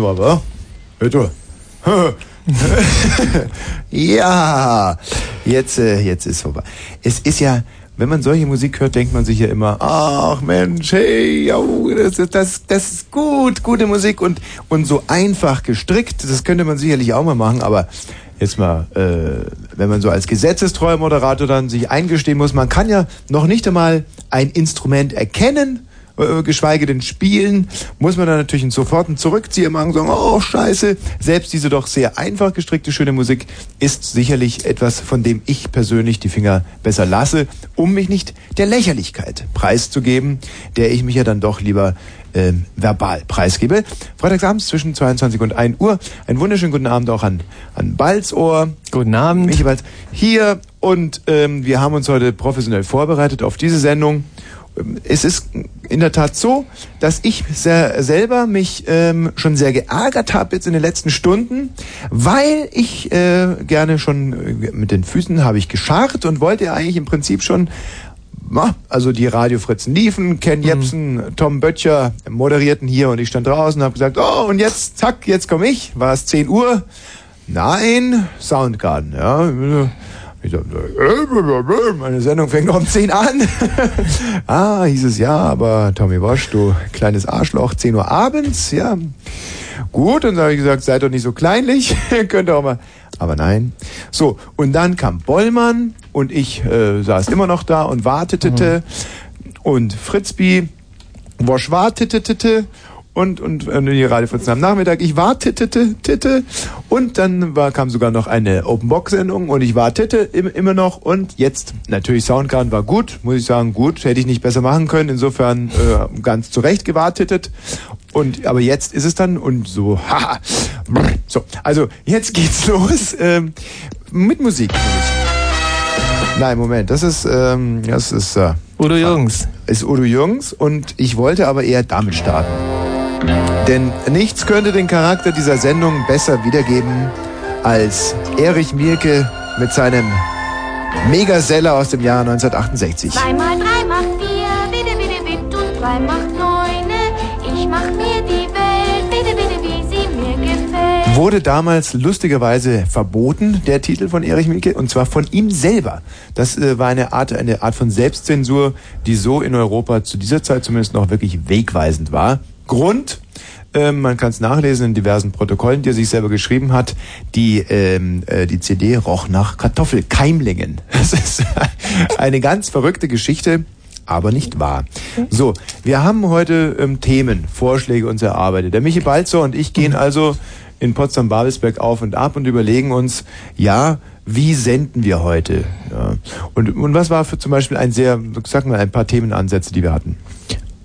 Nu aber. Hört du? ja, jetzt, äh, jetzt ist vorbei. Es ist ja, wenn man solche Musik hört, denkt man sich ja immer, ach Mensch, hey, das, ist- das, das ist gut, gute Musik und, und so einfach gestrickt, das könnte man sicherlich auch mal machen, aber jetzt mal, äh, wenn man so als gesetzestreuer Moderator dann sich eingestehen muss, man kann ja noch nicht einmal ein Instrument erkennen, geschweige denn spielen, muss man dann natürlich sofort einen Zurückzieher machen und sagen, oh scheiße, selbst diese doch sehr einfach gestrickte schöne Musik ist sicherlich etwas, von dem ich persönlich die Finger besser lasse, um mich nicht der Lächerlichkeit preiszugeben, der ich mich ja dann doch lieber ähm, verbal preisgebe. Freitagsabends zwischen 22 und 1 Uhr. Einen wunderschönen guten Abend auch an, an Balzohr. Guten Abend. Michi Balz hier und ähm, wir haben uns heute professionell vorbereitet auf diese Sendung. Es ist in der Tat so, dass ich sehr, selber mich ähm, schon sehr geärgert habe jetzt in den letzten Stunden, weil ich äh, gerne schon äh, mit den Füßen habe ich gescharrt und wollte eigentlich im Prinzip schon also die Radiofritzen liefen, Ken Jepsen, Tom Böttcher moderierten hier und ich stand draußen und habe gesagt, oh und jetzt, zack, jetzt komme ich, war es 10 Uhr? Nein, Soundgarden, ja. Ich dachte, äh, meine Sendung fängt noch um 10 an. ah, hieß es ja, aber Tommy Bosch, du kleines Arschloch, 10 Uhr abends, ja. Gut, und dann habe ich gesagt, seid doch nicht so kleinlich, könnt ihr auch mal. Aber nein. So, und dann kam Bollmann und ich äh, saß immer noch da und wartete. Und Fritzby, Wosch wartete und, und äh, die Radiofritzen am Nachmittag, ich wartete, titte, und dann war, kam sogar noch eine Open-Box-Sendung und ich wartete im, immer noch. Und jetzt, natürlich Soundgarden war gut, muss ich sagen, gut, hätte ich nicht besser machen können, insofern äh, ganz zurecht gewartetet und, aber jetzt ist es dann und so, haha, so, also jetzt geht's los, ähm, mit Musik. Nein, Moment, das ist, ähm, das ist, äh, Udo Jürgens. ist Udo Jürgens. Und ich wollte aber eher damit starten. Denn nichts könnte den Charakter dieser Sendung besser wiedergeben als Erich Mielke mit seinem Megaseller aus dem Jahr 1968. Zwei mal drei macht vier, bitte, bitte, bitte, und drei macht neune. Ich mach mir die Welt, bitte, bitte, wie sie mir gefällt. Wurde damals lustigerweise verboten, der Titel von Erich Mielke, und zwar von ihm selber. Das äh, war eine Art, eine Art von Selbstzensur, die so in Europa zu dieser Zeit zumindest noch wirklich wegweisend war. Grund, ähm, man kann es nachlesen in diversen Protokollen, die er sich selber geschrieben hat. Die, ähm, äh, die CD roch nach Kartoffelkeimlingen. Das ist eine ganz verrückte Geschichte, aber nicht wahr. So, wir haben heute ähm, Themen, Vorschläge uns erarbeitet. Der Michi Balzer und ich gehen also in Potsdam-Babelsberg auf und ab und überlegen uns, ja, wie senden wir heute? Ja. Und, und was war für zum Beispiel ein sehr, sag mal, ein paar Themenansätze, die wir hatten?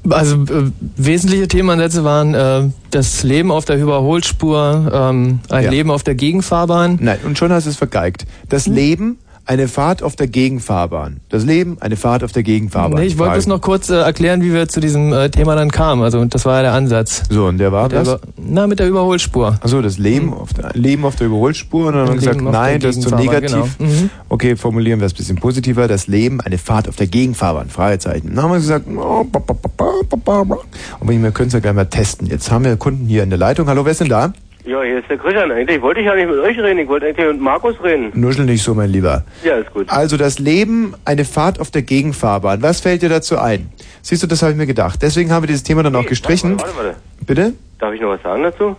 Also äh, wesentliche Themenansätze waren äh, das Leben auf der Überholspur, ähm, ein Ja. Leben auf der Gegenfahrbahn. Nein, und schon hast du es vergeigt. Das Leben, eine Fahrt auf der Gegenfahrbahn. Das Leben, eine Fahrt auf der Gegenfahrbahn. Nee, ich wollte bloß noch kurz äh, erklären, wie wir zu diesem äh, Thema dann kamen. Also das war ja der Ansatz. So, und der war Der das? Über, na, mit der Überholspur. Also das Leben auf der Leben auf der Überholspur und dann haben wir gesagt, nein, das ist zu negativ. genau. Mhm. Okay, formulieren wir es ein bisschen positiver. Das Leben, eine Fahrt auf der Gegenfahrbahn. Fragezeichen. Dann haben wir gesagt, oh, ba, ba, ba, ba, ba, ba. und wir können es ja gleich mal testen. Jetzt haben wir Kunden hier in der Leitung. Hallo, wer ist denn da? Ja, hier ist der Christian. Eigentlich wollte ich ja nicht mit euch reden, ich wollte eigentlich mit Markus reden. Nuschel nicht so, mein Lieber. Ja, ist gut. Also das Leben, eine Fahrt auf der Gegenfahrbahn. Was fällt dir dazu ein? Siehst du, das habe ich mir gedacht. Deswegen haben wir dieses Thema dann auch gestrichen. Warte, warte, warte. Bitte? Darf ich noch was sagen dazu?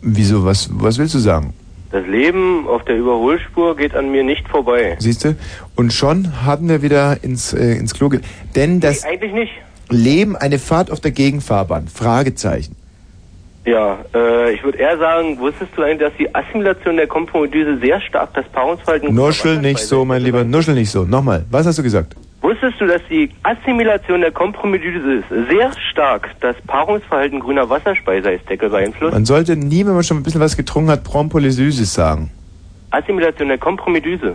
Wieso? Was, was willst du sagen? Das Leben auf der Überholspur geht an mir nicht vorbei. Siehst du? Und schon haben wir wieder ins, äh, ins Klo ge Denn das Nee, eigentlich nicht. Leben, eine Fahrt auf der Gegenfahrbahn. Fragezeichen. Ja, äh, ich würde eher sagen, wusstest du eigentlich, dass die Assimilation der Kompromidüse sehr stark das Paarungsverhalten... Nuschel nicht so, mein Lieber. Nuschel nicht so. Nochmal. Was hast du gesagt? Wusstest du, dass die Assimilation der Kompromidüse sehr stark das Paarungsverhalten grüner Wasserspeiseeisdeckel beeinflusst? Man sollte nie, wenn man schon ein bisschen was getrunken hat, Prompolysysis sagen. Assimilation der Kompromidüse.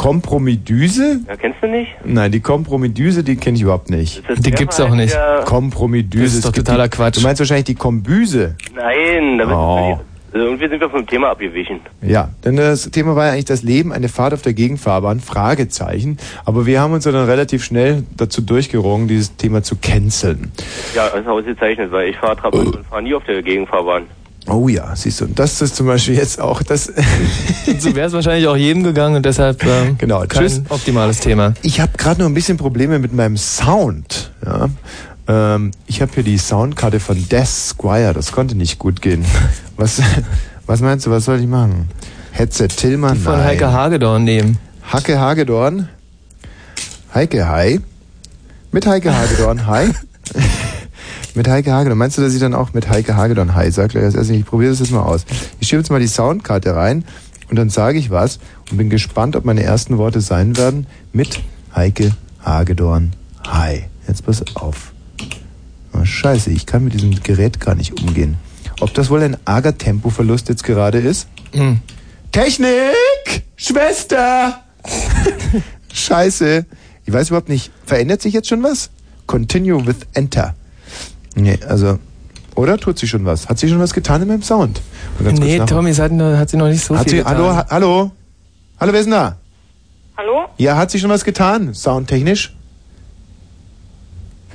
Kompromidüse? Ja, kennst du nicht? Nein, die Kompromidüse, die kenne ich überhaupt nicht. Die gibt's auch nicht. Kompromidüse. Das ist doch totaler die, Quatsch. Du meinst wahrscheinlich die Kombüse. Nein, da bist Oh. du also irgendwie sind wir vom Thema abgewichen. Ja, denn das Thema war ja eigentlich das Leben, eine Fahrt auf der Gegenfahrbahn, Fragezeichen. Aber wir haben uns ja dann relativ schnell dazu durchgerungen, dieses Thema zu canceln. Ja, das ist ausgezeichnet, weil ich fahre Trabant und fahre nie auf der Gegenfahrbahn. Oh ja, siehst du, und das ist zum Beispiel jetzt auch das... So wäre es wahrscheinlich auch jedem gegangen und deshalb ähm, Genau, tschüss. optimales Thema. Ich habe gerade noch ein bisschen Probleme mit meinem Sound. Ja. Ähm, ich habe hier die Soundkarte von Death Squire. Das konnte nicht gut gehen. Was, was meinst du, was soll ich machen? Headset Tillmann? Von Nein. Heike Hagedorn nehmen. Hacke Hagedorn. Heike Hi. Mit Heike Hagedorn Hi. Mit Heike Hagedorn. Meinst du, dass ich dann auch mit Heike Hagedorn Hi sage? Gleich als erstes, Ich probiere das jetzt mal aus. Ich schiebe jetzt mal die Soundkarte rein und dann sage ich was und bin gespannt, ob meine ersten Worte sein werden mit Heike Hagedorn Hi. Jetzt pass auf. Oh, scheiße, ich kann mit diesem Gerät gar nicht umgehen. Ob das wohl ein arger Tempoverlust jetzt gerade ist? Hm. Technik! Schwester! Scheiße. Ich weiß überhaupt nicht. Verändert sich jetzt schon was? Continue with Enter. Nee, also. Oder tut sie schon was? Hat sie schon was getan in meinem Sound? Nee, Tommy, es hat, noch- hat sie noch nicht so Hat viel sie, getan. hallo, ha, hallo? Hallo, wer ist denn da? Hallo? Ja, hat sie schon was getan? Soundtechnisch?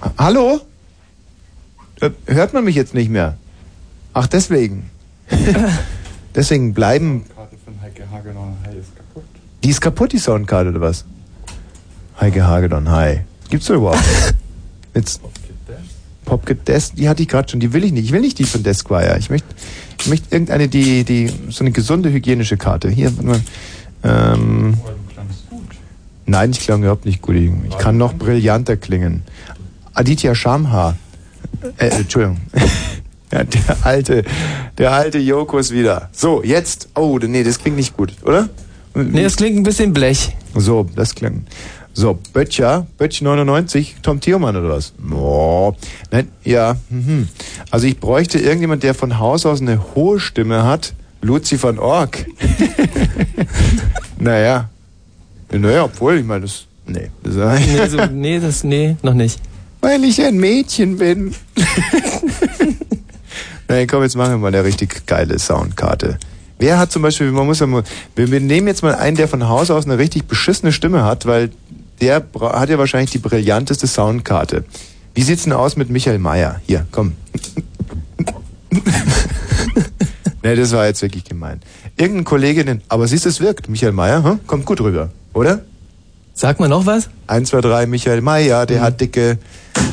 Ha- Hallo? Äh, hört man mich jetzt nicht mehr? Ach, deswegen. deswegen bleiben. Karte von Heike Hagedorn Hi ist kaputt. Die ist kaputt, die Soundkarte, oder was? Heike Hagedorn, hi. Gibt's doch überhaupt nicht. Desk, die hatte ich gerade schon, die will ich nicht. Ich will nicht die von Desquire. Ich möchte ich möchte irgendeine, die, die, so eine gesunde hygienische Karte. Hier, warte mal. Ähm, Oh, du klangst gut. nein, ich klang überhaupt nicht gut. Ich, kann noch brillanter klingen. Aditya Shamha. Äh, Entschuldigung. ja, der alte, der alte Joko ist wieder. So, jetzt. Oh, nee, das klingt nicht gut, oder? Nee, das klingt ein bisschen blech. So, das klang. So, Böttcher, Böttch 99, Tom Thiermann oder was? Oh, nein, ja. Mhm. Also ich bräuchte irgendjemand, der von Haus aus eine hohe Stimme hat. Luzi van Ork. naja. Naja, obwohl, ich meine, das. Nee. Das Nee, so, nee, das, nee, noch nicht. Weil ich ein Mädchen bin. Nein, komm, jetzt machen wir mal eine richtig geile Soundkarte. Wer hat zum Beispiel, man muss ja mal, wir, wir nehmen jetzt mal einen, der von Haus aus eine richtig beschissene Stimme hat, weil der hat ja wahrscheinlich die brillanteste Soundkarte. Wie sieht's denn aus mit Michael Mayer? Hier, komm. ne, das war jetzt wirklich gemein. Irgendein Kollegin, aber siehst du, es wirkt. Michael Mayer, hm? kommt gut rüber, oder? Sag mal noch was? 1, 2, 3, Michael Mayer, der hat dicke.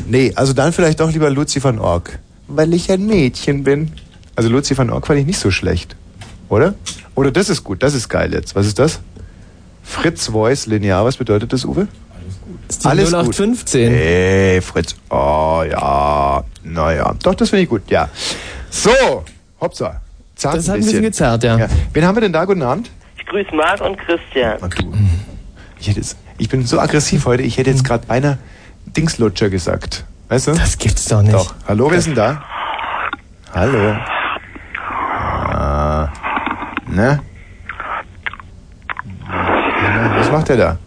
Nee, also dann vielleicht doch lieber Luzi van Ork. Weil ich ein Mädchen bin. Also Luzi van Ork fand ich nicht so schlecht. Oder? Oder das ist gut, das ist geil jetzt. Was ist das? Fritz Voice linear, was bedeutet das, Uwe? Das ist die Alles 0815. Hey, Fritz. Oh ja. Naja. Doch, das finde ich gut, ja. So, hoppsa. Zart Das hat ein bisschen gezerrt, ja. ja. Wen haben wir denn da? Guten Abend. Ich grüße Marc und Christian. Ach du. Ich, hätte jetzt, ich bin so aggressiv heute, ich hätte jetzt gerade beinahe Dingslutscher gesagt. Weißt du? Das gibt's doch nicht. Doch. Hallo, wer ist denn da? Hallo. Ah, ne? Was macht der da?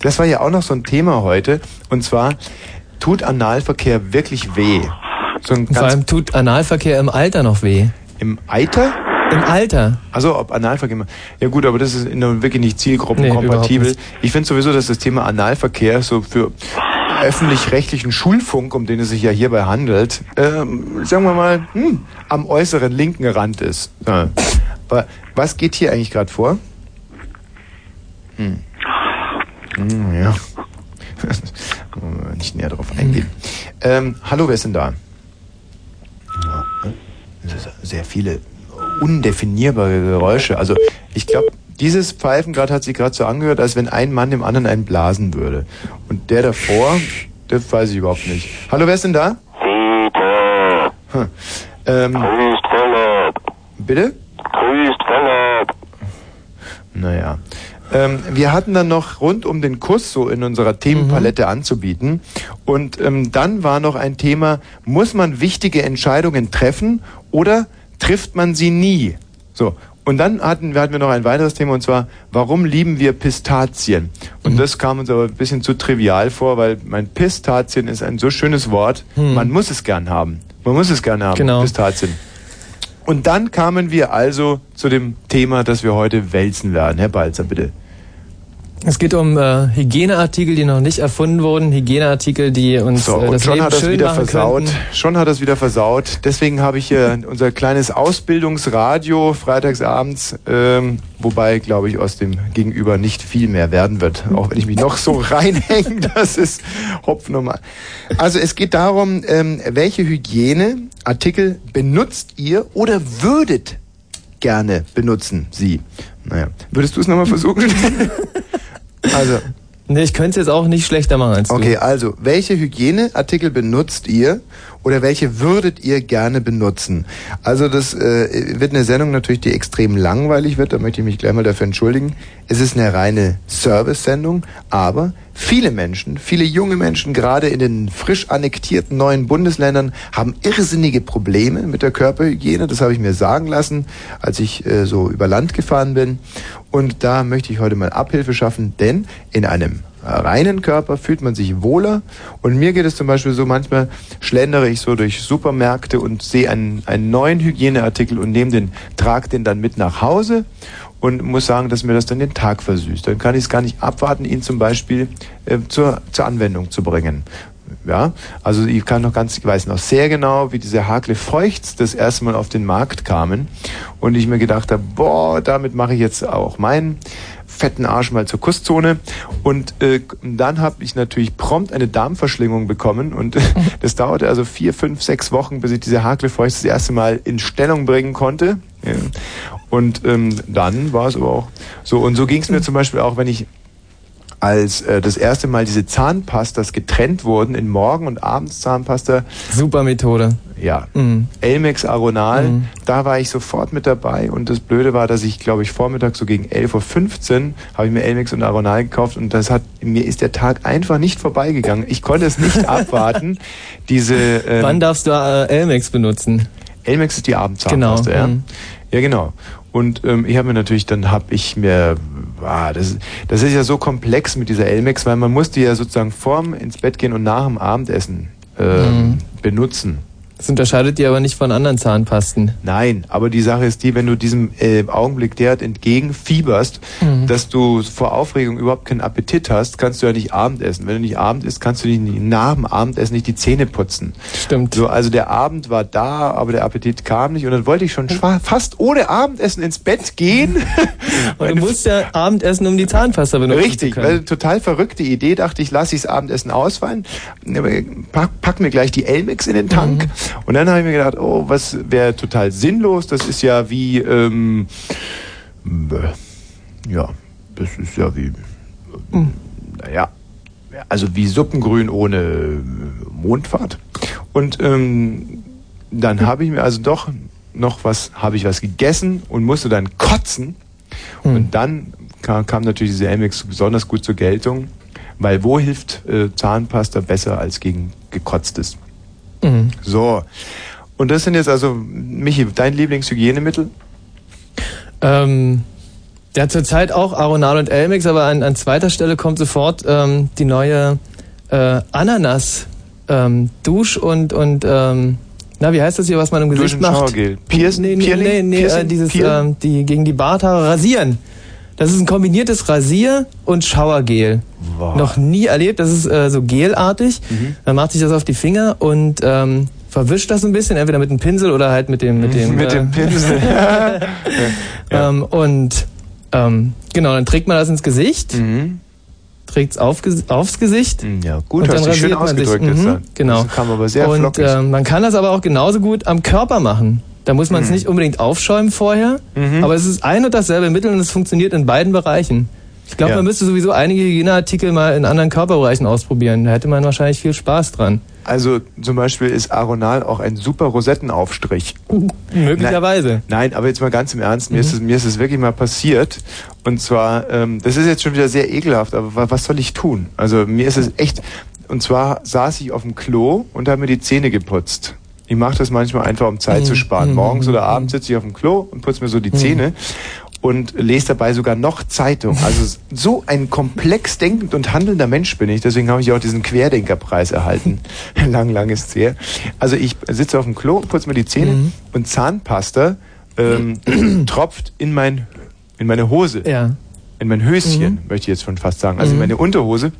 Das war ja auch noch so ein Thema heute. Und zwar, tut Analverkehr wirklich weh? So ein Vor allem tut Analverkehr im Alter noch weh. im Eiter? Im Alter. Also ob Analverkehr. Ja gut, aber das ist der- wirklich nicht zielgruppenkompatibel. Nee, ich finde sowieso, dass das Thema Analverkehr so für öffentlich-rechtlichen Schulfunk, um den es sich ja hierbei handelt, ähm, sagen wir mal, hm, am äußeren linken Rand ist. Ja. Aber was geht hier eigentlich gerade vor? Hm. Hm, ja. Wollen wir Nicht näher drauf eingehen. Ähm, hallo, wer ist denn da? Ist Sehr viele undefinierbare Geräusche. Also ich glaube, dieses Pfeifen gerade hat sich gerade so angehört, als wenn ein Mann dem anderen einen blasen würde. Und der davor, das weiß ich überhaupt nicht. Hallo, wer ist denn da? Hm. Ähm, bitte? Naja. Ähm, wir hatten dann noch rund um den Kuss so in unserer Themenpalette anzubieten. Und ähm, dann war noch ein Thema, muss man wichtige Entscheidungen treffen oder trifft man sie nie? So. Und dann hatten, hatten wir noch ein weiteres Thema und zwar, warum lieben wir Pistazien? Und Mhm. das kam uns aber ein bisschen zu trivial vor, weil mein Pistazien ist ein so schönes Wort, man muss es gern haben. Man muss es gern haben. Genau. Pistazien. Und dann kamen wir also zu dem Thema, das wir heute wälzen werden. Herr Balzer, bitte. Es geht um äh, Hygieneartikel, die noch nicht erfunden wurden, Hygieneartikel, die uns So, äh, das schon Leben hat schön wieder versaut. könnten. Schon hat es wieder versaut. Deswegen habe ich hier unser kleines Ausbildungsradio freitagsabends, ähm, wobei, glaube ich, aus dem Gegenüber nicht viel mehr werden wird. Auch wenn ich mich noch so reinhänge, das ist Hopfnummer. Also es geht darum, ähm, welche Hygieneartikel benutzt ihr oder würdet gerne benutzen Sie? Naja, würdest du es nochmal versuchen? also, Nee, ich könnte es jetzt auch nicht schlechter machen als Okay, du. also, welche Hygieneartikel benutzt ihr oder welche würdet ihr gerne benutzen? Also, das äh, wird eine Sendung natürlich, die extrem langweilig wird, da möchte ich mich gleich mal dafür entschuldigen. Es ist eine reine Service-Sendung, aber viele Menschen, viele junge Menschen, gerade in den frisch annektierten neuen Bundesländern, haben irrsinnige Probleme mit der Körperhygiene. Das habe ich mir sagen lassen, als ich äh, so über Land gefahren bin. Und da möchte ich heute mal Abhilfe schaffen, denn in einem reinen Körper fühlt man sich wohler. Und mir geht es zum Beispiel so, manchmal schlendere ich so durch Supermärkte und sehe einen, einen neuen Hygieneartikel und nehme den, trage den dann mit nach Hause und muss sagen, dass mir das dann den Tag versüßt. Dann kann ich es gar nicht abwarten, ihn zum Beispiel äh, zur, zur Anwendung zu bringen. Ja, also ich kann noch ganz, ich weiß noch sehr genau, wie diese Hakle Feuchts das erste Mal auf den Markt kamen und ich mir gedacht habe, boah, damit mache ich jetzt auch meinen fetten Arsch mal zur Kusszone und äh, dann habe ich natürlich prompt eine Darmverschlingung bekommen und das dauerte also vier, fünf, sechs Wochen, bis ich diese Hakle Feuchts das erste Mal in Stellung bringen konnte. Ja. Und ähm, dann war es aber auch so und so ging es mir zum Beispiel auch, wenn ich als äh, das erste Mal diese Zahnpastas getrennt wurden in Morgen- und Abendszahnpasta, Super Methode. Ja, Mhm. Elmex Aronal, Mhm. da war ich sofort mit dabei und das Blöde war, dass ich, glaube ich, Vormittag so gegen 11.15 Uhr habe ich mir Elmex und Aronal gekauft und das hat, mir ist der Tag einfach nicht vorbeigegangen. Ich konnte es nicht abwarten, diese, ähm, Wann darfst du äh, Elmex benutzen? Elmex ist die Abendzahnpasta, Genau, ja? mhm. Ja, genau. Und ähm, ich habe mir natürlich, dann habe ich mir, ah, das, das ist ja so komplex mit dieser Elmex, weil man muss die ja sozusagen vorm ins Bett gehen und nach dem Abendessen ähm, Mhm. benutzen. Das unterscheidet dir aber nicht von anderen Zahnpasten. Nein, aber die Sache ist die, wenn du diesem äh, Augenblick derart entgegenfieberst, Mhm. dass du vor Aufregung überhaupt keinen Appetit hast, kannst du ja nicht Abend essen. Wenn du nicht Abend isst, kannst du nicht nach dem Abendessen nicht die Zähne putzen. Stimmt. So, also der Abend war da, aber der Appetit kam nicht und dann wollte ich schon fast ohne Abendessen ins Bett gehen. Und du musst ja Abendessen, um die Zahnpasta benutzen Richtig, zu weil total verrückte Idee, dachte ich, lasse ich das Abendessen ausfallen, aber pack, pack mir gleich die Elmex in den Tank Mhm. Und dann habe ich mir gedacht, oh, was wäre total sinnlos, das ist ja wie, ähm, äh, ja, das ist ja wie, Mhm. naja, also wie Suppengrün ohne äh, Mondfahrt und ähm, dann habe ich mir also doch noch was, habe ich was gegessen und musste dann kotzen Hm. und dann kam, kam natürlich diese Elmex besonders gut zur Geltung, weil wo hilft äh, Zahnpasta besser als gegen gekotztes? Mhm. So. Und das sind jetzt also, Michi, dein Lieblingshygienemittel? Ähm, ja, zurzeit auch Aronal und Elmex, aber an, an zweiter Stelle kommt sofort ähm, die neue äh, Ananas ähm, Dusch und und ähm, na wie heißt das hier, was man im Gesicht und macht? Piercing? Nee, nee, nee, nee äh, dieses ähm, die gegen die Barthaare rasieren. Das ist ein kombiniertes Rasier und Schauergel. Wow. Noch nie erlebt. Das ist äh, so gelartig. Mhm. Dann macht sich das auf die Finger und ähm, verwischt das ein bisschen, entweder mit einem Pinsel oder halt mit dem mit dem Mit äh, dem Pinsel. Ja. ähm, und ähm, genau, dann trägt man das ins Gesicht, mhm. trägt es auf, aufs Gesicht. Ja, gut, und hast dann du schön sich. ausgedrückt jetzt. Mhm, genau. Das kam aber sehr und ähm, man kann das aber auch genauso gut am Körper machen. Da muss man es Mhm. nicht unbedingt aufschäumen vorher, Mhm. aber es ist ein und dasselbe Mittel und es funktioniert in beiden Bereichen. Ich glaube, Ja. man müsste sowieso einige Hygieneartikel mal in anderen Körperbereichen ausprobieren. Da hätte man wahrscheinlich viel Spaß dran. Also zum Beispiel ist Aronal auch ein super Rosettenaufstrich. Möglicherweise. Nein, aber jetzt mal ganz im Ernst, Mhm. mir, ist es, mir ist es wirklich mal passiert. Und zwar, ähm, das ist jetzt schon wieder sehr ekelhaft, aber wa- was soll ich tun? Also mir ist es echt, und zwar saß ich auf dem Klo und habe mir die Zähne geputzt. Ich mache das manchmal einfach, um Zeit zu sparen. Morgens oder abends sitze ich auf dem Klo und putze mir so die Zähne und lese dabei sogar noch Zeitung. Also so ein komplex denkend und handelnder Mensch bin ich. Deswegen habe ich auch diesen Querdenkerpreis erhalten. lang, lang ist es her. Also ich sitze auf dem Klo, putze mir die Zähne und Zahnpasta ähm, tropft in mein in meine Hose, Ja. in mein Höschen, möchte ich jetzt schon fast sagen, also in meine Unterhose.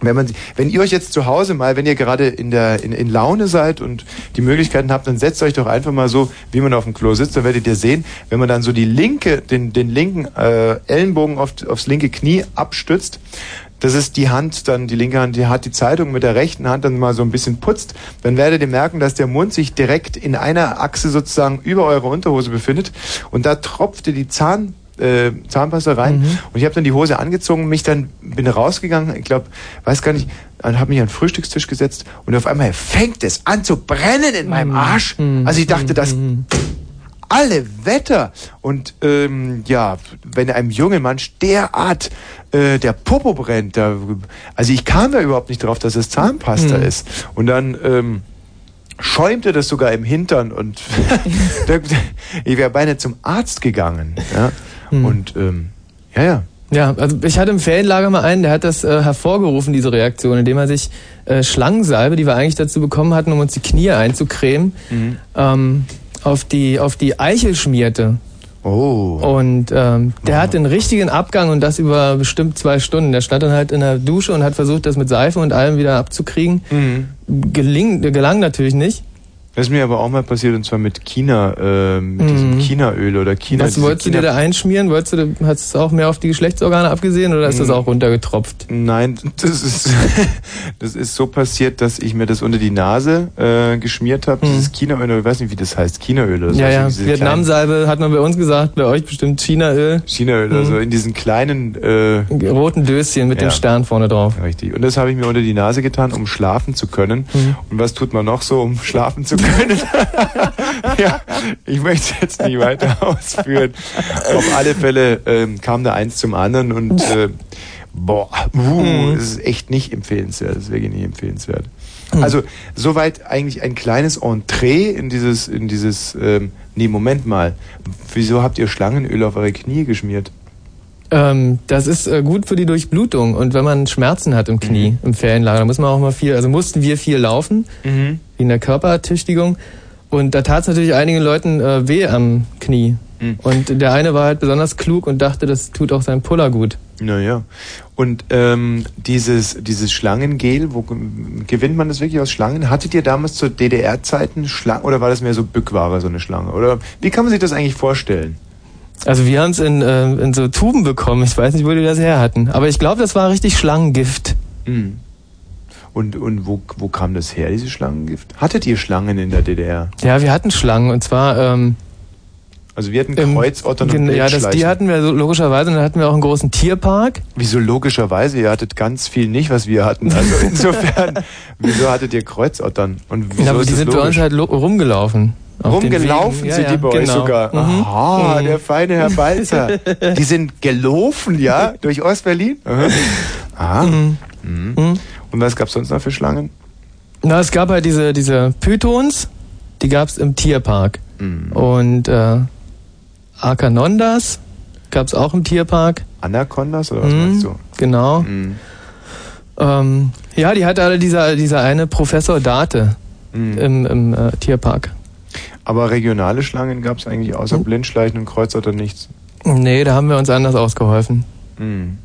Wenn, man, wenn ihr euch jetzt zu Hause mal, wenn ihr gerade in, der, in, in Laune seid und die Möglichkeiten habt, dann setzt euch doch einfach mal so, wie man auf dem Klo sitzt, dann werdet ihr sehen, wenn man dann so die linke, den, den linken äh, Ellenbogen auf, aufs linke Knie abstützt, das ist die Hand, dann die linke Hand, die hat die Zeitung mit der rechten Hand dann mal so ein bisschen putzt, dann werdet ihr merken, dass der Mund sich direkt in einer Achse sozusagen über eure Unterhose befindet und da tropfte die Zahn äh, Zahnpasta rein und ich habe dann die Hose angezogen, mich dann bin rausgegangen, ich glaube, weiß gar nicht, habe mich an den Frühstückstisch gesetzt und auf einmal fängt es an zu brennen in meinem Arsch. Also ich dachte, das alle Wetter und ähm, ja, wenn einem jungen Mann derart äh, der Popo brennt, da, also ich kam da überhaupt nicht drauf, dass es Zahnpasta ist und dann ähm, schäumte das sogar im Hintern und ich wäre beinahe zum Arzt gegangen. Ja? Und ähm, ja, ja. Ja, also ich hatte im Ferienlager mal einen, der hat das äh, hervorgerufen, diese Reaktion, indem er sich äh, Schlangensalbe, die wir eigentlich dazu bekommen hatten, um uns die Knie einzucremen, ähm, auf die auf die Eichel schmierte. Oh. Und ähm, der hat den richtigen Abgang und das über bestimmt zwei Stunden. Der stand dann halt in der Dusche und hat versucht, das mit Seife und allem wieder abzukriegen. Geling, gelang natürlich nicht. Das ist mir aber auch mal passiert und zwar mit China, äh, mit diesem Chinaöl oder China. Was wolltest du dir da einschmieren? Wolltest du, hast du auch mehr auf die Geschlechtsorgane abgesehen oder ist das auch runtergetropft? Nein, das ist, das ist so passiert, dass ich mir das unter die Nase äh, geschmiert habe. Dieses Chinaöl, ich weiß nicht, wie das heißt, Chinaöl oder so. Mhm. Ja, ja. Also diese Vietnamsalbe hat man bei uns gesagt, bei euch bestimmt Chinaöl. Chinaöl, also in diesen kleinen äh, Roten Döschen mit Ja. dem Stern vorne drauf. Richtig. Und das habe ich mir unter die Nase getan, um schlafen zu können. Mhm. Und was tut man noch so, um schlafen zu können? ja, ich möchte es jetzt nicht weiter ausführen. Auf alle Fälle ähm, kam da eins zum anderen und äh, boah, uh, Mhm. das ist echt nicht empfehlenswert. Das ist wirklich nicht empfehlenswert. Mhm. Also soweit eigentlich ein kleines Entree in dieses, in dieses. Ähm, nee, Moment mal. Wieso habt ihr Schlangenöl auf eure Knie geschmiert? Ähm, das ist äh, gut für die Durchblutung und wenn man Schmerzen hat im Knie, Mhm. im Ferienlager, dann muss man auch mal viel, also mussten wir viel laufen, wie in der Körperertüchtigung. Und da tat es natürlich einigen Leuten äh, weh am Knie. Mhm. Und der eine war halt besonders klug und dachte, das tut auch seinem Puller gut. Naja. Und ähm, dieses, dieses Schlangengel, wo ge- gewinnt man das wirklich aus Schlangen? Hattet ihr damals zu DDR-Zeiten Schlangen oder war das mehr so Bückware, so eine Schlange? Oder wie kann man sich das eigentlich vorstellen? Also wir haben es in, äh, in so Tuben bekommen. Ich weiß nicht, wo die das her hatten. Aber ich glaube, das war richtig Schlangengift. Hm. Und, und wo, wo kam das her, dieses Schlangengift? Hattet ihr Schlangen in der DDR? Ja, wir hatten Schlangen und zwar ähm, Also wir hatten im- Kreuzottern und Ja, das, die hatten wir so logischerweise und dann hatten wir auch einen großen Tierpark. Wieso logischerweise? Ihr hattet ganz viel nicht, was wir hatten. Also insofern, wieso hattet ihr Kreuzottern? Und wieso Ja, aber die sind bei logisch? uns halt rumgelaufen. Rumgelaufen sind ja, die bei euch genau. sogar. Mhm. Aha, Mhm. der feine Herr Balzer. die sind gelaufen, ja, durch Ostberlin. Aha. Aha. Mhm. Mhm. Und was gab's sonst noch für Schlangen? Na, es gab halt diese, diese Pythons, die gab's im Tierpark. Mhm. Und äh, Akanondas gab's auch im Tierpark. Anacondas oder was Mhm, meinst du? Genau. Mhm. Ähm, ja, die hatte alle dieser, dieser eine Professor Date Mhm. im, im äh, Tierpark. Aber regionale Schlangen gab's eigentlich Mhm. außer Blindschleichen und Kreuzotter nichts. Nee, da haben wir uns anders ausgeholfen. Mhm.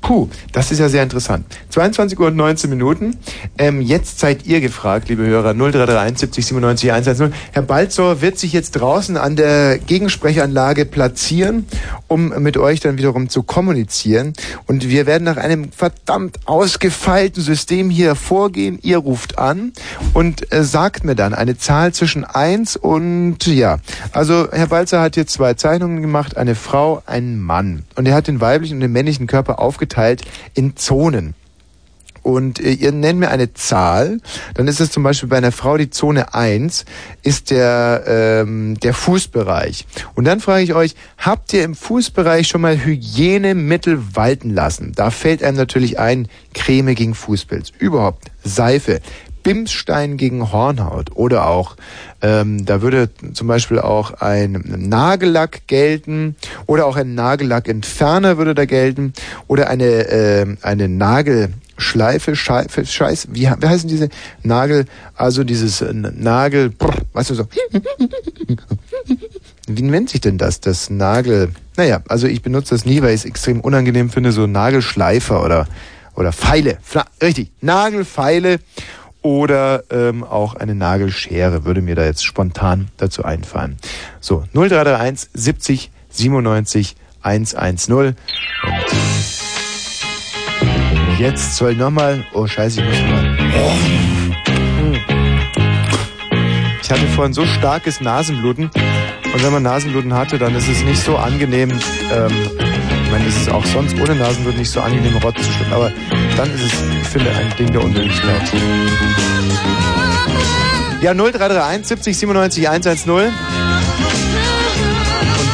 Puh, das ist ja sehr interessant. 22 Uhr und 19 Minuten. Ähm, jetzt seid ihr gefragt, liebe Hörer. 0331 70 97 110. Herr Balzor wird sich jetzt draußen an der Gegensprechanlage platzieren, um mit euch dann wiederum zu kommunizieren. Und wir werden nach einem verdammt ausgefeilten System hier vorgehen. Ihr ruft an und äh, sagt mir dann eine Zahl zwischen 1 und ja. Also Herr Balzer hat hier zwei Zeichnungen gemacht, eine Frau, ein Mann. Und er hat den weiblichen und den männlichen Körper aufgeteilt in Zonen. Und äh, ihr nennt mir eine Zahl, dann ist es zum Beispiel bei einer Frau die Zone 1, ist der, ähm, der Fußbereich. Und dann frage ich euch, habt ihr im Fußbereich schon mal Hygienemittel walten lassen? Da fällt einem natürlich ein, Creme gegen Fußpilz. Überhaupt, Seife, Bimsstein gegen Hornhaut. Oder auch, ähm, da würde zum Beispiel auch ein Nagellack gelten. Oder auch ein Nagellackentferner würde da gelten. Oder eine, äh, eine Nagelschleife, Scheife, Scheiß, wie, wie heißen diese? Nagel, also dieses äh, Nagel, brr, weißt du so, wie nennt sich denn das, das Nagel, naja, also ich benutze das nie, weil ich es extrem unangenehm finde, so Nagelschleifer oder, oder Pfeile, richtig, Nagelfeile oder ähm, auch eine Nagelschere würde mir da jetzt spontan dazu einfallen. So, 0331 70 97 110 und jetzt soll nochmal, oh scheiße, ich muss mal, ich hatte vorhin so starkes Nasenbluten. Und wenn man Nasenbluten hatte, dann ist es nicht so angenehm, ähm, ich meine, es ist auch sonst ohne Nasenbluten nicht so angenehm, Rott zu schlucken, aber dann ist es, ich finde, ein Ding der Unmöglichkeit. Ja, 0331 70 97 110. Und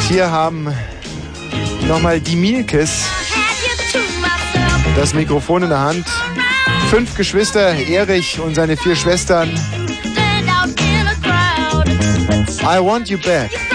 hier haben nochmal die Mielkes das Mikrofon in der Hand. Fünf Geschwister, Erich und seine vier Schwestern. I want you back.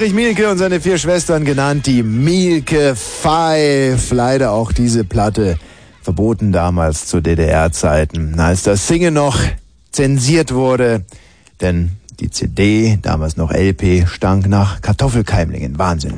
Erich Mielke und seine vier Schwestern genannt die Mielke Five. Leider auch diese Platte verboten damals zu DDR-Zeiten, als das Singen noch zensiert wurde. Denn die CD, damals noch LP, stank nach Kartoffelkeimlingen. Wahnsinn.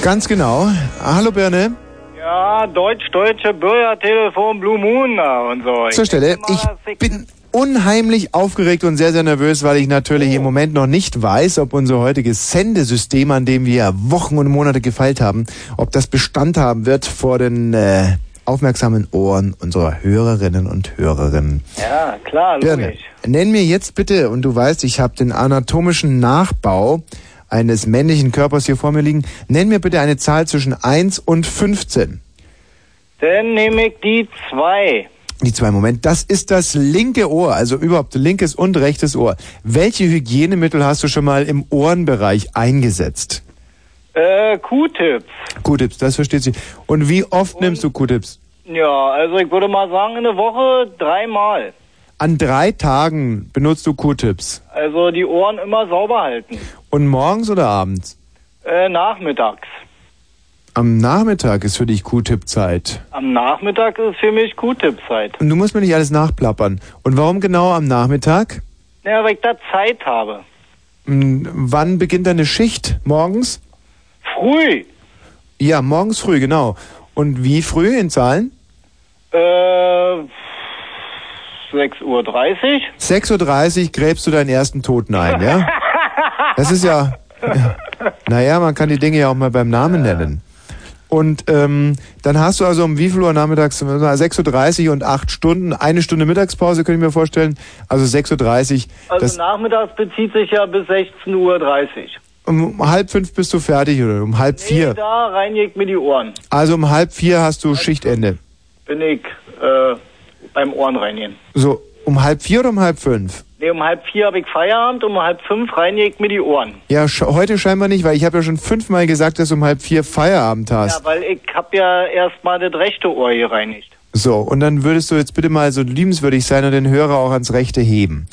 Ganz genau. Hallo Birne. Ja, deutsch-deutsche Bürgertelefon Blue Moon da und so. Zur Stelle, ich bin unheimlich aufgeregt und sehr, sehr nervös, weil ich natürlich im Moment noch nicht weiß, ob unser heutiges Sendesystem, an dem wir Wochen und Monate gefeilt haben, ob das Bestand haben wird vor den äh, aufmerksamen Ohren unserer Hörerinnen und Hörerinnen. Ja, klar, Birne, logisch. nenn mir jetzt bitte, und du weißt, ich habe den anatomischen Nachbau eines männlichen Körpers hier vor mir liegen, nenn mir bitte eine Zahl zwischen 1 und 15. Dann nehme ich die zwei. Die zwei Moment, das ist das linke Ohr, also überhaupt linkes und rechtes Ohr. Welche Hygienemittel hast du schon mal im Ohrenbereich eingesetzt? Äh, Q-Tips. Q-Tips, das versteht sie. Und wie oft nimmst du Q-Tips? Ja, also ich würde mal sagen, in der Woche dreimal. An drei Tagen benutzt du Q-Tips. Also die Ohren immer sauber halten. Und morgens oder abends? Äh, nachmittags. Am Nachmittag ist für dich Q-Tip-Zeit. Am Nachmittag ist für mich Q-Tip-Zeit. Und du musst mir nicht alles nachplappern. Und warum genau am Nachmittag? Ja, weil ich da Zeit habe. Hm, Wann beginnt deine Schicht? Morgens? früh. Ja, morgens früh, genau. Und wie früh in Zahlen? Äh, 6.30 Uhr. 6.30 Uhr gräbst du deinen ersten Toten ein, ja? Das ist ja, ja. Naja, man kann die Dinge ja auch mal beim Namen nennen. Und ähm, dann hast du also um wie viel Uhr nachmittags? 6.30 Uhr und 8 Stunden, eine Stunde Mittagspause, könnte ich mir vorstellen. Also 6.30 Uhr. Also nachmittags bezieht sich ja bis 16.30 Uhr. um halb fünf bist du fertig oder um halb Nee, vier. da reinigt mir die Ohren. Also um halb vier hast du Schichtende. Bin ich äh, beim Ohren reinigen. So, um halb vier oder um halb fünf? Nee, um halb vier habe ich Feierabend, um halb fünf reinigt mir die Ohren. Ja, sch heute scheinbar nicht, weil ich habe ja schon fünfmal gesagt, dass du um halb vier Feierabend hast. Ja, weil ich habe ja erstmal das rechte Ohr gereinigt. So, und dann würdest du jetzt bitte mal so liebenswürdig sein und den Hörer auch ans Rechte heben.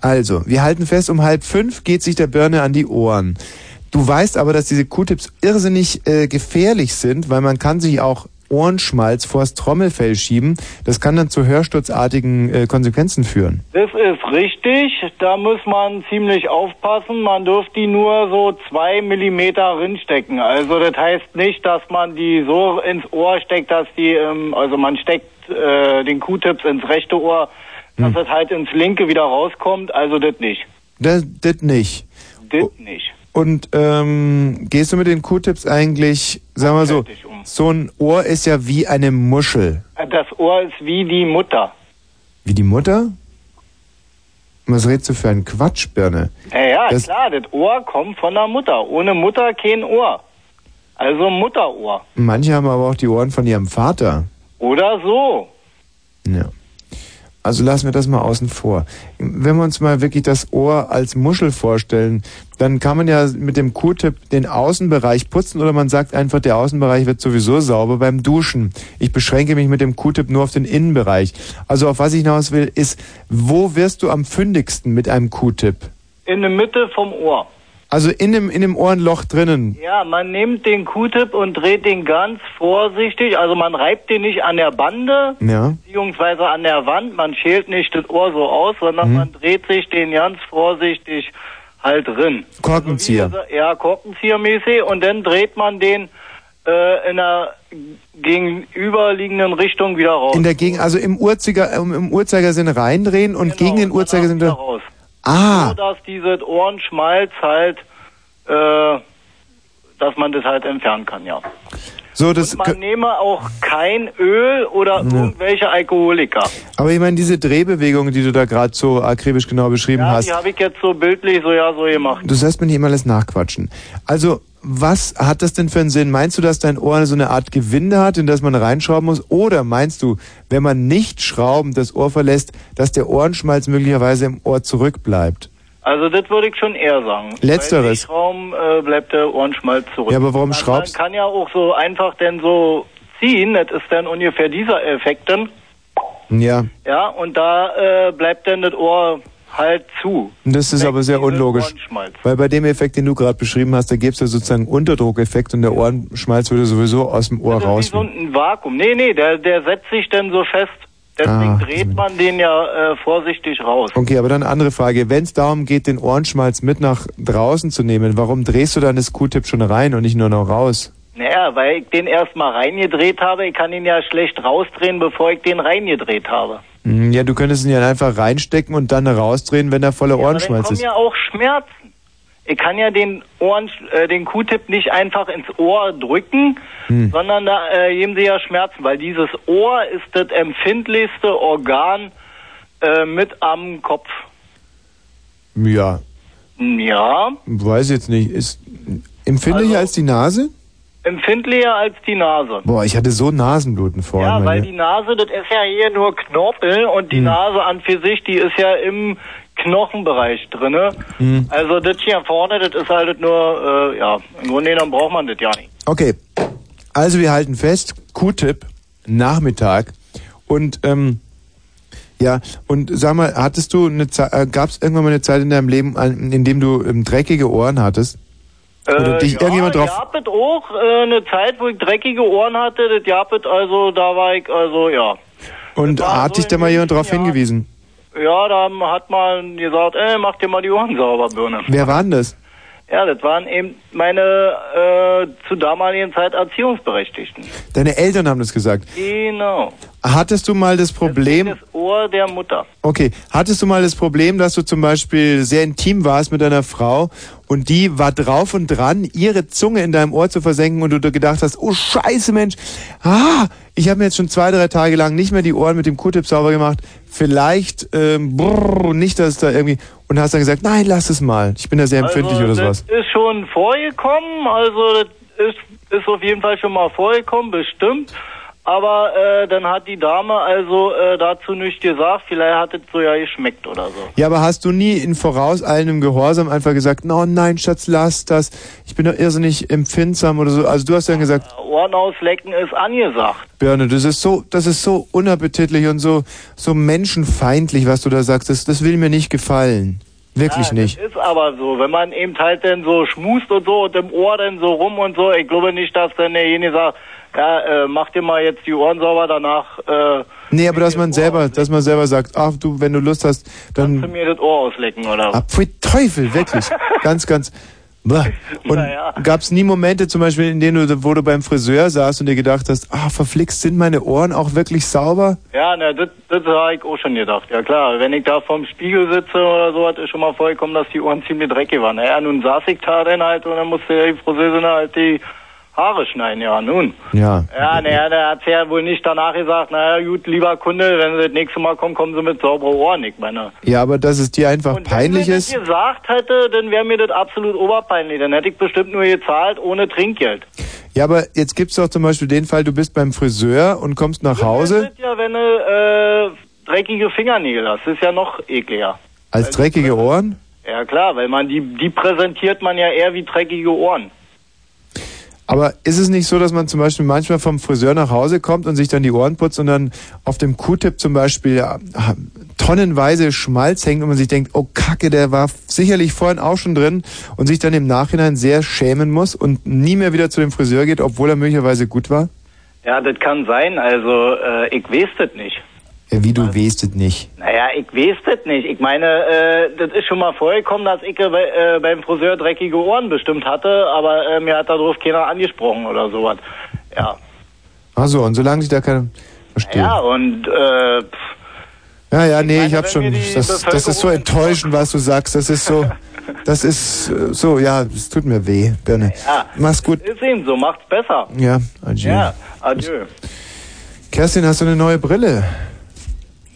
Also, wir halten fest, um halb fünf geht sich der Birne an die Ohren. Du weißt aber, dass diese Q-Tips irrsinnig äh, gefährlich sind, weil man kann sich auch Ohrenschmalz vors Trommelfell schieben. Das kann dann zu hörsturzartigen äh, Konsequenzen führen. Das ist richtig, da muss man ziemlich aufpassen. Man dürfte die nur so zwei Millimeter rinstecken. Also das heißt nicht, dass man die so ins Ohr steckt, dass die, ähm, also man steckt äh, den Q-Tips ins rechte Ohr, dass Hm. es halt ins linke wieder rauskommt. Also das nicht. Das, das nicht. Das nicht. Und ähm, gehst du mit den Q-Tips eigentlich, sagen wir so, so ein Ohr ist ja wie eine Muschel. Das Ohr ist wie die Mutter. Wie die Mutter? Was redest du für einen Quatsch, Birne? Naja, Das- klar, das Ohr kommt von der Mutter. Ohne Mutter kein Ohr. Also Mutterohr. Manche haben aber auch die Ohren von ihrem Vater. Oder so. Ja. Also lassen wir das mal außen vor. Wenn wir uns mal wirklich das Ohr als Muschel vorstellen, dann kann man ja mit dem Q-Tip den Außenbereich putzen oder man sagt einfach, der Außenbereich wird sowieso sauber beim Duschen. Ich beschränke mich mit dem Q-Tip nur auf den Innenbereich. Also auf was ich hinaus will, ist, wo wirst du am fündigsten mit einem Q-Tip? In der Mitte vom Ohr. Also in dem, in dem Ohrenloch drinnen. Ja, man nimmt den Q-Tip und dreht den ganz vorsichtig. Also man reibt den nicht an der Bande, Ja. beziehungsweise an der Wand. Man schält nicht das Ohr so aus, sondern Mhm. man dreht sich den ganz vorsichtig halt drin. Korkenzieher. Also wie, ja, Korkenziehermäßig. Und dann dreht man den äh, in der gegenüberliegenden Richtung wieder raus. In der Gegend, also im, Uhrzeiger, im, im Uhrzeigersinn reindrehen und gegen den Uhrzeigersinn wieder. raus. Ah, So, dass dieses Ohrenschmalz halt, äh, dass man das halt entfernen kann, ja. so das. Man nehme auch kein Öl oder irgendwelche Alkoholiker. Aber ich meine, diese Drehbewegungen, die du da gerade so akribisch genau beschrieben Ja, hast, die habe ich jetzt so bildlich so ja so gemacht. du sollst mir nicht immer alles nachquatschen. Also, was hat das denn für einen Sinn? Meinst du, dass dein Ohr so eine Art Gewinde hat, in das man reinschrauben muss? Oder meinst du, wenn man nicht schraubend das Ohr verlässt, dass der Ohrenschmalz möglicherweise im Ohr zurückbleibt? Also das würde ich schon eher sagen. Letzteres. Bei Raum äh, bleibt der Ohrenschmalz zurück. Ja, aber warum man, schraubst- Man kann ja auch so einfach denn so ziehen, das ist dann ungefähr dieser Effekt dann. Ja, Ja, und da äh, bleibt dann das Ohr halt zu. das ist aber sehr unlogisch. Weil bei dem Effekt, den du gerade beschrieben hast, da gäbe es ja sozusagen einen Unterdruckeffekt und der Ohrenschmalz würde sowieso aus dem Ohr Das ist raus. wie so ein Vakuum. Nee, nee, der, der setzt sich dann so fest. Deswegen Ah, dreht man den ja äh, vorsichtig raus. Okay, aber dann andere Frage. Wenn es darum geht, den Ohrenschmalz mit nach draußen zu nehmen, warum drehst du dann das Q-Tip schon rein und nicht nur noch raus? Naja, weil ich den erstmal reingedreht habe. Ich kann ihn ja schlecht rausdrehen, bevor ich den reingedreht habe. Hm, Ja, du könntest ihn ja einfach reinstecken und dann rausdrehen, wenn er voller Aber dann Ohrenschmalz kommen ist. ja auch Schmerzen. Ich kann ja den Ohren, äh, den Q-Tip nicht einfach ins Ohr drücken, Hm. sondern da äh, geben sie ja Schmerzen, weil dieses Ohr ist das empfindlichste Organ äh, mit am Kopf. Ja, Ja, weiß jetzt nicht. Ist empfindlicher Also- als die Nase? Empfindlicher als die Nase. Boah, ich hatte so Nasenbluten vorhin. Ja, weil meine- die Nase, das ist ja hier nur Knorpel und die Hm. Nase an für sich, die ist ja im Knochenbereich drinne. Hm. Also das hier vorne, das ist halt nur, äh, ja, im Grunde genommen braucht man das ja nicht. Okay, also wir halten fest, Q-Tip, Nachmittag und ähm, ja, und sag mal, hattest du eine Zeit, äh, gab es irgendwann mal eine Zeit in deinem Leben, in dem du ähm, dreckige Ohren hattest? Oder dich ja, irgendjemand drauf... gab es auch äh, eine Zeit, wo ich dreckige Ohren hatte, das es also, da war ich, also ja. Und hat so dich da mal jemand darauf Jahren. hingewiesen? Ja, da hat man gesagt, ey, mach dir mal die Ohren sauber, Birne. Wer war denn das? Ja, das waren eben meine äh, zu damaligen Zeit Erziehungsberechtigten. Deine Eltern haben das gesagt. Genau. Hattest du mal das Problem, Das Ohr der Mutter. okay, hattest du mal das Problem, dass du zum Beispiel sehr intim warst mit deiner Frau und die war drauf und dran, ihre Zunge in deinem Ohr zu versenken und du dir gedacht hast, oh scheiße Mensch, ah, ich habe mir jetzt schon zwei, drei Tage lang nicht mehr die Ohren mit dem Q-Tip sauber gemacht, vielleicht, ähm, brrr, nicht, dass da irgendwie, und hast dann gesagt, nein, lass es mal, ich bin da sehr empfindlich also, oder das sowas. ist schon vorgekommen, also das ist, ist auf jeden Fall schon mal vorgekommen, bestimmt. Aber äh, dann hat die Dame also äh, dazu nichts gesagt, vielleicht hat es so ja geschmeckt oder so. Ja, aber hast du nie in vorauseilendem Gehorsam einfach gesagt, no, nein, Schatz, lass das, ich bin doch irrsinnig empfindsam oder so. Also du hast dann gesagt, Ohren auslecken ist angesagt. Birne, das ist so, das ist so unappetitlich und so, so menschenfeindlich, was du da sagst. Das, das will mir nicht gefallen. Wirklich ja, nicht. Das ist aber so, wenn man eben halt dann so schmust und so und im Ohr dann so rum und so, ich glaube nicht, dass dann derjenige sagt, ja, äh, mach dir mal jetzt die Ohren sauber, danach äh, Nee, aber dass man selber, dass man selber sagt, ach du, wenn du Lust hast, kannst du dann, mir das Ohr auslecken oder was? ah, pfui Teufel, wirklich. ganz, ganz, Bäh. Und Naja. gab's nie Momente zum Beispiel, in denen du, wo du beim Friseur saßt und dir gedacht hast, ah, verflixt, sind meine Ohren auch wirklich sauber? Ja, ne, das, das habe ich auch schon gedacht. Ja klar, wenn ich da vorm Spiegel sitze oder so, hat es schon mal vorgekommen, dass die Ohren ziemlich dreckig waren. Naja, nun saß ich da dann halt und dann musste die Friseurin halt die Haare schneiden, ja, nun. Ja. Ja, naja, der hat ja wohl nicht danach gesagt, naja, gut, lieber Kunde, wenn Sie das nächste Mal kommen, kommen Sie mit sauberen Ohren. Ich meine, Ja, aber dass es dir einfach peinlich wenn mir ist. das gesagt hätte, dann wäre mir das absolut oberpeinlich. Dann hätte ich bestimmt nur gezahlt ohne Trinkgeld. Ja, aber jetzt gibt's doch zum Beispiel den Fall, du bist beim Friseur und kommst nach Hause Das ist ja, wenn du äh, dreckige Fingernägel hast, das ist ja noch ekliger. als dreckige Ohren. Ja klar, weil man die, die präsentiert man ja eher wie dreckige Ohren. Aber ist es nicht so, dass man zum Beispiel manchmal vom Friseur nach Hause kommt und sich dann die Ohren putzt und dann auf dem Q-Tip zum Beispiel ja, tonnenweise Schmalz hängt und man sich denkt, oh Kacke, der war sicherlich vorhin auch schon drin und sich dann im Nachhinein sehr schämen muss und nie mehr wieder zu dem Friseur geht, obwohl er möglicherweise gut war? Ja, das kann sein, also äh, ich weiß das nicht. Ja, wie du weißt es nicht. Naja, ich weiß das nicht. Ich meine, äh, das ist schon mal vorgekommen, dass ich äh, bei, äh, beim Friseur dreckige Ohren bestimmt hatte, aber äh, mir hat darauf keiner angesprochen oder sowas. Ja. Achso, und solange sich da keine... Verstehe. Ja, und äh, pff, Ja, ja, nee, ich, meine, hab wenn schon. Das, das ist so enttäuschend, was du sagst. Das ist so. Das ist äh, so, ja, es tut mir weh, Birne. ja, Mach's gut. ist eben so, macht's besser. Ja, adieu. Ja, adieu. Kerstin, hast du eine neue Brille?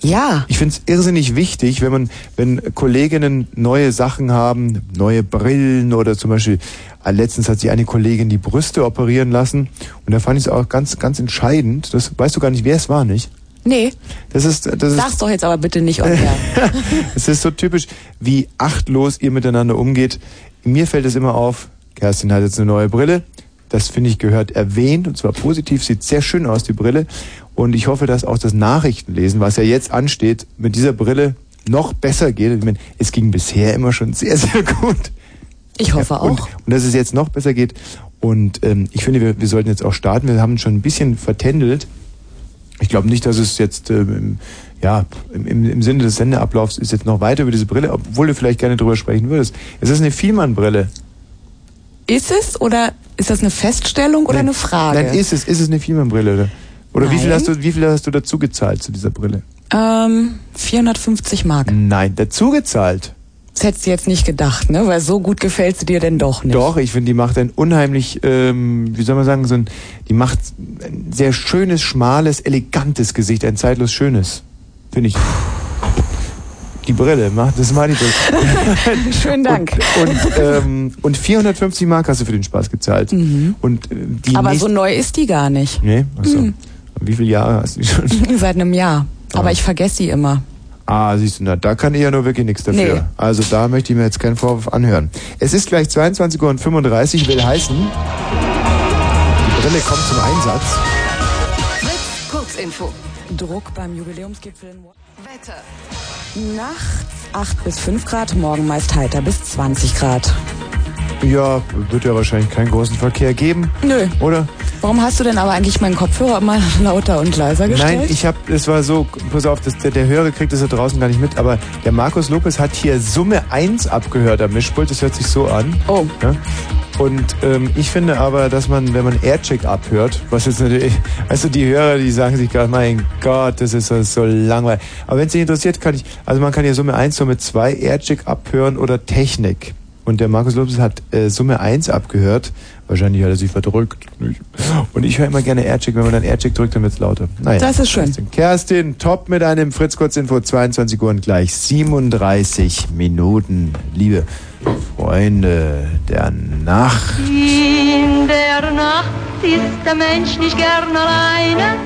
Ja. Ich find's irrsinnig wichtig, wenn man, wenn Kolleginnen neue Sachen haben, neue Brillen oder zum Beispiel, äh, letztens hat sich eine Kollegin die Brüste operieren lassen und da fand ich es auch ganz, ganz entscheidend. Das weißt du gar nicht, wer es war, nicht? Nee, Das ist, das ist, sag's doch jetzt aber bitte nicht air. es ist so typisch, wie achtlos ihr miteinander umgeht. Mir fällt es immer auf, Kerstin hat jetzt eine neue Brille. Das finde ich gehört erwähnt und zwar positiv. Sieht sehr schön aus, die Brille. Und ich hoffe, dass auch das Nachrichtenlesen, was ja jetzt ansteht, mit dieser Brille noch besser geht. Ich meine, es ging bisher immer schon sehr, sehr gut. Ich hoffe Ja, und, auch. und dass es jetzt noch besser geht. Und ähm, ich finde, wir, wir sollten jetzt auch starten. Wir haben schon ein bisschen vertändelt. Ich glaube nicht, dass es jetzt ähm, ja im, im, im Sinne des Sendeablaufs ist jetzt noch weiter über diese Brille, obwohl du vielleicht gerne drüber sprechen würdest. Es ist eine Vielmann-Brille. Ist es oder ist das eine Feststellung oder eine Frage? Nein, ist es, ist es eine Vielmann-Brille? Oder, wie viel hast du, wie viel hast du dazu gezahlt zu dieser Brille? ähm, 450 Mark. Nein, dazu gezahlt. Das hättest du jetzt nicht gedacht, ne? Weil so gut gefällt sie dir denn doch nicht. Doch, ich finde, die macht ein unheimlich, ähm, wie soll man sagen, so ein, die macht ein sehr schönes, schmales, elegantes Gesicht, ein zeitlos schönes. Finde ich. Die Brille, macht das mal die Brille. Schönen Dank. Und, und, ähm, und 450 Mark hast du für den Spaß gezahlt. Und äh, die Mhm. aber so neu ist die gar nicht. Nee, achso. Mhm. Wie viele Jahre hast du die schon? Seit einem Jahr. Aber ich vergesse sie immer. Ah, siehst du, na, da kann ich ja nur wirklich nichts dafür. Nee. Also da möchte ich mir jetzt keinen Vorwurf anhören. Es ist gleich 22.35 Uhr, will heißen, die Brille kommt zum Einsatz. Fritz, Kurzinfo. Druck beim Jubiläumsgipfel in Wetter. Nachts 8 bis 5 Grad, morgen meist heiter bis 20 Grad. Ja, wird ja wahrscheinlich keinen großen Verkehr geben, Nö. oder? Warum hast du denn aber eigentlich meinen Kopfhörer mal lauter und leiser gestellt? Nein, ich habe, es war so, pass auf, das, der, der Hörer kriegt das da draußen gar nicht mit, aber der Markus Lopez hat hier Summe 1 abgehört am Mischpult, das hört sich so an. Oh. Ja? Und ähm, ich finde aber, dass man, wenn man Aircheck abhört, was jetzt natürlich, also die Hörer, die sagen sich gerade, mein Gott, das ist so, langweilig. Aber wenn es dich interessiert, kann ich, also man kann ja Summe 1, Summe 2 Aircheck abhören oder Technik. Und der Markus Lopez hat äh, Summe 1 abgehört. Wahrscheinlich hat er sich verdrückt. Und ich höre immer gerne Aircheck. Wenn man dann Aircheck drückt, dann wird's lauter. Naja. Das ist schön. Kerstin, Kerstin, top mit einem Fritz Kurzinfo, 22 Uhr und gleich 37 Minuten. Liebe Freunde der Nacht. In der Nacht ist der Mensch nicht gern alleine,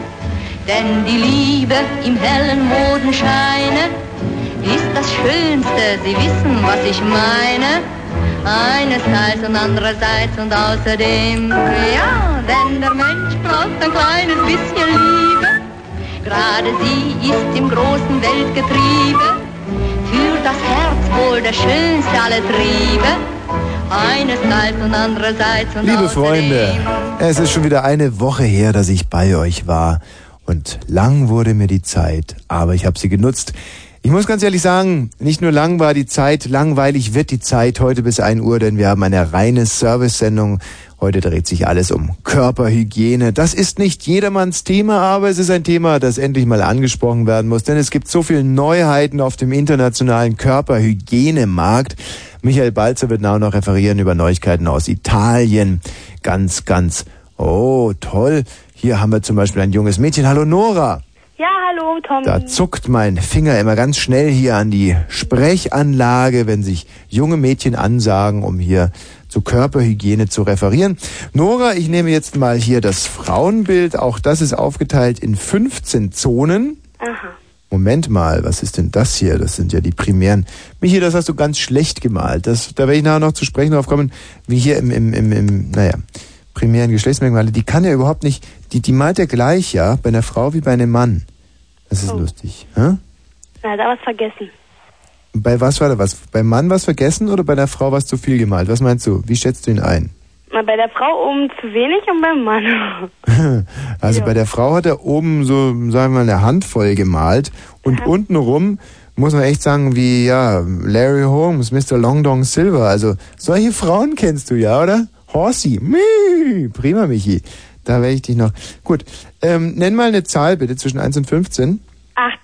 denn die Liebe im hellen Mondenscheine ist das Schönste, Sie wissen, was ich meine. Einerseits und andererseits und außerdem, ja, denn der Mensch braucht ein kleines bisschen Liebe. Gerade sie ist im großen Weltgetriebe, für das Herz wohl der schönste aller Triebe. Einerseits und andererseits und Liebe. Freunde, es ist schon wieder eine Woche her, dass ich bei euch war. Und lang wurde mir die Zeit, aber ich habe sie genutzt. Ich muss ganz ehrlich sagen, nicht nur lang war die Zeit, langweilig wird die Zeit heute bis 1 Uhr, denn wir haben eine reine Service-Sendung. Heute dreht sich alles um Körperhygiene. Das ist nicht jedermanns Thema, aber es ist ein Thema, das endlich mal angesprochen werden muss, denn es gibt so viele Neuheiten auf dem internationalen Körperhygienemarkt. Michael Balzer wird now noch referieren über Neuigkeiten aus Italien. Ganz, ganz, oh, toll. Hier haben wir zum Beispiel ein junges Mädchen. Hallo Nora. Ja, hallo, Tom. Da zuckt mein Finger immer ganz schnell hier an die Sprechanlage, wenn sich junge Mädchen ansagen, um hier zur Körperhygiene zu referieren. Nora, ich nehme jetzt mal hier das Frauenbild. Auch das ist aufgeteilt in 15 Zonen. Aha. Moment mal, was ist denn das hier? Das sind ja die primären. Michi, das hast du ganz schlecht gemalt. Das, da werde ich nachher noch zu sprechen drauf kommen, wie hier im, im, im, im naja, primären Geschlechtsmerkmale. Die kann ja überhaupt nicht, die, die malt ja gleich, ja, bei einer Frau wie bei einem Mann. Das ist Oh. lustig. Hä? Na, da was vergessen. Bei was war da was? Beim Mann was vergessen oder bei der Frau was zu viel gemalt? Was meinst du? Wie schätzt du ihn ein? Na, bei der Frau oben zu wenig und beim Mann. Also Ja. bei der Frau hat er oben so, sagen wir mal, eine Handvoll gemalt und untenrum muss man echt sagen, wie, ja, Larry Holmes, Mr. Long Dong Silver. Also solche Frauen kennst du ja, oder? Horsey, Mii, prima, Michi. Da werde ich dich noch. Gut, ähm, nenn mal eine Zahl bitte zwischen 1 und 15. Acht.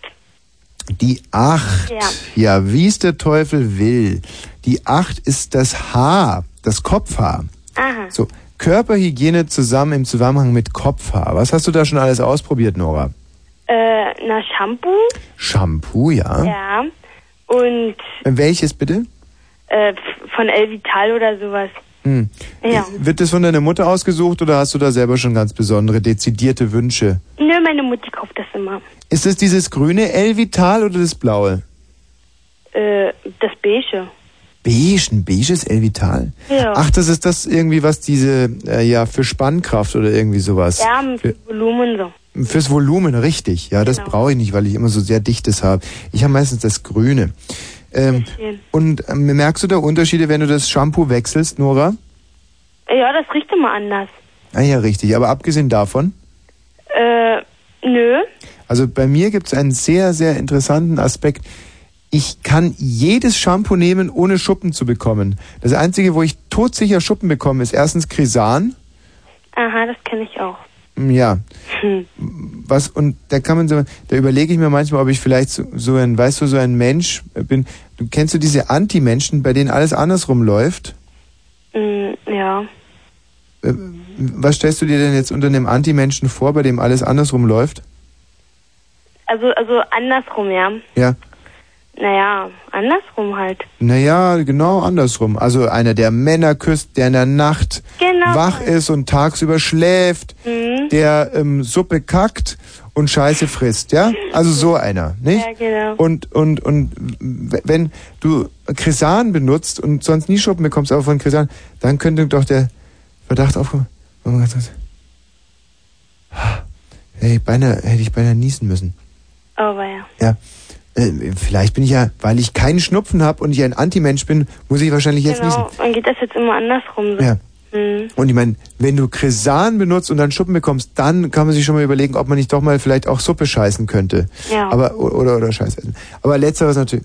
Die 8. Ja. Ja, wie es der Teufel will. Die 8 ist das Haar, das Kopfhaar. Aha. So, Körperhygiene zusammen im Zusammenhang mit Kopfhaar. Was hast du da schon alles ausprobiert, Nora? Äh, na, Shampoo. Shampoo, ja. Ja. Und Welches bitte? äh, von Elvital oder sowas. Hm. Ja. Wird das von deiner Mutter ausgesucht oder hast du da selber schon ganz besondere, dezidierte Wünsche? Nö, meine Mutti kauft das immer. Ist es dieses grüne Elvital oder das blaue? Äh, das Beige. Beige, ein beiges Elvital? Ja. Ach, das ist das irgendwie, was diese, äh, ja, für Spannkraft oder irgendwie sowas. Ja, Für, Volumen so. fürs Volumen, richtig. Ja, das Genau. brauche ich nicht, weil ich immer so sehr dichtes habe. Ich habe meistens das grüne. Ähm, und ähm, merkst du da Unterschiede, wenn du das Shampoo wechselst, Nora? Ja, das riecht immer anders. Ah ja, richtig. Aber abgesehen davon, Äh, nö. also bei mir gibt es einen sehr, sehr interessanten Aspekt. Ich kann jedes Shampoo nehmen, ohne Schuppen zu bekommen. Das Einzige, wo ich todsicher Schuppen bekomme, ist erstens Krisan. Aha, das kenne ich auch. Mm, Ja. Hm. Was, und da kann man so, da überlege ich mir manchmal, ob ich vielleicht so, so ein, weißt du, so ein Mensch bin. Du kennst du diese Anti-Menschen, bei denen alles andersrum läuft? Mm, ja. Äh, Was stellst du dir denn jetzt unter einem Anti-Menschen vor, bei dem alles andersrum läuft? Also, also andersrum, ja. Ja. Naja, andersrum halt. Naja, genau andersrum. Also einer, der Männer küsst, der in der Nacht Genau. wach ist und tagsüber schläft, Mhm. der ähm, Suppe kackt und Scheiße frisst, ja? Also so einer, nicht? Ja, genau. Und, und, und wenn du Krisan benutzt und sonst nie Schuppen bekommst, aber von Krisan, dann könnte doch der Verdacht aufkommen. Hey, beinahe, hätte ich beinahe niesen müssen. Aber ja. Ja. Äh, vielleicht bin ich ja, weil ich keinen Schnupfen habe und ich ein Antimensch bin, muss ich wahrscheinlich jetzt niesen. genau, dann geht das jetzt immer andersrum. So. Ja. Hm. Und ich meine, wenn du Kresan benutzt und dann Schuppen bekommst, dann kann man sich schon mal überlegen, ob man nicht doch mal vielleicht auch Suppe scheißen könnte. Ja. Aber oder oder Scheiß essen. Aber letzteres natürlich.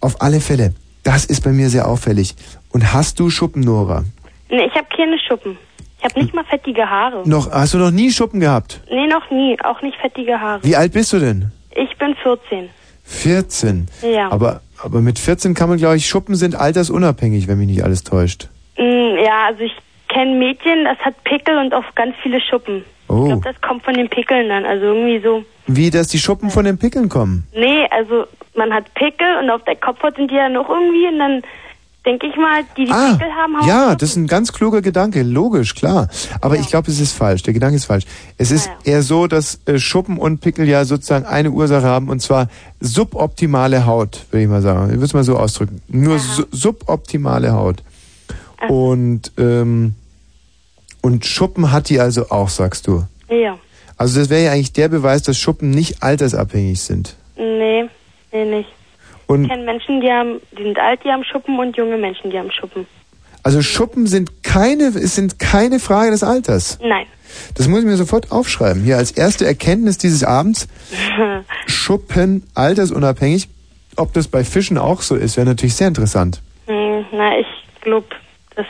Auf alle Fälle. Das ist bei mir sehr auffällig. Und hast du Schuppen, Nora? Nee, ich habe keine Schuppen. Ich habe nicht mal fettige Haare. Noch hast du noch nie Schuppen gehabt? Nee, noch nie. Auch nicht fettige Haare. Wie alt bist du denn? Ich bin 14. 14. Ja. Aber aber mit 14 kann man glaube ich Schuppen sind altersunabhängig, wenn mich nicht alles täuscht. Mm, ja, also ich kenne Mädchen, das hat Pickel und auch ganz viele Schuppen. Oh. Ich glaube, das kommt von den Pickeln dann. Also irgendwie so. Wie dass die Schuppen von den Pickeln kommen? Nee, also man hat Pickel und auf der Kopfhaut sind die ja noch irgendwie und dann denke ich mal, die die Pickel haben, haben Ja, das ist ein ganz kluger Gedanke, logisch, klar. Aber ich glaube, es ist falsch. Der Gedanke ist falsch. Es ist eher so, dass äh, Schuppen und Pickel ja sozusagen eine Ursache haben und zwar suboptimale Haut, würde ich mal sagen. Ich würde es mal so ausdrücken. Nur su suboptimale Haut. Und ähm, und Schuppen hat die also auch, sagst du. Ja. Also das wäre ja eigentlich der Beweis, dass Schuppen nicht altersabhängig sind. Nee, nee, nicht. Und ich kenne Menschen, die haben, die sind alt, die haben Schuppen und junge Menschen, die haben Schuppen. also Schuppen sind keine, es sind keine Frage des Alters. Nein. Das muss ich mir sofort aufschreiben. Hier als erste Erkenntnis dieses Abends. Schuppen altersunabhängig. Ob das bei Fischen auch so ist, wäre natürlich sehr interessant. Hm, Na, ich glaube, das,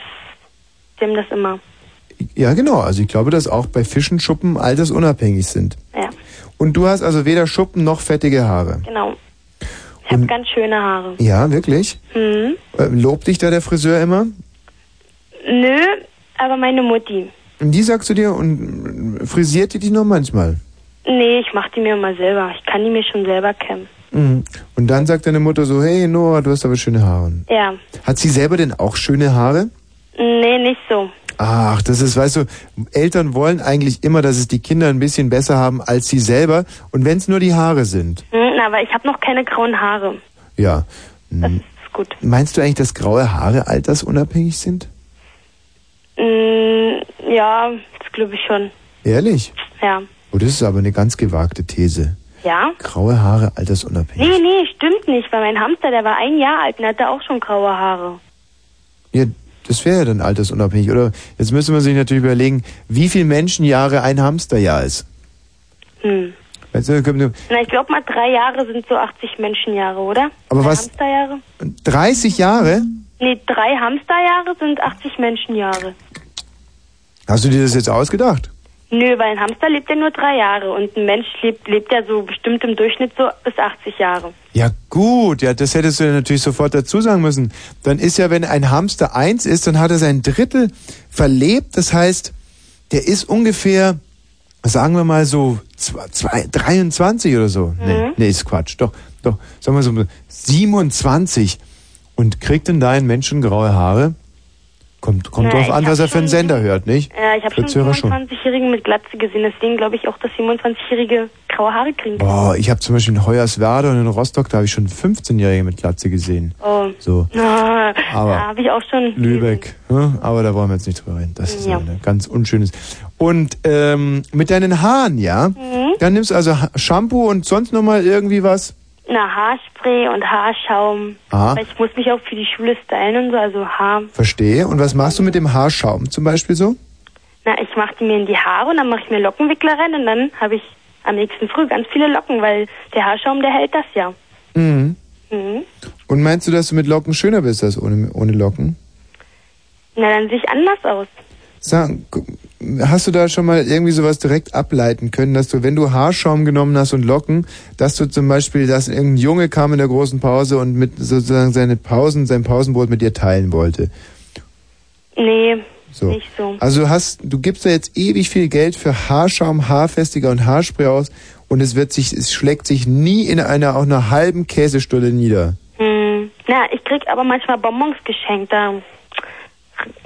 die haben das immer. Ja, genau. Also ich glaube, dass auch bei Fischen Schuppen altersunabhängig sind. Ja, Und du hast also weder Schuppen noch fettige Haare. genau. Ich habe ganz schöne Haare. Ja, wirklich? Hm. Äh, Lobt dich da der Friseur immer? Nö, aber meine Mutti. Und die sagst du dir und äh, frisiert die dich nur manchmal? Nee, ich mach die mir immer selber. Ich kann die mir schon selber kämmen. Mhm. Und dann sagt deine Mutter so, hey Noah, du hast aber schöne Haare. Ja. Hat sie selber denn auch schöne Haare? Nee, nicht so. Ach, das ist, weißt du, Eltern wollen eigentlich immer, dass es die Kinder ein bisschen besser haben als sie selber. Und wenn es nur die Haare sind. Hm, aber ich habe noch keine grauen Haare. Ja. Hm. Ist gut. Meinst du eigentlich, dass graue Haare altersunabhängig sind? Hm, ja, das glaube ich schon. Ehrlich? Ja. Oh, das ist aber eine ganz gewagte These. Ja? Graue Haare altersunabhängig. Nee, nee, stimmt nicht, weil mein Hamster, der war ein Jahr alt und hatte auch schon graue Haare. Ja, das wäre ja dann altersunabhängig. Oder jetzt müsste man sich natürlich überlegen, wie viel Menschenjahre ein Hamsterjahr ist. Hm. Weißt du, kommt nur Na, ich glaube mal, drei Jahre sind so 80 Menschenjahre, oder? Aber drei was- Hamsterjahre? 30 Jahre? Nee, drei Hamsterjahre sind 80 Menschenjahre. Hast du dir das jetzt ausgedacht? Nö, weil ein Hamster lebt ja nur drei Jahre und ein Mensch lebt, lebt ja so bestimmt im Durchschnitt so bis 80 Jahre. Ja gut, ja, das hättest du ja natürlich sofort dazu sagen müssen. Dann ist ja, wenn ein Hamster eins ist, dann hat er sein Drittel verlebt. Das heißt, der ist ungefähr, sagen wir mal so, zwei, zwei, 23 oder so. Nee, nee, ist Quatsch. Doch, doch, sagen wir so 27. Und kriegt denn da ein Mensch schon graue Haare? Kommt, kommt Na, drauf an, was er für einen Sender hört, nicht? Ja, ich habe schon Fritz-Hörer schon. 25-Jährigen mit Glatze gesehen, deswegen glaube ich auch, dass 27-Jährige graue Haare kriegen. Boah, ich habe zum Beispiel in Hoyerswerda und in Rostock, da habe ich schon 15-Jährige mit Glatze gesehen. Oh. So. Na, Aber da habe ich auch schon. Lübeck. Ne? Aber da wollen wir jetzt nicht drüber reden. Das ist Ja. ja eine ganz unschönes. Und ähm, mit deinen Haaren, ja? Mhm. Dann nimmst du also Ha- Shampoo und sonst nochmal irgendwie was? Na, Haarspray und Haarschaum. Aha. Weil ich muss mich auch für die Schule stylen und so, also Haar. Verstehe. Und was machst du mit dem Haarschaum zum Beispiel so? Na, ich mache die mir in die Haare und dann mache ich mir Lockenwickler rein und dann habe ich am nächsten Früh ganz viele Locken, weil der Haarschaum, der hält das ja. Mhm. Mhm. Und meinst du, dass du mit Locken schöner bist als ohne, ohne Locken? Na, dann sehe ich anders aus. Sag, hast du da schon mal irgendwie sowas direkt ableiten können, dass du, wenn du Haarschaum genommen hast und Locken, dass du zum Beispiel, dass irgendein Junge kam in der großen Pause und mit sozusagen seine Pausen, sein Pausenbrot mit dir teilen wollte? Nee, So. nicht so. Also du hast, du gibst da jetzt ewig viel Geld für Haarschaum, Haarfestiger und Haarspray aus und es wird sich, es schlägt sich nie in einer auch einer halben Käsestulle nieder. Hm. Na, ich krieg aber manchmal Bonbons geschenkt, da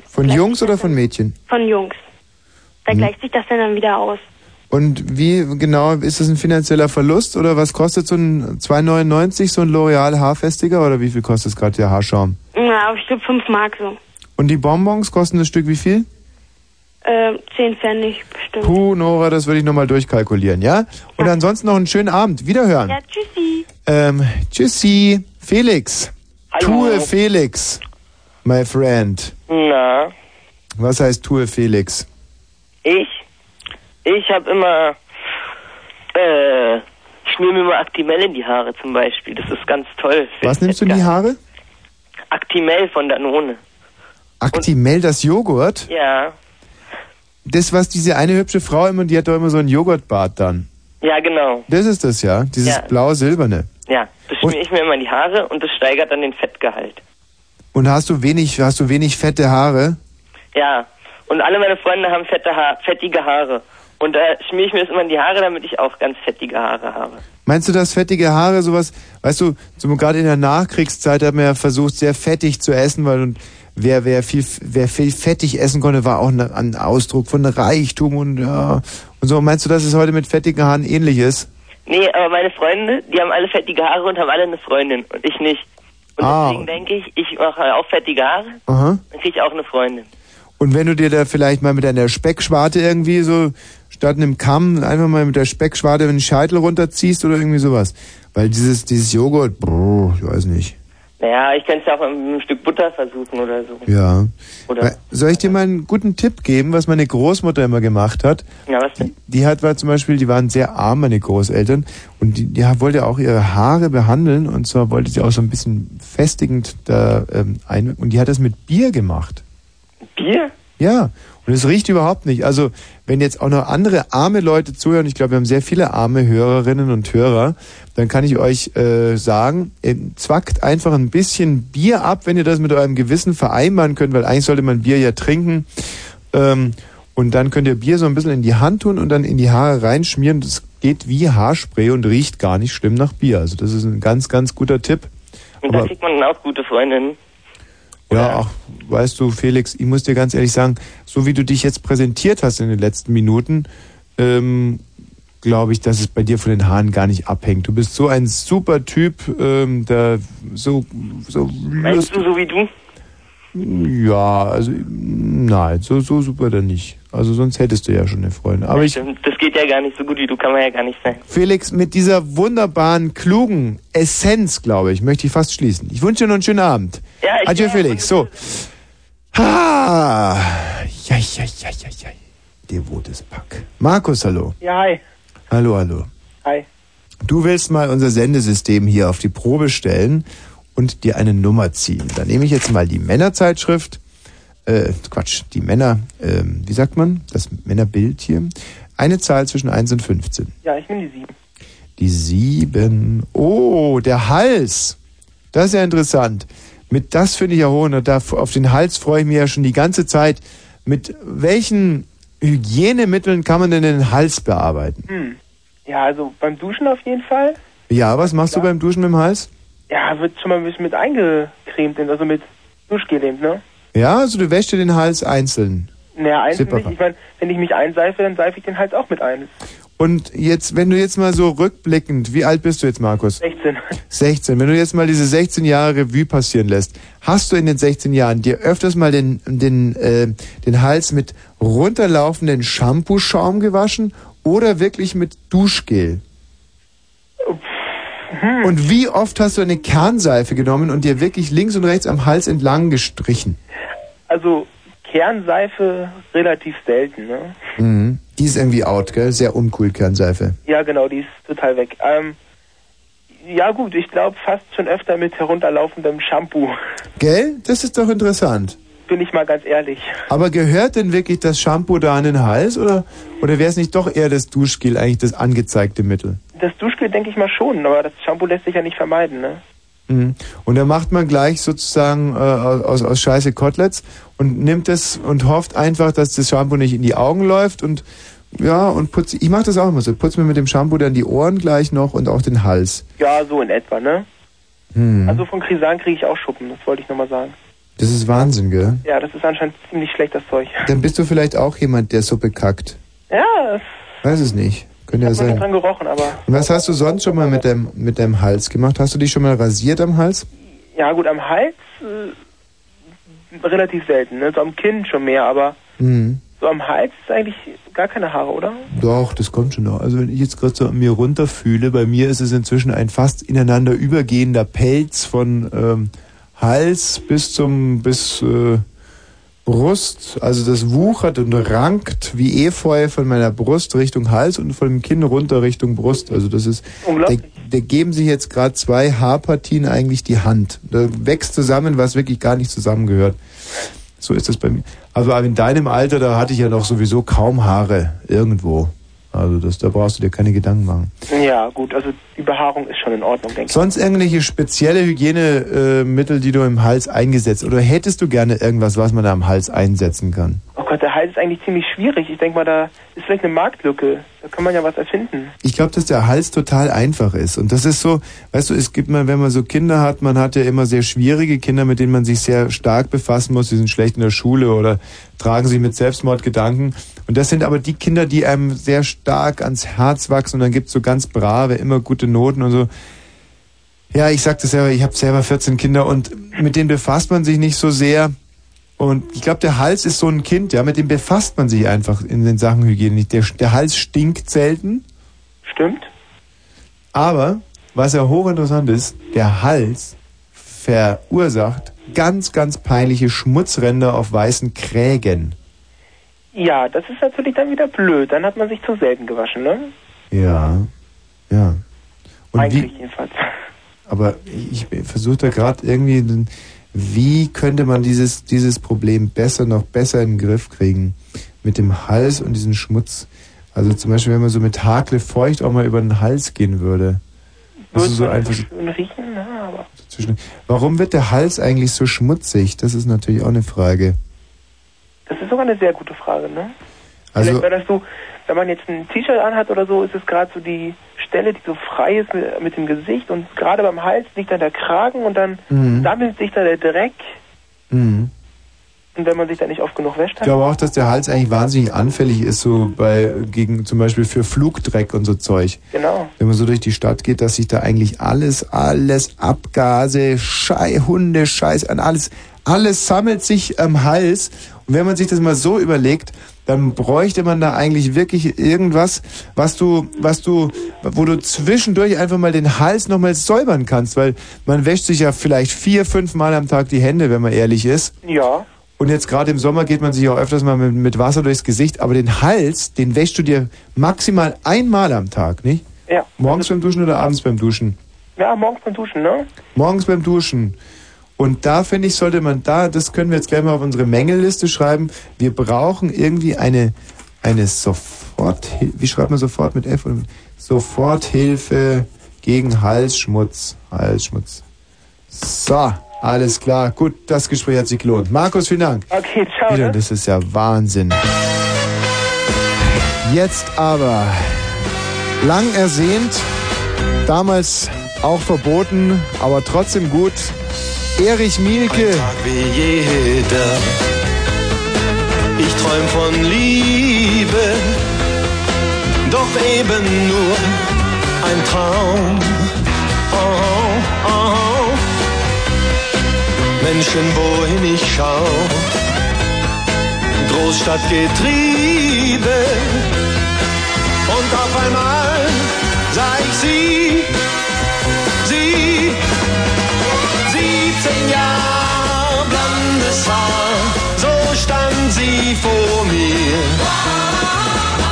Von Jungs oder von Mädchen? von Jungs. Da Hm. gleicht sich das dann, dann wieder aus. Und wie genau, ist das ein finanzieller Verlust oder was kostet so ein 2,99 so ein L'Oreal Haarfestiger oder wie viel kostet gerade der Haarschaum? Na, ich glaube 5 Mark so. Und die Bonbons kosten das Stück wie viel? Äh, 10 Pfennig bestimmt. Puh, Nora, das würde ich nochmal durchkalkulieren, ja? Und ansonsten noch einen schönen Abend. Wiederhören. Ja, tschüssi. Ähm, tschüssi. Felix. Hallo. Tue Felix. My friend. Na, Was heißt Tue Felix? Ich? Ich habe immer, äh, schmier mir mal Actimel in die Haare zum Beispiel. Das ist ganz toll. Was nimmst du in die Haare? Actimel von Danone. Actimel, das Joghurt? Ja, Das, was diese eine hübsche Frau immer, die hat doch immer so ein Joghurtbad dann. ja genau. Das ist das, ja? Dieses Ja. blau-silberne. Ja, das schmier ich mir immer in die Haare und das steigert dann den Fettgehalt. Und hast du wenig, hast du wenig fette Haare? Ja, und alle meine Freunde haben fette ha fettige Haare. Und da schmier ich mir das immer in die Haare, damit ich auch ganz fettige Haare habe. Meinst du, dass fettige Haare sowas, weißt du, so gerade in der Nachkriegszeit hat man ja versucht, sehr fettig zu essen, weil und wer, wer viel, wer viel fettig essen konnte, war auch ein, ein Ausdruck von Reichtum und ja, und so. Meinst du, dass es heute mit fettigen Haaren ähnlich ist? Nee, aber meine Freunde, die haben alle fettige Haare und haben alle eine Freundin und ich nicht. Und Ah. deswegen denke ich, ich mache auch fettige Haare, Aha. dann kriege ich auch eine Freundin. Und wenn du dir da vielleicht mal mit deiner Speckschwarte irgendwie so, statt einem Kamm, einfach mal mit der Speckschwarte den Scheitel runterziehst oder irgendwie sowas. Weil dieses, dieses Joghurt, brr, ich weiß nicht. Naja, ich kann es ja auch mit einem Stück Butter versuchen oder so. Ja. Oder? Soll ich dir mal einen guten Tipp geben, was meine Großmutter immer gemacht hat? Ja, was denn? Die hat war zum Beispiel, die waren sehr arm, meine Großeltern, und die, die wollte auch ihre Haare behandeln, und zwar wollte sie auch so ein bisschen festigend da ähm, einwirken, und die hat das mit Bier gemacht. Bier? Ja, und es riecht überhaupt nicht. Also, wenn jetzt auch noch andere arme Leute zuhören, ich glaube, wir haben sehr viele arme Hörerinnen und Hörer, dann kann ich euch äh, sagen, äh, zwackt einfach ein bisschen Bier ab, wenn ihr das mit eurem Gewissen vereinbaren könnt, weil eigentlich sollte man Bier ja trinken. Ähm, und dann könnt ihr Bier so ein bisschen in die Hand tun und dann in die Haare reinschmieren. Das geht wie Haarspray und riecht gar nicht schlimm nach Bier. Also das ist ein ganz, ganz guter Tipp. Und da kriegt man dann auch gute Freundinnen. Ja, ach, weißt du, Felix, ich muss dir ganz ehrlich sagen, so wie du dich jetzt präsentiert hast in den letzten Minuten, ähm, glaube ich, dass es bei dir von den Haaren gar nicht abhängt. Du bist so ein super Typ, ähm, der so, so Meinst du so wie du? Ja, also nein, so, so super dann nicht. Also sonst hättest du ja schon eine Freundin. Aber ich, das geht ja gar nicht so gut wie du, kann man ja gar nicht sein. Felix, mit dieser wunderbaren, klugen Essenz, glaube ich, möchte ich fast schließen. Ich wünsche dir noch einen schönen Abend. Ja, ich Adieu, Felix. So. Ha! Ja, ja, ja, ja, ja. Devotes Pack. Markus, hallo. Ja, hi. Hallo, hallo. Hi. Du willst mal unser Sendesystem hier auf die Probe stellen und dir eine Nummer ziehen. Da nehme ich jetzt mal die Männerzeitschrift, äh, Quatsch, die Männer, ähm, wie sagt man, das Männerbild hier. Eine Zahl zwischen 1 und 15. Ja, ich nehme die sieben. Die 7. Oh, der Hals. Das ist ja interessant. Mit das finde ich ja hoch. Und da, auf den Hals freue ich mich ja schon die ganze Zeit. Mit welchen Hygienemitteln kann man denn den Hals bearbeiten? Hm. Ja, also beim Duschen auf jeden Fall. Ja, was machst du beim Duschen mit dem Hals? Ja, wird schon mal ein bisschen mit eingecremt, also mit Duschgel, ne? Ja, also du wäschst dir den Hals einzeln. Naja, einzeln Separat. nicht. Ich meine, wenn ich mich einseife, dann seife ich den Hals auch mit ein. Und jetzt, wenn du jetzt mal so rückblickend, wie alt bist du jetzt, Markus? 16. 16. Wenn du jetzt mal diese 16 Jahre Revue passieren lässt, hast du in den 16 Jahren dir öfters mal den, den, äh, den Hals mit runterlaufenden Shampoo-Schaum gewaschen oder wirklich mit Duschgel? Und wie oft hast du eine Kernseife genommen und dir wirklich links und rechts am Hals entlang gestrichen? Also Kernseife relativ selten, ne? Mhm. Die ist irgendwie out, gell? Sehr uncool, Kernseife. Ja, genau, die ist total weg. Ähm, ja gut, ich glaube fast schon öfter mit herunterlaufendem Shampoo. Gell? Das ist doch interessant. Bin ich mal ganz ehrlich. Aber gehört denn wirklich das Shampoo da an den Hals oder, oder wäre es nicht doch eher das Duschgel eigentlich das angezeigte Mittel? Das Duschgel denke ich mal schon, aber das Shampoo lässt sich ja nicht vermeiden, ne? Mhm. Und dann macht man gleich sozusagen äh, aus, aus Scheiße Koteletts und nimmt es und hofft einfach, dass das Shampoo nicht in die Augen läuft und ja, und putze, ich mache das auch immer so, putze mir mit dem Shampoo dann die Ohren gleich noch und auch den Hals. Ja, so in etwa, ne? Mhm. Also von Krisan kriege ich auch Schuppen, das wollte ich nochmal sagen. Das ist Wahnsinn, gell? Ja, das ist anscheinend ziemlich schlecht, das Zeug. Dann bist du vielleicht auch jemand, der Suppe kackt. Ja, Weiß es nicht. Könnte ja sein. dran gerochen, aber Und was hast du sonst schon mal mit deinem, mit deinem Hals gemacht? Hast du dich schon mal rasiert am Hals? ja gut, am Hals äh, relativ selten, ne? So am Kinn schon mehr, aber Mhm. So am Hals ist eigentlich gar keine Haare, oder? Doch, das kommt schon noch. Also wenn ich jetzt gerade so an mir runterfühle, bei mir ist es inzwischen ein fast ineinander übergehender Pelz von ähm, Hals bis zum bis äh, Brust. Also das wuchert und rankt wie Efeu von meiner Brust Richtung Hals und von dem Kinn runter Richtung Brust. Also das ist da geben sich jetzt gerade zwei Haarpartien eigentlich die Hand. Da wächst zusammen, was wirklich gar nicht zusammengehört. So ist das bei mir. Also aber in deinem Alter, da hatte ich ja noch sowieso kaum Haare irgendwo. Also das, da brauchst du dir keine Gedanken machen. Ja, gut, also die Behaarung ist schon in Ordnung, denke ich. Sonst irgendwelche spezielle Hygienemittel, Mittel, die du im Hals eingesetzt oder hättest du gerne irgendwas, was man da am Hals einsetzen kann? Der Hals ist eigentlich ziemlich schwierig. Ich denke mal, da ist vielleicht eine Marktlücke. Da kann man ja was erfinden. Ich glaube, dass der Hals total einfach ist. Und das ist so, weißt du, es gibt mal, wenn man so Kinder hat, man hat ja immer sehr schwierige Kinder, mit denen man sich sehr stark befassen muss. Die sind schlecht in der Schule oder tragen sich mit Selbstmordgedanken. Und das sind aber die Kinder, die einem sehr stark ans Herz wachsen. Und dann gibt's so ganz brave, immer gute Noten und so. Ja, ich sagte selber, ich habe selber 14 Kinder und mit denen befasst man sich nicht so sehr. Und ich glaube, der Hals ist so ein Kind, ja, mit dem befasst man sich einfach in den Sachen Hygiene nicht. Der, der Hals stinkt selten. Stimmt. Aber, was ja hochinteressant ist, der Hals verursacht ganz, ganz peinliche Schmutzränder auf weißen Krägen. Ja, das ist natürlich dann wieder blöd. Dann hat man sich zu selten gewaschen, ne? Ja, ja. Und Eigentlich wie, jedenfalls. aber ich versuche da gerade irgendwie, wie könnte man dieses, dieses Problem besser, noch besser in den Griff kriegen? Mit dem Hals und diesem Schmutz. Also zum Beispiel, wenn man so mit Hakle feucht auch mal über den Hals gehen würde. Also so einfach so Schön riechen, na, aber. Warum wird der Hals eigentlich so schmutzig? Das ist natürlich auch eine Frage. das ist sogar eine sehr gute Frage, ne? Also, Vielleicht wäre das so, wenn man jetzt ein T-Shirt anhat oder so, ist es gerade so die Stelle, die so frei ist mit, mit dem Gesicht und gerade beim Hals liegt dann der Kragen und dann Mhm. sammelt sich da der Dreck mhm. und wenn man sich da nicht oft genug wäscht, ich dann glaube auch, dass der Hals eigentlich wahnsinnig anfällig ist, so bei, gegen, zum Beispiel für Flugdreck und so Zeug. Genau. Wenn man so durch die Stadt geht, dass sich da eigentlich alles, alles Abgase, Schei, Hunde, Scheiß, an alles, alles sammelt sich am Hals. Und wenn man sich das mal so überlegt, dann bräuchte man da eigentlich wirklich irgendwas, was du, was du, wo du zwischendurch einfach mal den Hals nochmal säubern kannst, weil man wäscht sich ja vielleicht vier, fünf Mal am Tag die Hände, wenn man ehrlich ist. Ja. Und jetzt gerade im Sommer geht man sich auch öfters mal mit, mit Wasser durchs Gesicht, aber den Hals, den wäschst du dir maximal einmal am Tag, nicht? Ja. Morgens beim Duschen oder abends beim Duschen? Ja, morgens beim Duschen, ne? Morgens beim Duschen. Und da finde ich, sollte man da, das können wir jetzt gleich mal auf unsere Mängelliste schreiben. Wir brauchen irgendwie eine, eine Sofort, wie schreibt man sofort mit F? Soforthilfe gegen Halsschmutz. Halsschmutz. So, alles klar. Gut, das Gespräch hat sich gelohnt. Markus, vielen Dank. Okay, ciao. Wieder, Ne? das ist ja Wahnsinn. Jetzt aber, lang ersehnt, damals auch verboten, aber trotzdem gut, Erich Mielke. wie jeder. Ich träum von Liebe, doch eben nur ein Traum. Oh, oh. Menschen, wohin ich schau, Großstadt getrieben. Und auf einmal sah ich sie, sie vor mir.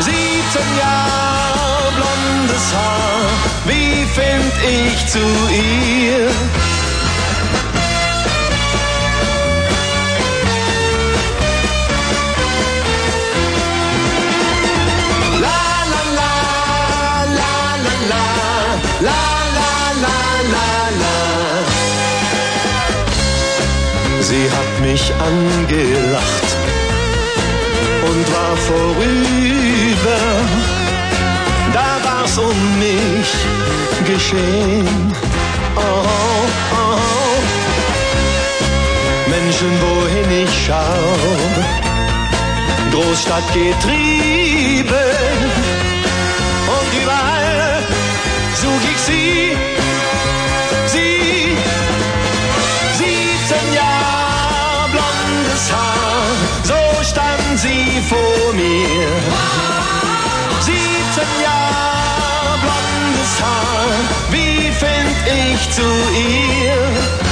17 Jahre blondes Haar, wie find ich zu ihr? Sie hat mich angelacht und war vorüber. Da war's um mich geschehen. Oh, oh. Menschen, wohin ich schau, Großstadt getrieben. Und überall such ich sie, sie vor mir. Siebzehn Jahre blondes Haar, wie find ich zu ihr?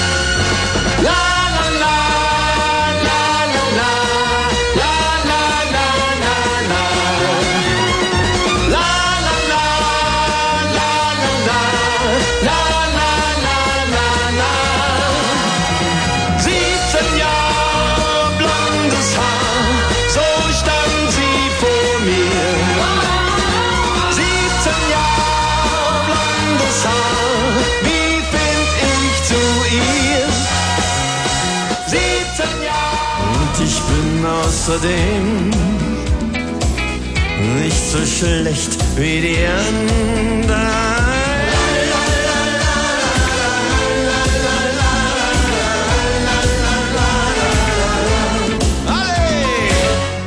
Außerdem nicht so schlecht wie die anderen.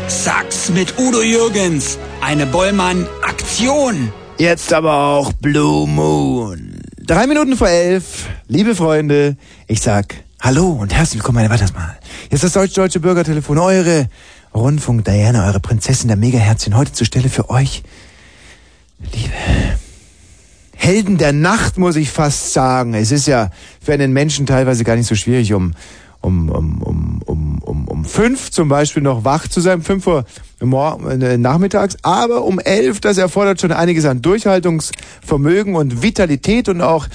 Sax mit Udo Jürgens. Eine Bollmann-Aktion. Jetzt aber auch Blue Moon. Drei Minuten vor elf, liebe Freunde, ich sag Hallo und herzlich willkommen, meine mal. Hier ist das deutsch-deutsche Bürgertelefon, eure Rundfunk Diana, eure Prinzessin der Megaherzchen. Heute zur Stelle für euch, liebe Helden der Nacht, muss ich fast sagen. Es ist ja für einen Menschen teilweise gar nicht so schwierig, um, um, um, um, um fünf zum Beispiel noch wach zu sein, fünf Uhr äh, nachmittags, aber um elf, das erfordert schon einiges an Durchhaltungsvermögen und Vitalität und auch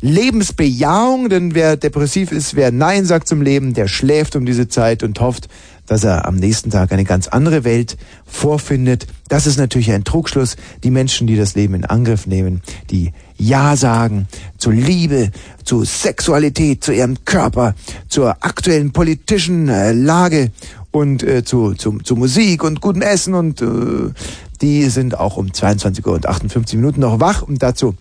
Lebensbejahung, denn wer depressiv ist, wer Nein sagt zum Leben, der schläft um diese Zeit und hofft, dass er am nächsten Tag eine ganz andere Welt vorfindet. Das ist natürlich ein Trugschluss. Die Menschen, die das Leben in Angriff nehmen, die Ja sagen zur Liebe, zu Sexualität, zu ihrem Körper, zur aktuellen politischen äh, Lage und äh, zu, zu, zu Musik und gutem Essen und äh, die sind auch um 22 Uhr und 58 Minuten noch wach und dazu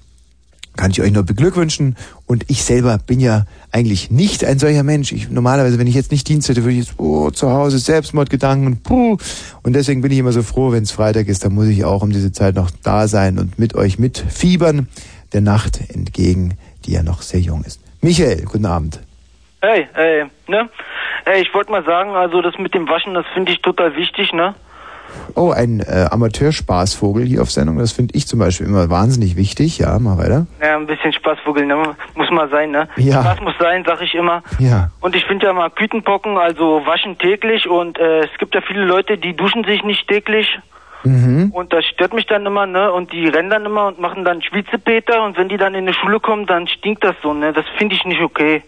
kann ich euch nur beglückwünschen. Und ich selber bin ja eigentlich nicht ein solcher Mensch. Ich, normalerweise, wenn ich jetzt nicht Dienst hätte, würde ich jetzt oh, zu Hause Selbstmordgedanken und puh. Und deswegen bin ich immer so froh, wenn es Freitag ist, dann muss ich auch um diese Zeit noch da sein und mit euch mitfiebern, der Nacht entgegen, die ja noch sehr jung ist. Michael, guten Abend. Hey, ey, ne? Ey, ich wollte mal sagen, also das mit dem Waschen, das finde ich total wichtig, ne? Oh, ein äh, Amateurspaßvogel hier auf Sendung, das finde ich zum Beispiel immer wahnsinnig wichtig. Ja, mal weiter. Ja, ein bisschen Spaßvogel, ne? Muss mal sein, ne? Ja. Spaß muss sein, sag ich immer. Ja. Und ich finde ja mal Kütenpocken, also waschen täglich und äh, es gibt ja viele Leute, die duschen sich nicht täglich. Mhm. Und das stört mich dann immer, ne? Und die rennen dann immer und machen dann Schwitzepeter und wenn die dann in die Schule kommen, dann stinkt das so, ne? Das finde ich nicht okay.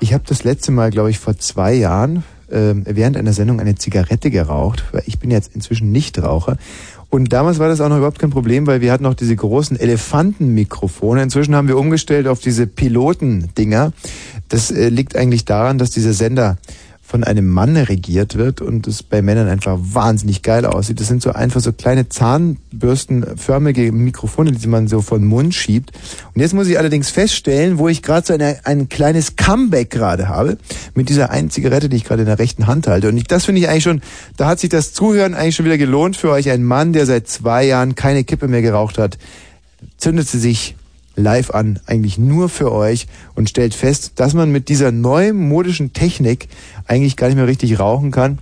Ich habe das letzte Mal, glaube ich, vor zwei Jahren ähm, während einer Sendung eine Zigarette geraucht, weil ich bin jetzt inzwischen Nichtraucher. Und damals war das auch noch überhaupt kein Problem, weil wir hatten noch diese großen Elefantenmikrofone. Inzwischen haben wir umgestellt auf diese Pilotendinger. Das äh, liegt eigentlich daran, dass dieser Sender von einem Mann regiert wird und es bei Männern einfach wahnsinnig geil aussieht. Das sind so einfach so kleine zahnbürstenförmige Mikrofone, die man so von Mund schiebt. Und jetzt muss ich allerdings feststellen, wo ich gerade so eine, ein kleines Comeback gerade habe, mit dieser einen Zigarette, die ich gerade in der rechten Hand halte. Und ich, das finde ich eigentlich schon, da hat sich das Zuhören eigentlich schon wieder gelohnt für euch. Ein Mann, der seit zwei Jahren keine Kippe mehr geraucht hat, zündet sie sich live an, eigentlich nur für euch und stellt fest, dass man mit dieser neumodischen Technik eigentlich gar nicht mehr richtig rauchen kann.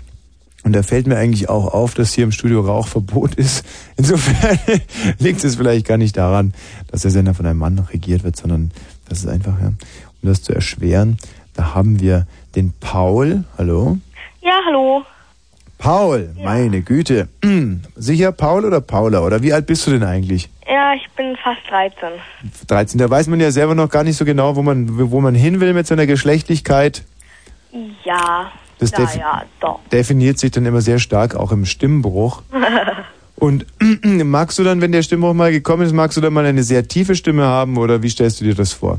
Und da fällt mir eigentlich auch auf, dass hier im Studio Rauchverbot ist. Insofern liegt es vielleicht gar nicht daran, dass der Sender von einem Mann regiert wird, sondern das ist einfach, ja, um das zu erschweren, da haben wir den Paul. Hallo? Ja, hallo. Paul, meine Güte. Sicher Paul oder Paula? Oder wie alt bist du denn eigentlich? Ja, ich bin fast 13. 13. Da weiß man ja selber noch gar nicht so genau, wo man, wo man hin will mit seiner Geschlechtlichkeit. Ja. Das ja, ja, doch. Definiert sich dann immer sehr stark auch im Stimmbruch. Und magst du dann, wenn der Stimmbruch mal gekommen ist, magst du dann mal eine sehr tiefe Stimme haben oder wie stellst du dir das vor?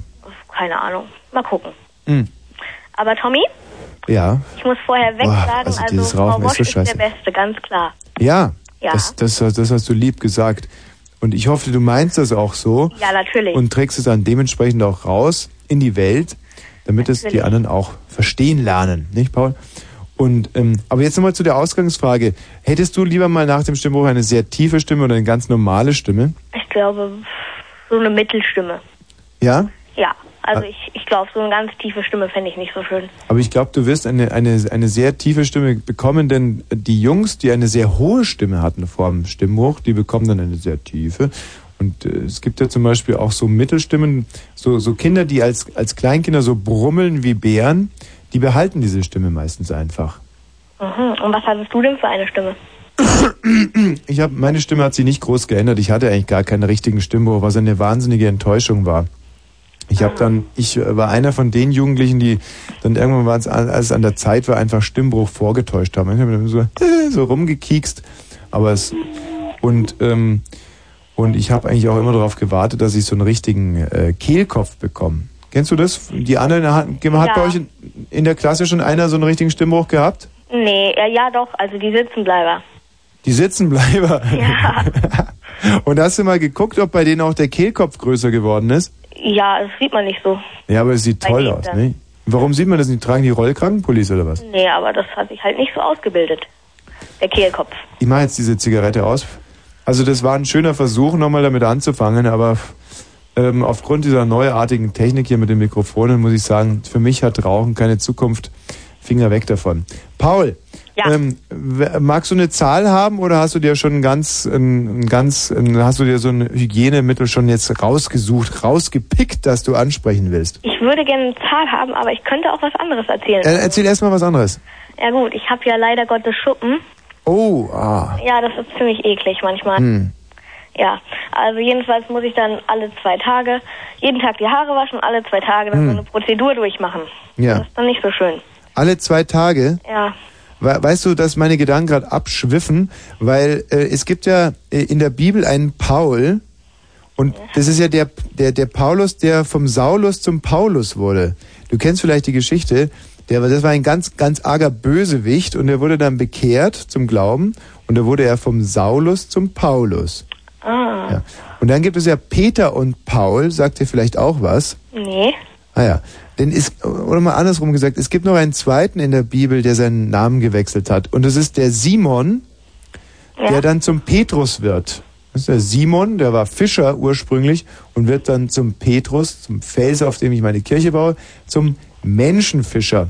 Keine Ahnung. Mal gucken. Hm. Aber Tommy, Ja, ich muss vorher weg Boah, sagen, also also, Frau Rauchen ist Wosch so ist der Beste, ganz klar. ja, Ja. Das, das, das hast du lieb gesagt. Und ich hoffe, du meinst das auch so. Ja, natürlich. Und trägst es dann dementsprechend auch raus in die Welt, damit es die Natürlich. anderen auch verstehen lernen, nicht Paul? Und ähm, aber jetzt nochmal zu der Ausgangsfrage. Hättest du lieber mal nach dem Stimmbruch eine sehr tiefe Stimme oder eine ganz normale Stimme? Ich glaube, so eine Mittelstimme. Ja? Ja, also ich, ich glaube, so eine ganz tiefe Stimme fände ich nicht so schön. Aber ich glaube, du wirst eine, eine, eine sehr tiefe Stimme bekommen, denn die Jungs, die eine sehr hohe Stimme hatten vor dem Stimmbruch, die bekommen dann eine sehr tiefe. Und äh, es gibt ja zum Beispiel auch so Mittelstimmen, so, so Kinder, die als, als Kleinkinder so brummeln wie Bären, die behalten diese Stimme meistens einfach. Mhm. Und was hattest du denn für eine Stimme? Ich habe meine Stimme hat sich nicht groß geändert. Ich hatte eigentlich gar keinen richtigen Stimmbruch, was eine wahnsinnige Enttäuschung war. Ich habe dann, ich äh, war einer von den Jugendlichen, die dann irgendwann war es, als es an der Zeit war, einfach Stimmbruch vorgetäuscht haben. Ich habe dann so, so rumgekiekst, aber es und ähm, und ich habe eigentlich auch immer darauf gewartet, dass ich so einen richtigen äh, Kehlkopf bekomme. Kennst du das? Die anderen hat, hat Ja. bei euch in, in der Klasse schon einer so einen richtigen Stimmbruch gehabt? Nee, ja, ja doch, also die Sitzenbleiber. Die Sitzenbleiber. Ja. Und hast du mal geguckt, ob bei denen auch der Kehlkopf größer geworden ist? Ja, das sieht man nicht so. Ja, aber es sieht Bei toll aus, ne? Warum sieht man das nicht? Tragen die Rollkrankenpullis oder was? Nee, aber das hat sich halt nicht so ausgebildet. Der Kehlkopf. Ich mache jetzt diese Zigarette aus. Also das war ein schöner Versuch, nochmal damit anzufangen, aber ähm, aufgrund dieser neuartigen Technik hier mit den Mikrofonen muss ich sagen, für mich hat Rauchen keine Zukunft. Finger weg davon. Paul, ähm, w- magst du eine Zahl haben oder hast du dir schon ein ganz, ein, ein ganz, ein, hast du dir so ein Hygienemittel schon jetzt rausgesucht, rausgepickt, das du ansprechen willst? Ich würde gerne eine Zahl haben, aber ich könnte auch was anderes erzählen. Äh, erzähl erstmal was anderes. Ja gut, ich habe ja leider Gottes Schuppen. Oh, ah. Ja, das ist ziemlich eklig manchmal. Hm. Ja, also jedenfalls muss ich dann alle zwei Tage, jeden Tag die Haare waschen und alle zwei Tage dann Hm. so eine Prozedur durchmachen. Ja. Das ist dann nicht so schön. Alle zwei Tage? Ja. We- Weißt du, dass meine Gedanken gerade abschwiffen, weil äh, es gibt ja äh, in der Bibel einen Paul und das ist ja der, der, der Paulus, der vom Saulus zum Paulus wurde. Du kennst vielleicht die Geschichte, der, das war ein ganz, ganz arger Bösewicht und der wurde dann bekehrt zum Glauben und da wurde er vom Saulus zum Paulus. Ah. Ja. Und dann gibt es ja Peter und Paul, sagt dir vielleicht auch was. Nee. Ah ja, denn ist, oder mal andersrum gesagt, es gibt noch einen zweiten in der Bibel, der seinen Namen gewechselt hat. Und das ist der Simon, der dann zum Petrus wird. Das ist der Simon, der war Fischer ursprünglich und wird dann zum Petrus, zum Fels, auf dem ich meine Kirche baue, zum Menschenfischer.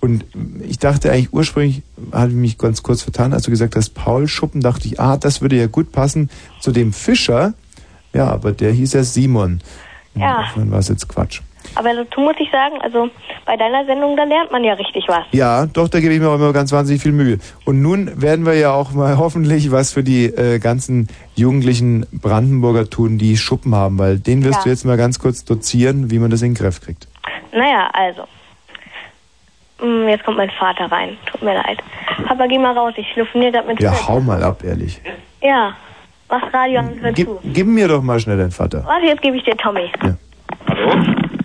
Und ich dachte eigentlich ursprünglich, hatte ich mich ganz kurz vertan, als du gesagt hast, Paul Schuppen, dachte ich, ah, das würde ja gut passen zu dem Fischer. Ja, aber der hieß ja Simon. Ja. Dann war es jetzt Quatsch. Aber dazu muss ich sagen, also bei deiner Sendung, da lernt man ja richtig was. Ja, doch, da gebe ich mir auch immer ganz wahnsinnig viel Mühe. Und nun werden wir ja auch mal hoffentlich was für die äh, ganzen jugendlichen Brandenburger tun, die Schuppen haben, weil den wirst Ja. du jetzt mal ganz kurz dozieren, wie man das in den Griff kriegt. Naja, also. Hm, Jetzt kommt mein Vater rein. Tut mir leid. Papa, geh mal raus. Ich telefoniere gerade mit Ja, Fritz. hau mal ab, ehrlich. Ja. Mach Radio an hör Gib, zu. gib mir doch mal schnell deinen Vater. Warte, jetzt gebe ich dir Tommy. Hallo,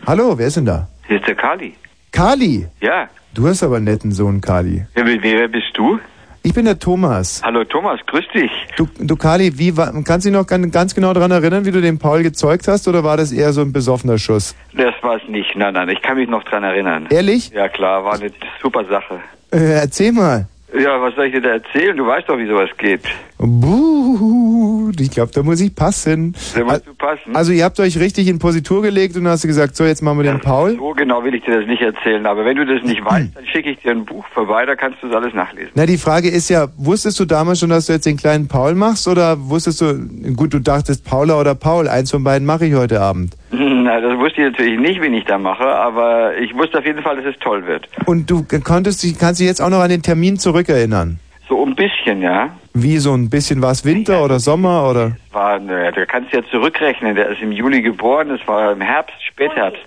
wer ist denn da? Hier ist der Kali. Kali. Ja. Du hast aber einen netten Sohn, Kali. Wer, wer bist du? Ich bin der Thomas. Hallo Thomas, grüß dich. Du, du Kali, wie war, kannst du dich noch ganz, ganz genau daran erinnern, wie du den Paul gezeugt hast, oder war das eher so ein besoffener Schuss? Das war's nicht. Nein, nein, ich kann mich noch dran erinnern. Ehrlich? Ja klar, war eine super Sache. Äh, erzähl mal. Ja, was soll ich dir da erzählen? Du weißt doch, wie sowas geht. Buh, ich glaube, da muss ich passen. Da musst du passen. Also ihr habt euch richtig in Positur gelegt und hast du gesagt, so jetzt machen wir den Paul. So genau will ich dir das nicht erzählen, aber wenn du das nicht weißt, dann schicke ich dir ein Buch vorbei, da kannst du das alles nachlesen. Na, die Frage ist ja, wusstest du damals schon, dass du jetzt den kleinen Paul machst oder wusstest du, gut, du dachtest Paula oder Paul, eins von beiden mache ich heute Abend. Na, das wusste ich natürlich nicht, wen ich da mache, aber ich wusste auf jeden Fall, dass es toll wird. Und du konntest kannst dich jetzt auch noch an den Termin zurückerinnern. So ein bisschen, ja. Wie so ein bisschen war es Winter oder Sommer oder? War, naja, da kannst du ja zurückrechnen. Der ist im Juli geboren, das war im Herbst, Spätherbst.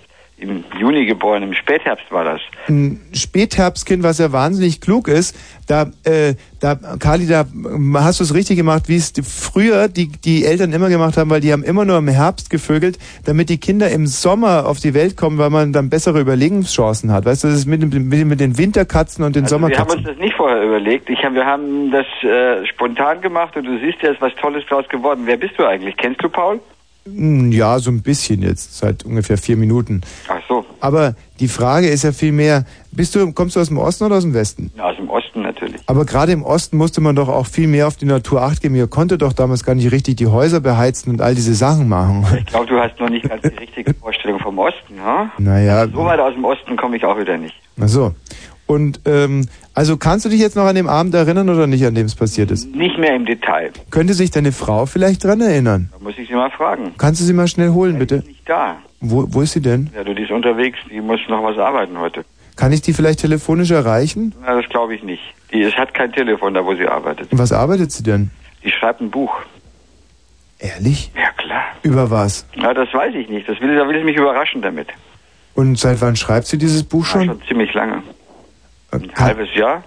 Im Juni geboren, im Spätherbst war das. ein Spätherbstkind, was ja wahnsinnig klug ist. Da, äh, da, Kali, da ähm, hast du es richtig gemacht, wie es früher die, die Eltern immer gemacht haben, weil die haben immer nur im Herbst gevögelt, damit die Kinder im Sommer auf die Welt kommen, weil man dann bessere Überlegungschancen hat. Weißt du, das ist mit, mit, mit den Winterkatzen und den Also wir haben Sommerkatzen. uns das nicht vorher überlegt. Ich hab, wir haben das äh, spontan gemacht und du siehst, da ist was Tolles draus geworden. Wer bist du eigentlich? Kennst du Paul? Hm, Ja, so ein bisschen jetzt, seit ungefähr vier Minuten. Ach so, Aber die Frage ist ja viel mehr, bist du, kommst du aus dem Osten oder aus dem Westen? ja, aus dem Osten natürlich. Aber gerade im Osten musste man doch auch viel mehr auf die Natur acht geben. Ihr konnte doch damals gar nicht richtig die Häuser beheizen und all diese Sachen machen. Ich glaube, du hast noch nicht ganz die richtige Vorstellung vom Osten, ha? Naja, So weit aus dem Osten komme ich auch wieder nicht. ach so. Und ähm, also kannst du dich jetzt noch an den Abend erinnern oder nicht, an dem es passiert ist? Nicht mehr im Detail. Könnte sich deine Frau vielleicht dran erinnern? Da muss ich sie mal fragen. Kannst du sie mal schnell holen, bitte? Nicht da. Wo, wo ist sie denn? Ja, du, die ist unterwegs. Die muss noch was arbeiten heute. Kann ich die vielleicht telefonisch erreichen? Na, das glaube ich nicht. Die ist, hat kein Telefon da, wo sie arbeitet. Was arbeitet sie denn? Die schreibt ein Buch. Ehrlich? Ja, klar. Über was? Na, das weiß ich nicht. Das will, da will ich mich überraschen damit. Und seit wann schreibt sie dieses Buch schon? Schon ziemlich lange. Ein halbes Jahr?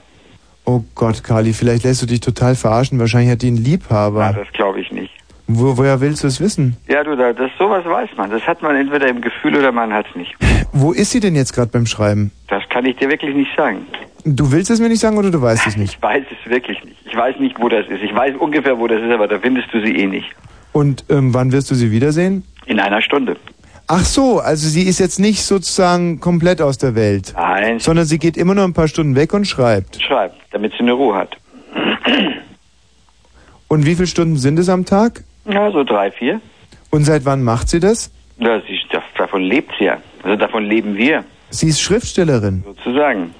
Oh Gott, Kali, vielleicht lässt du dich total verarschen. Wahrscheinlich hat die einen Liebhaber. Ja, das glaube ich nicht. Wo, woher willst du es wissen? Ja, du, da, das sowas weiß man. Das hat man entweder im Gefühl oder man hat es nicht. Wo ist sie denn jetzt gerade beim Schreiben? Das kann ich dir wirklich nicht sagen. Du willst es mir nicht sagen oder du weißt es nicht? Ich weiß es wirklich nicht. Ich weiß nicht, wo das ist. Ich weiß ungefähr, wo das ist, aber da findest du sie eh nicht. Und ähm, wann wirst du sie wiedersehen? In einer Stunde. Ach so, also sie ist jetzt nicht sozusagen komplett aus der Welt. Nein. Sondern sie geht immer nur ein paar Stunden weg und schreibt. Schreibt, damit sie eine Ruhe hat. Und wie viele Stunden sind es am Tag? Ja, so drei, vier. Und seit wann macht sie das? Ja, sie, davon lebt sie ja. Also davon leben wir, Sie ist Schriftstellerin. sozusagen.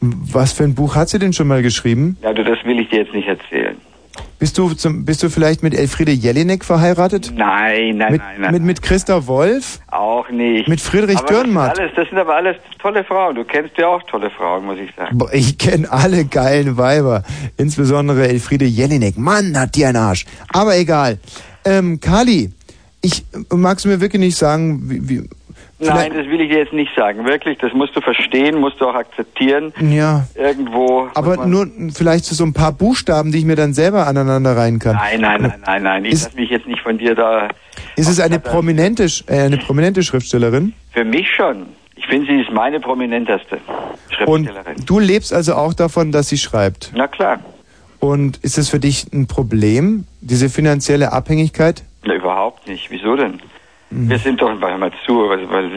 Was für ein Buch hat sie denn schon mal geschrieben? Ja, du, das will ich dir jetzt nicht erzählen. Bist du zum, bist du vielleicht mit Elfriede Jelinek verheiratet? Nein, nein, mit, nein, nein. Mit, mit Christa Wolf? Auch nicht. Mit Friedrich aber das sind Dürrenmatt? Alles, das sind aber alles tolle Frauen. Du kennst ja auch tolle Frauen, muss ich sagen. Boah, Ich kenne alle geilen Weiber. Insbesondere Elfriede Jelinek. Mann, hat die einen Arsch. Aber egal. Ähm, Kali, ich magst du mir wirklich nicht sagen, wie, wie Nein, das will ich dir jetzt nicht sagen. Wirklich, das musst du verstehen, musst du auch akzeptieren. ja, Irgendwo. aber nur vielleicht so ein paar Buchstaben, die ich mir dann selber aneinander reihen kann. Nein, nein, nein, nein, nein. Ich Ist- lass mich jetzt nicht von dir da. Ist es eine prominente, äh, eine prominente Schriftstellerin? Für mich schon. Ich finde, sie ist meine prominenteste Und Schriftstellerin. du lebst also auch davon, dass sie schreibt. Na klar. Und ist es für dich ein Problem, diese finanzielle Abhängigkeit? Na, überhaupt nicht. Wieso denn? Mhm. Wir sind doch, warte mal zu,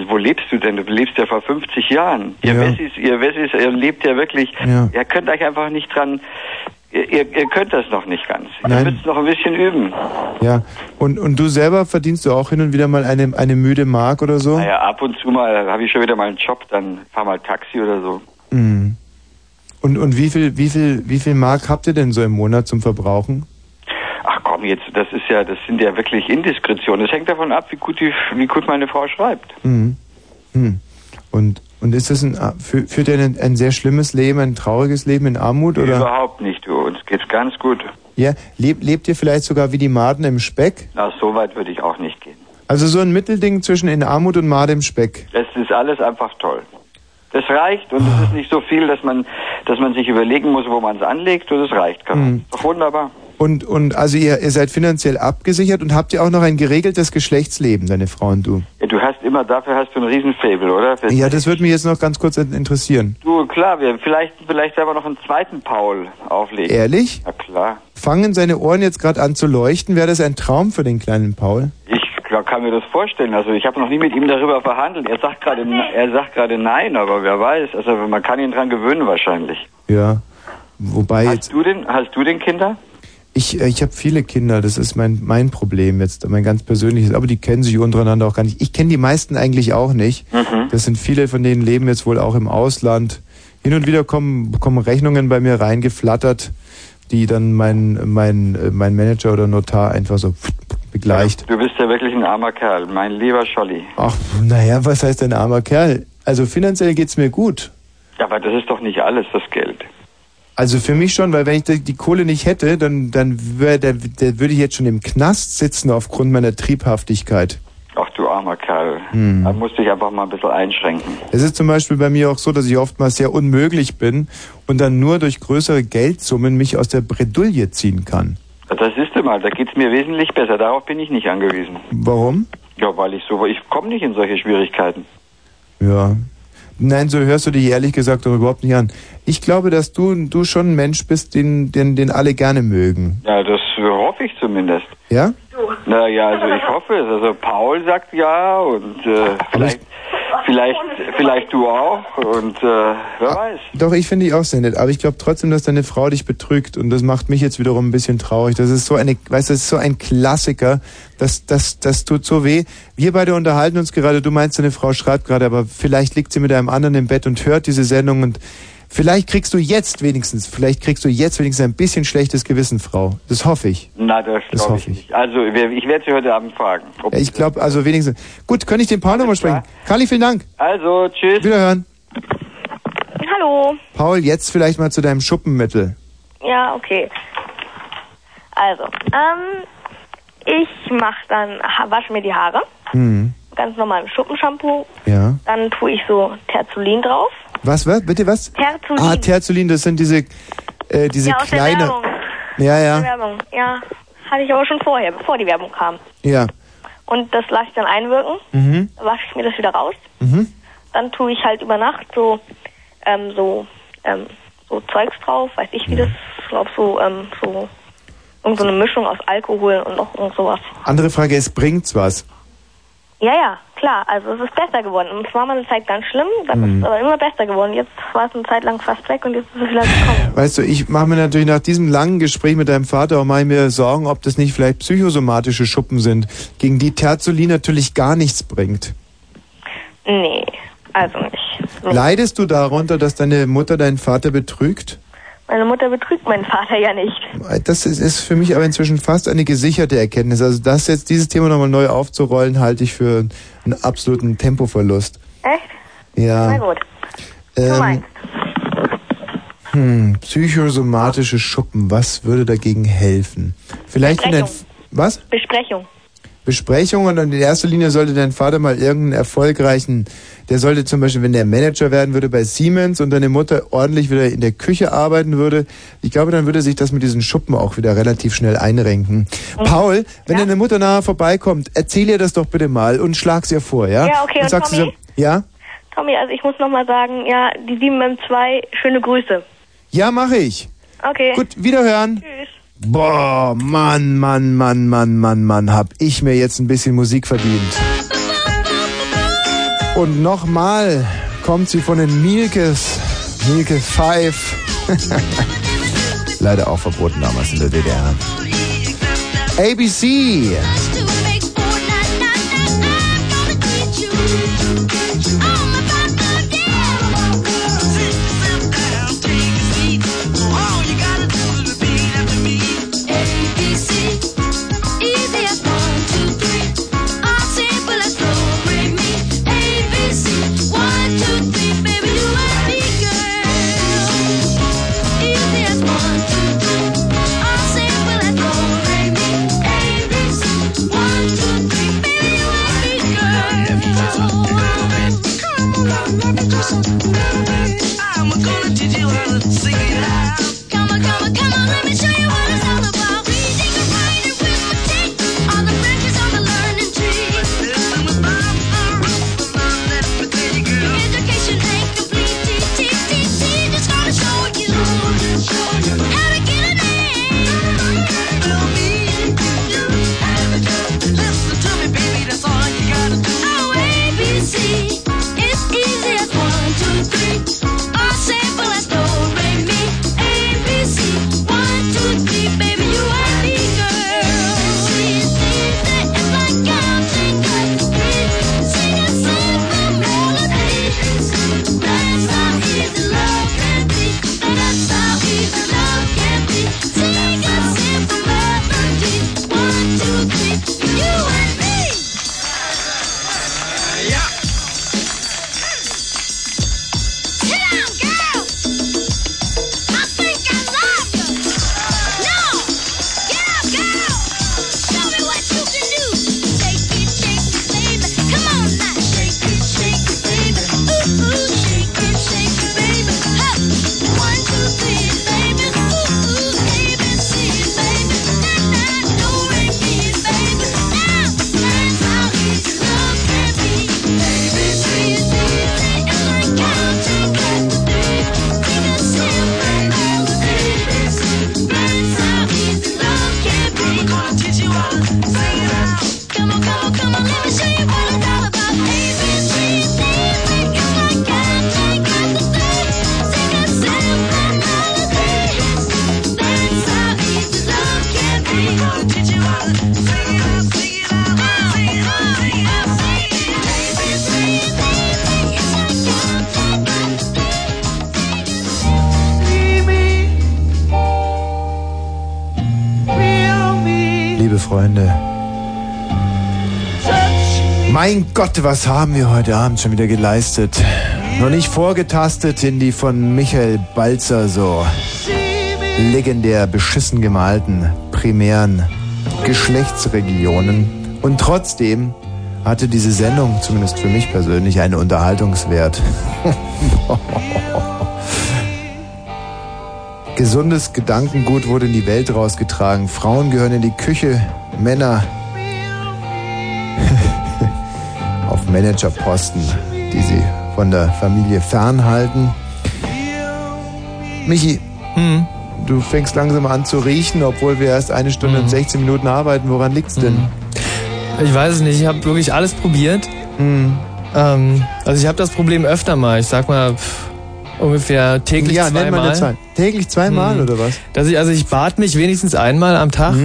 wo lebst du denn? Du lebst ja vor 50 Jahren. Ihr Ja. Wessis, ihr Wessis, ihr lebt ja wirklich, Ja. ihr könnt euch einfach nicht dran, ihr, ihr, ihr könnt das noch nicht ganz. Nein. Ihr müsst noch ein bisschen üben. Ja. Und, und du selber verdienst du auch hin und wieder mal eine, eine müde Mark oder so? Naja, ab und zu mal habe ich schon wieder mal einen Job, dann fahr mal Taxi oder so. Mhm. Und, und wie viel, wie viel, wie viel Mark habt ihr denn so im Monat zum Verbrauchen? Ach komm, jetzt, das ist ja, das sind ja wirklich Indiskretionen. Das hängt davon ab, wie gut die, wie gut meine Frau schreibt. Mhm. Hm. Und, und ist das ein, fü- führt ihr ein, ein sehr schlimmes Leben, ein trauriges Leben in Armut oder? Überhaupt nicht, du. Uns geht's ganz gut. Ja, lebt, lebt ihr vielleicht sogar wie die Maden im Speck? Na, so weit würde ich auch nicht gehen. Also so ein Mittelding zwischen in Armut und Made im Speck. Es ist alles einfach toll. Das reicht und es ist nicht so viel, dass man, dass man sich überlegen muss, wo man es anlegt und es reicht. Mhm. Doch wunderbar. Und, und also ihr, ihr seid finanziell abgesichert und habt ihr auch noch ein geregeltes Geschlechtsleben, deine Frau und du? Ja, du hast immer, dafür hast du ein Riesenfable, oder? Für- Ja, das würde mich jetzt noch ganz kurz interessieren. Du, klar, wir vielleicht, vielleicht selber noch einen zweiten Paul auflegen. Ehrlich? Na klar. Fangen seine Ohren jetzt gerade an zu leuchten? Wäre das ein Traum für den kleinen Paul? Ich kann mir das vorstellen. Also ich habe noch nie mit ihm darüber verhandelt. Er sagt gerade, er sagt gerade nein, aber wer weiß. Also man kann ihn dran gewöhnen wahrscheinlich. Ja. Wobei jetzt, Hast du denn, hast du denn Kinder? Ich, äh, ich habe viele Kinder, das ist mein, mein Problem jetzt, mein ganz persönliches, aber die kennen sich untereinander auch gar nicht. Ich kenne die meisten eigentlich auch nicht. Mhm. Das sind viele von denen leben jetzt wohl auch im Ausland. Hin und wieder kommen, kommen Rechnungen bei mir reingeflattert, die dann mein, mein, äh, mein Manager oder Notar einfach so begleicht. Du bist ja wirklich ein armer Kerl, mein lieber Scholli. Ach, naja, was heißt ein armer Kerl? Also finanziell geht's mir gut. Ja, aber das ist doch nicht alles, das Geld. Also für mich schon, weil wenn ich die, Kohle nicht hätte, dann, dann wär, würde ich jetzt schon im Knast sitzen aufgrund meiner Triebhaftigkeit. Ach du armer Kerl. Hm. Da musst du dich einfach mal ein bisschen einschränken. Es ist zum Beispiel bei mir auch so, dass ich oftmals sehr unmöglich bin und dann nur durch größere Geldsummen mich aus der Bredouille ziehen kann. Das ist mal, da geht's mir wesentlich besser. Darauf bin ich nicht angewiesen. Warum? Ja, weil ich so, ich komme nicht in solche Schwierigkeiten. Ja. Nein, so hörst du dich ehrlich gesagt doch überhaupt nicht an. Ich glaube, dass du, du schon ein Mensch bist, den, den, den alle gerne mögen. Ja, das hoffe ich zumindest. Ja? Naja, also ich hoffe es. Also Paul sagt ja und äh, vielleicht, vielleicht, vielleicht du auch und äh, wer weiß. Doch, ich finde dich auch sehr nett, aber ich glaube trotzdem, dass deine Frau dich betrügt und das macht mich jetzt wiederum ein bisschen traurig. Das ist so eine, weißt du, das ist so ein Klassiker, das, das, das tut so weh. Wir beide unterhalten uns gerade, du meinst, deine Frau schreibt gerade, aber vielleicht liegt sie mit einem anderen im Bett und hört diese Sendung und Vielleicht kriegst du jetzt wenigstens, vielleicht kriegst du jetzt wenigstens ein bisschen schlechtes Gewissen, Frau. Das hoffe ich. Na, das Das glaube ich hoffe ich. nicht. Also, ich werde Sie heute Abend fragen. ob- Ja, Ich glaube, also wenigstens. Gut, kann ich den Paul nochmal sprechen? Carly, vielen Dank. Also, tschüss. Wiederhören. Hallo. Paul, jetzt vielleicht mal zu deinem Schuppenmittel. Ja, okay. Also, ähm, ich mach dann, ha- wasche mir die Haare, Hm. ganz normal Schuppenshampoo. Ja. Dann tue ich so Terzolin drauf. Was, was? Bitte was? Terzolin. Ah, Terzolin, das sind diese, äh, diese ja, aus der. Werbung. Ja, Aus der ja. Werbung. Ja, hatte ich aber schon vorher, bevor die Werbung kam. Ja. Und das lasse ich dann einwirken. Mhm. Wasche ich mir das wieder raus. Mhm. Dann tue ich halt über Nacht so, ähm, so, ähm, so Zeugs drauf, weiß ich wie das, ich glaube so, ähm, so, irgend so eine Mischung aus Alkohol und noch irgend sowas. Andere Frage, es bringt's was. Ja, ja, klar, also es ist besser geworden. Und es war mal eine Zeit ganz schlimm, dann ist Mhm. es aber immer besser geworden. Jetzt war es eine Zeit lang fast weg und jetzt ist es wieder gekommen. Weißt du, ich mache mir natürlich nach diesem langen Gespräch mit deinem Vater auch mal mir Sorgen, ob das nicht vielleicht psychosomatische Schuppen sind, gegen die Terzolin natürlich gar nichts bringt. Nee, also nicht. Leidest du darunter, dass deine Mutter deinen Vater betrügt? Meine Mutter betrügt meinen Vater ja nicht. Das ist, ist für mich aber inzwischen fast eine gesicherte Erkenntnis. Also das jetzt dieses Thema nochmal neu aufzurollen, halte ich für einen absoluten Tempoverlust. Echt? Na Ja. gut. Du Ähm, hm, psychosomatische Schuppen, was würde dagegen helfen? Vielleicht in dein, Besprechung. was? Besprechung. Besprechungen und in erster Linie sollte dein Vater mal irgendeinen erfolgreichen, der sollte zum Beispiel, wenn der Manager werden würde bei Siemens und deine Mutter ordentlich wieder in der Küche arbeiten würde, ich glaube, dann würde sich das mit diesen Schuppen auch wieder relativ schnell einrenken. Mhm. Paul, wenn deine Mutter nachher vorbeikommt, erzähl ihr das doch bitte mal und schlag's ihr vor, ja? Ja, okay, und sagst du Tommy? so, ja? Tommy, also ich muss nochmal sagen, ja, die 7M2, schöne Grüße. Ja, mache ich. Okay. Gut, wiederhören. Tschüss. Boah, Mann, Mann, Mann, Mann, Mann, Mann, hab ich mir jetzt ein bisschen Musik verdient. Und nochmal kommt sie von den Mielkes, Mielke 5. Leider auch verboten damals in der DDR. ABC. Gott, was haben wir heute Abend schon wieder geleistet? Noch nicht vorgetastet in die von Michael Balzer so legendär beschissen gemalten primären Geschlechtsregionen. Und trotzdem hatte diese Sendung, zumindest für mich persönlich, einen Unterhaltungswert. Gesundes Gedankengut wurde in die Welt rausgetragen. Frauen gehören in die Küche, Männer Managerposten, die sie von der Familie fernhalten. Michi, du fängst langsam an zu riechen, obwohl wir erst eine Stunde und 16 Minuten arbeiten. Woran liegt's denn? Ich weiß es nicht, ich habe wirklich alles probiert. Hm. Ähm, also ich habe das Problem öfter mal. Ich sag mal pff, ungefähr täglich Ja, nenn zweimal. mal eine Zahl. Täglich zweimal Hm. oder was? Dass ich, also ich bad mich wenigstens einmal am Tag.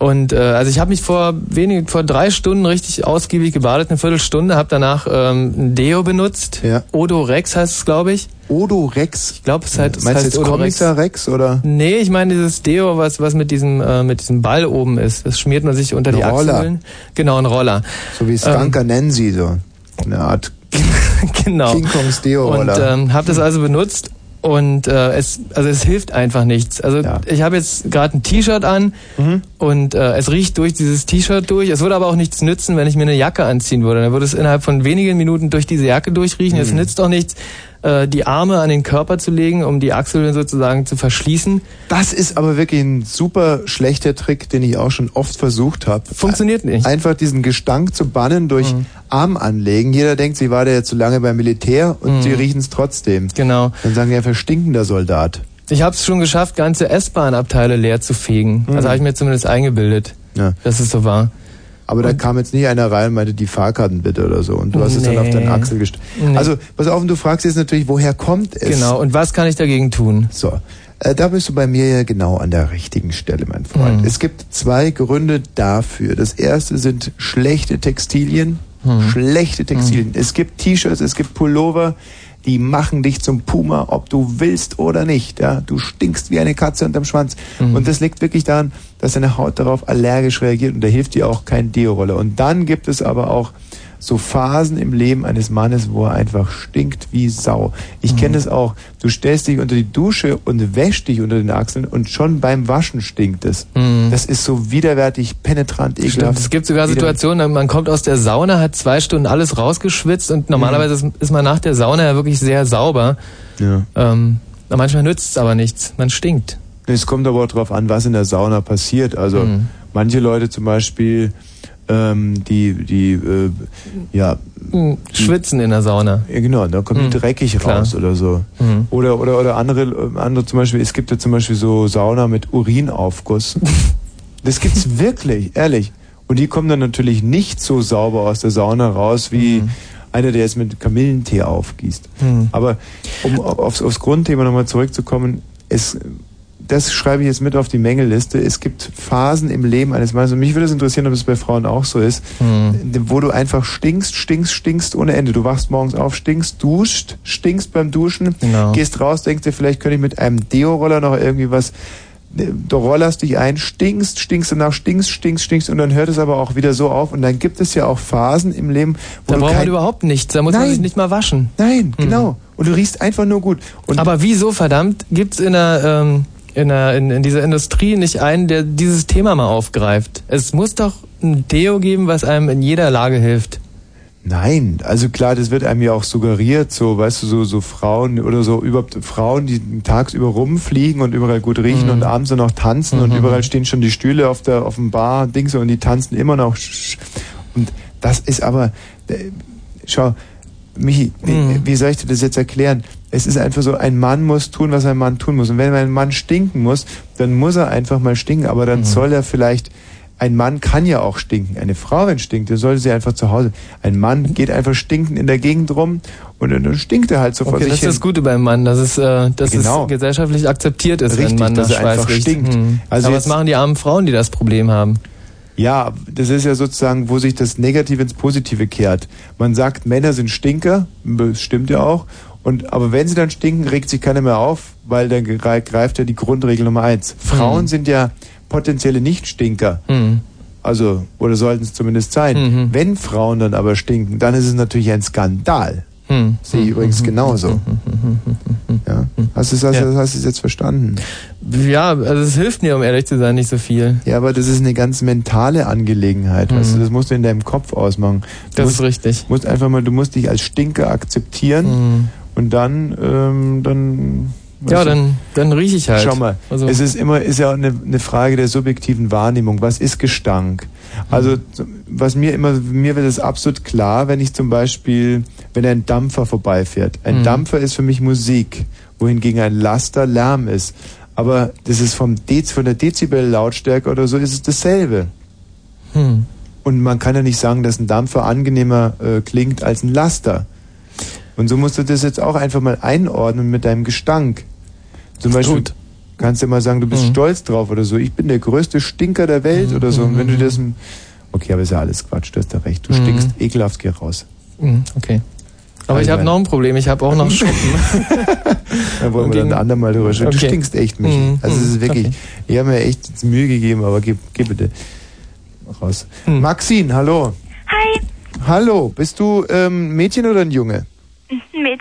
Und äh, also ich habe mich vor wenig, vor drei Stunden richtig ausgiebig gebadet, eine Viertelstunde, habe danach ähm, ein Deo benutzt. Ja. Odorex heißt es, glaube ich. Odorex? Ich glaube, es heißt, es Meinst du heißt jetzt Kommissar Rex oder? Nee, ich meine dieses Deo, was, was mit diesem äh, mit diesem Ball oben ist. Das schmiert man sich unter Ein die Roller. Achseln. Genau, ein Roller. So wie Skanka Nancy, so. Eine Art genau. King Kongs Und Deo-Roller. ähm, habe das also benutzt und äh, es also es hilft einfach nichts. Also ich habe jetzt gerade ein T-Shirt an Mhm. und äh, es riecht durch dieses T-Shirt durch. Es würde aber auch nichts nützen, wenn ich mir eine Jacke anziehen würde. Dann würde es innerhalb von wenigen Minuten durch diese Jacke durchriechen. Es Mhm. nützt auch nichts, äh, die Arme an den Körper zu legen, um die Achseln sozusagen zu verschließen. Das ist aber wirklich ein super schlechter Trick, den ich auch schon oft versucht habe. Funktioniert nicht. Mhm. Einfach diesen Gestank zu bannen durch Arm anlegen. Jeder denkt, sie war da jetzt zu lange beim Militär und Mhm. sie riechen es trotzdem. Genau. Dann sagen die einfach stinkender Soldat. Ich habe es schon geschafft, ganze S-Bahn-Abteile leer zu fegen. Mhm. Also habe ich mir zumindest eingebildet, Ja. dass es so war. Aber da kam jetzt nicht einer rein und meinte, die Fahrkarten bitte oder so. Und du hast es dann auf Nee. deinen Achsel gestellt. Nee. Also, pass auf, und du fragst jetzt natürlich, woher kommt es? Genau. Und was kann ich dagegen tun? So, äh, da bist du bei mir ja genau an der richtigen Stelle, mein Freund. Mhm. Es gibt zwei Gründe dafür. Das erste sind schlechte Textilien. Mhm. Schlechte Textilien. Es gibt T-Shirts, es gibt Pullover, die machen dich zum Puma, ob du willst oder nicht. Ja? Du stinkst wie eine Katze unterm Schwanz. Mhm. Und das liegt wirklich daran, dass deine Haut darauf allergisch reagiert und da hilft dir auch kein Deo-Roller. Und dann gibt es aber auch so Phasen im Leben eines Mannes, wo er einfach stinkt wie Sau. Ich kenne es auch. Du stellst dich unter die Dusche und wäschst dich unter den Achseln und schon beim Waschen stinkt es. Mhm. Das ist so widerwärtig, penetrant, Stimmt, ekelhaft. es gibt sogar. Situationen, man kommt aus der Sauna, hat zwei Stunden alles rausgeschwitzt und normalerweise ist- ist man nach der Sauna ja wirklich sehr sauber. Ja. Ähm, manchmal nützt es aber nichts, man stinkt. Es kommt aber auch drauf an, was in der Sauna passiert. Also Mhm. manche Leute zum Beispiel, ähm, die, die, äh, ja, Mhm, Schwitzen in der Sauna. Ja, genau, da kommt Mhm, die dreckig klar. raus oder so. Mhm. Oder, oder, oder andere, äh, andere zum Beispiel, es gibt ja zum Beispiel so Sauna mit Urinaufguss. das gibt's wirklich, ehrlich. Und die kommen dann natürlich nicht so sauber aus der Sauna raus wie einer, der jetzt mit Kamillentee aufgießt. Mhm. Aber um aufs, aufs Grundthema nochmal zurückzukommen, es, das schreibe ich jetzt mit auf die Mängelliste. Es gibt Phasen im Leben eines Mannes, und mich würde es interessieren, ob es bei Frauen auch so ist, wo du einfach stinkst, stinkst, stinkst ohne Ende. Du wachst morgens auf, stinkst, duscht, stinkst beim Duschen, Genau. gehst raus, denkst dir, vielleicht könnte ich mit einem Deo-Roller noch irgendwie was du rollerst dich ein, stinkst, stinkst danach, stinkst, stinkst, stinkst und dann hört es aber auch wieder so auf und dann gibt es ja auch Phasen im Leben, wo Da du braucht man überhaupt nichts, da muss man Nein. sich nicht mal waschen. Nein, genau. Und du riechst einfach nur gut. Und aber wieso, verdammt, gibt's in der, ähm, in, der in, in dieser Industrie nicht einen, der dieses Thema mal aufgreift? Es muss doch ein Deo geben, was einem in jeder Lage hilft. Nein, also klar, das wird einem ja auch suggeriert, so, weißt du, so, so Frauen oder so, überhaupt Frauen, die tagsüber rumfliegen und überall gut riechen Mhm. und abends dann noch tanzen und Mhm. überall stehen schon die Stühle auf der, auf dem Bar, Dings und die tanzen immer noch. Und das ist aber, äh, schau, Michi, wie, Mhm. wie soll ich dir das jetzt erklären? Es ist einfach so, ein Mann muss tun, was ein Mann tun muss. Und wenn ein Mann stinken muss, dann muss er einfach mal stinken, aber Mhm. dann soll er vielleicht ein Mann kann ja auch stinken. Eine Frau, wenn stinkt, dann sollte sie einfach zu Hause. Ein Mann geht einfach stinkend in der Gegend rum und dann stinkt er halt so vor Okay, sich das ist hin. das Gute beim Mann, dass es, äh, dass Genau. es gesellschaftlich akzeptiert ist, Richtig, wenn man er einfach riecht. stinkt. Hm. Also Aber jetzt- was machen die armen Frauen, die das Problem haben? Ja, das ist ja sozusagen, wo sich das Negative ins Positive kehrt. Man sagt, Männer sind Stinker, das stimmt ja auch. Und, aber wenn sie dann stinken, regt sich keiner mehr auf, weil dann gre- greift ja die Grundregel Nummer eins. Frauen Hm. sind ja potenzielle Nichtstinker. Hm. Also, oder sollten es zumindest sein. Mhm. Wenn Frauen dann aber stinken, dann ist es natürlich ein Skandal. Hm. Sehe ich übrigens genauso. Ja. Hast du es hast, Ja. jetzt verstanden? Ja, also es hilft mir, um ehrlich zu sein, nicht so viel. Ja, aber das ist eine ganz mentale Angelegenheit, weißt du, das musst du in deinem Kopf ausmachen. Du Mhm. Das musst, ist richtig. musst einfach mal, du musst dich als Stinker akzeptieren Mhm. und dann, ähm, dann. Ja, dann, dann rieche ich halt. Schau mal, Also, es ist immer, ist ja auch eine, eine Frage der subjektiven Wahrnehmung. Was ist Gestank? Also, was mir immer, mir wird es absolut klar, wenn ich zum Beispiel, wenn ein Dampfer vorbeifährt. Ein Mhm. Dampfer ist für mich Musik, wohingegen ein Laster Lärm ist. Aber das ist vom Dez, von der Dezibel-Lautstärke oder so ist es dasselbe. hm. Und man kann ja nicht sagen, dass ein Dampfer angenehmer äh, klingt als ein Laster. Und so musst du das jetzt auch einfach mal einordnen mit deinem Gestank. Zum Beispiel kannst du mal sagen, du bist Mhm. stolz drauf oder so. Ich bin der größte Stinker der Welt oder so. Und wenn du das... Okay, aber ist ja alles Quatsch, du hast ja recht. Du Mhm. stinkst ekelhaft, geh raus. Hm, okay. Aber ich habe noch ein Problem, ich habe auch noch Schuppen. Da wollen wir dann ein andermal drüber sprechen. Du Okay. stinkst echt, Michi. Mhm, Also es ist mhm, wirklich... okay. Ich habe mir echt Mühe gegeben, aber geh, geh bitte raus. Hm. Maxine, hallo. Hi, Hallo, bist du ähm, Mädchen oder ein Junge?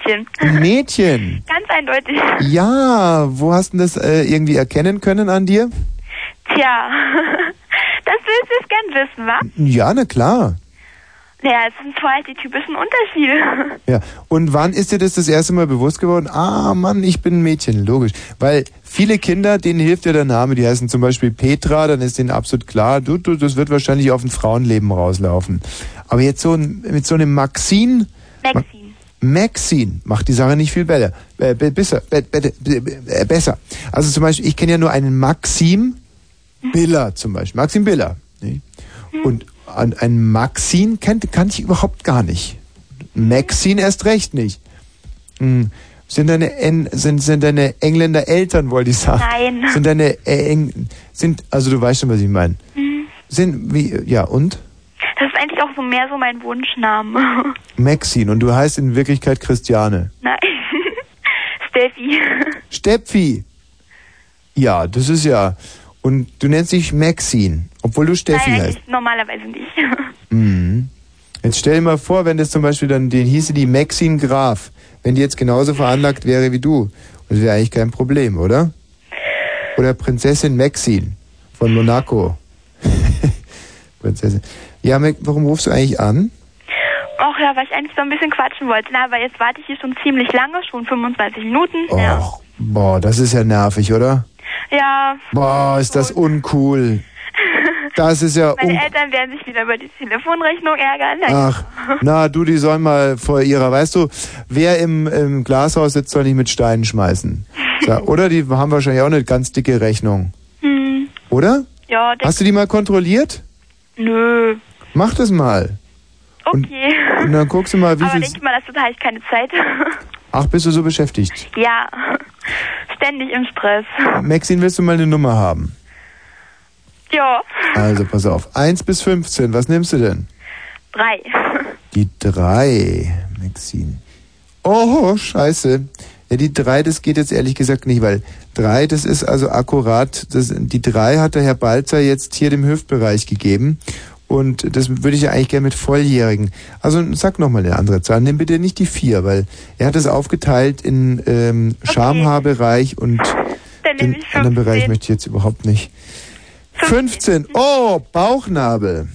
Mädchen. Ein Mädchen. Ganz eindeutig. Ja, wo hast du das äh, irgendwie erkennen können an dir? Tja, das willst du jetzt gern wissen, wa? Ja, na klar. Naja, es sind zwei die typischen Unterschiede. Ja. Und wann ist dir das das erste Mal bewusst geworden? Ah, Mann, ich bin ein Mädchen, logisch. Weil viele Kinder, denen hilft ja der Name, die heißen zum Beispiel Petra, dann ist denen absolut klar, du, du, das wird wahrscheinlich auf ein Frauenleben rauslaufen. Aber jetzt so ein, mit so einem Maxine, Maxine. Maxine macht die Sache nicht viel besser. Äh, besser, äh, besser. Also zum Beispiel, ich kenne ja nur einen Maxim Biller zum Beispiel. Maxim Biller. Ne? Und an, einen Maxine kennt, kannte ich überhaupt gar nicht. Maxine erst recht nicht. Hm. Sind deine, En- sind, sind deine Engländer Eltern, wollte ich sagen. Nein. Sind deine Eng, sind, also du weißt schon, was ich meine. Sind, wie, ja, und? Das ist eigentlich auch so mehr so mein Wunschname. Maxine. Und du heißt in Wirklichkeit Christiane. Nein. Steffi. Steffi. Ja, das ist ja. Und du nennst dich Maxine, obwohl du Steffi Nein, heißt. normalerweise nicht. Mhm. Jetzt stell dir mal vor, wenn das zum Beispiel dann, den hieße die Maxine Graf, wenn die jetzt genauso veranlagt wäre wie du. Das wäre eigentlich kein Problem, oder? Oder Prinzessin Maxine von Monaco. Prinzessin. Ja, warum rufst du eigentlich an? Ach ja, weil ich eigentlich so ein bisschen quatschen wollte. Na, aber jetzt warte ich hier schon ziemlich lange, schon 25 Minuten. Ja. Och, boah, das ist ja nervig, oder? Ja. Boah, ist das uncool. Das ist ja Meine Eltern werden sich wieder über die Telefonrechnung ärgern. Ja. Ach, na, du, die sollen mal vor ihrer, weißt du, wer im, im Glashaus sitzt, soll nicht mit Steinen schmeißen. So, oder die haben wahrscheinlich auch eine ganz dicke Rechnung. Hm. Oder? Ja, Hast du die mal kontrolliert? Nö. Mach das mal. Okay. Und dann guckst du mal, wie aber viel. denk mal, dazu habe ich keine Zeit. Ach, bist du so beschäftigt? ja. Ständig im Stress. Maxine, willst du mal eine Nummer haben? Ja. Also, pass auf. 1 bis 15, was nimmst du denn? Drei. Die 3, Maxine. Oh, scheiße. Ja, die 3, das geht jetzt ehrlich gesagt nicht, weil 3, das ist also akkurat, das, die 3 hat der Herr Balzer jetzt hier dem Hüftbereich gegeben. Und das würde ich ja eigentlich gerne mit Volljährigen. Also sag nochmal eine andere Zahl. Nimm bitte nicht die 4, weil er hat es aufgeteilt in ähm, Schamhaarbereich und den anderen Bereich 15. möchte ich jetzt überhaupt nicht. 15. Oh, Bauchnabel.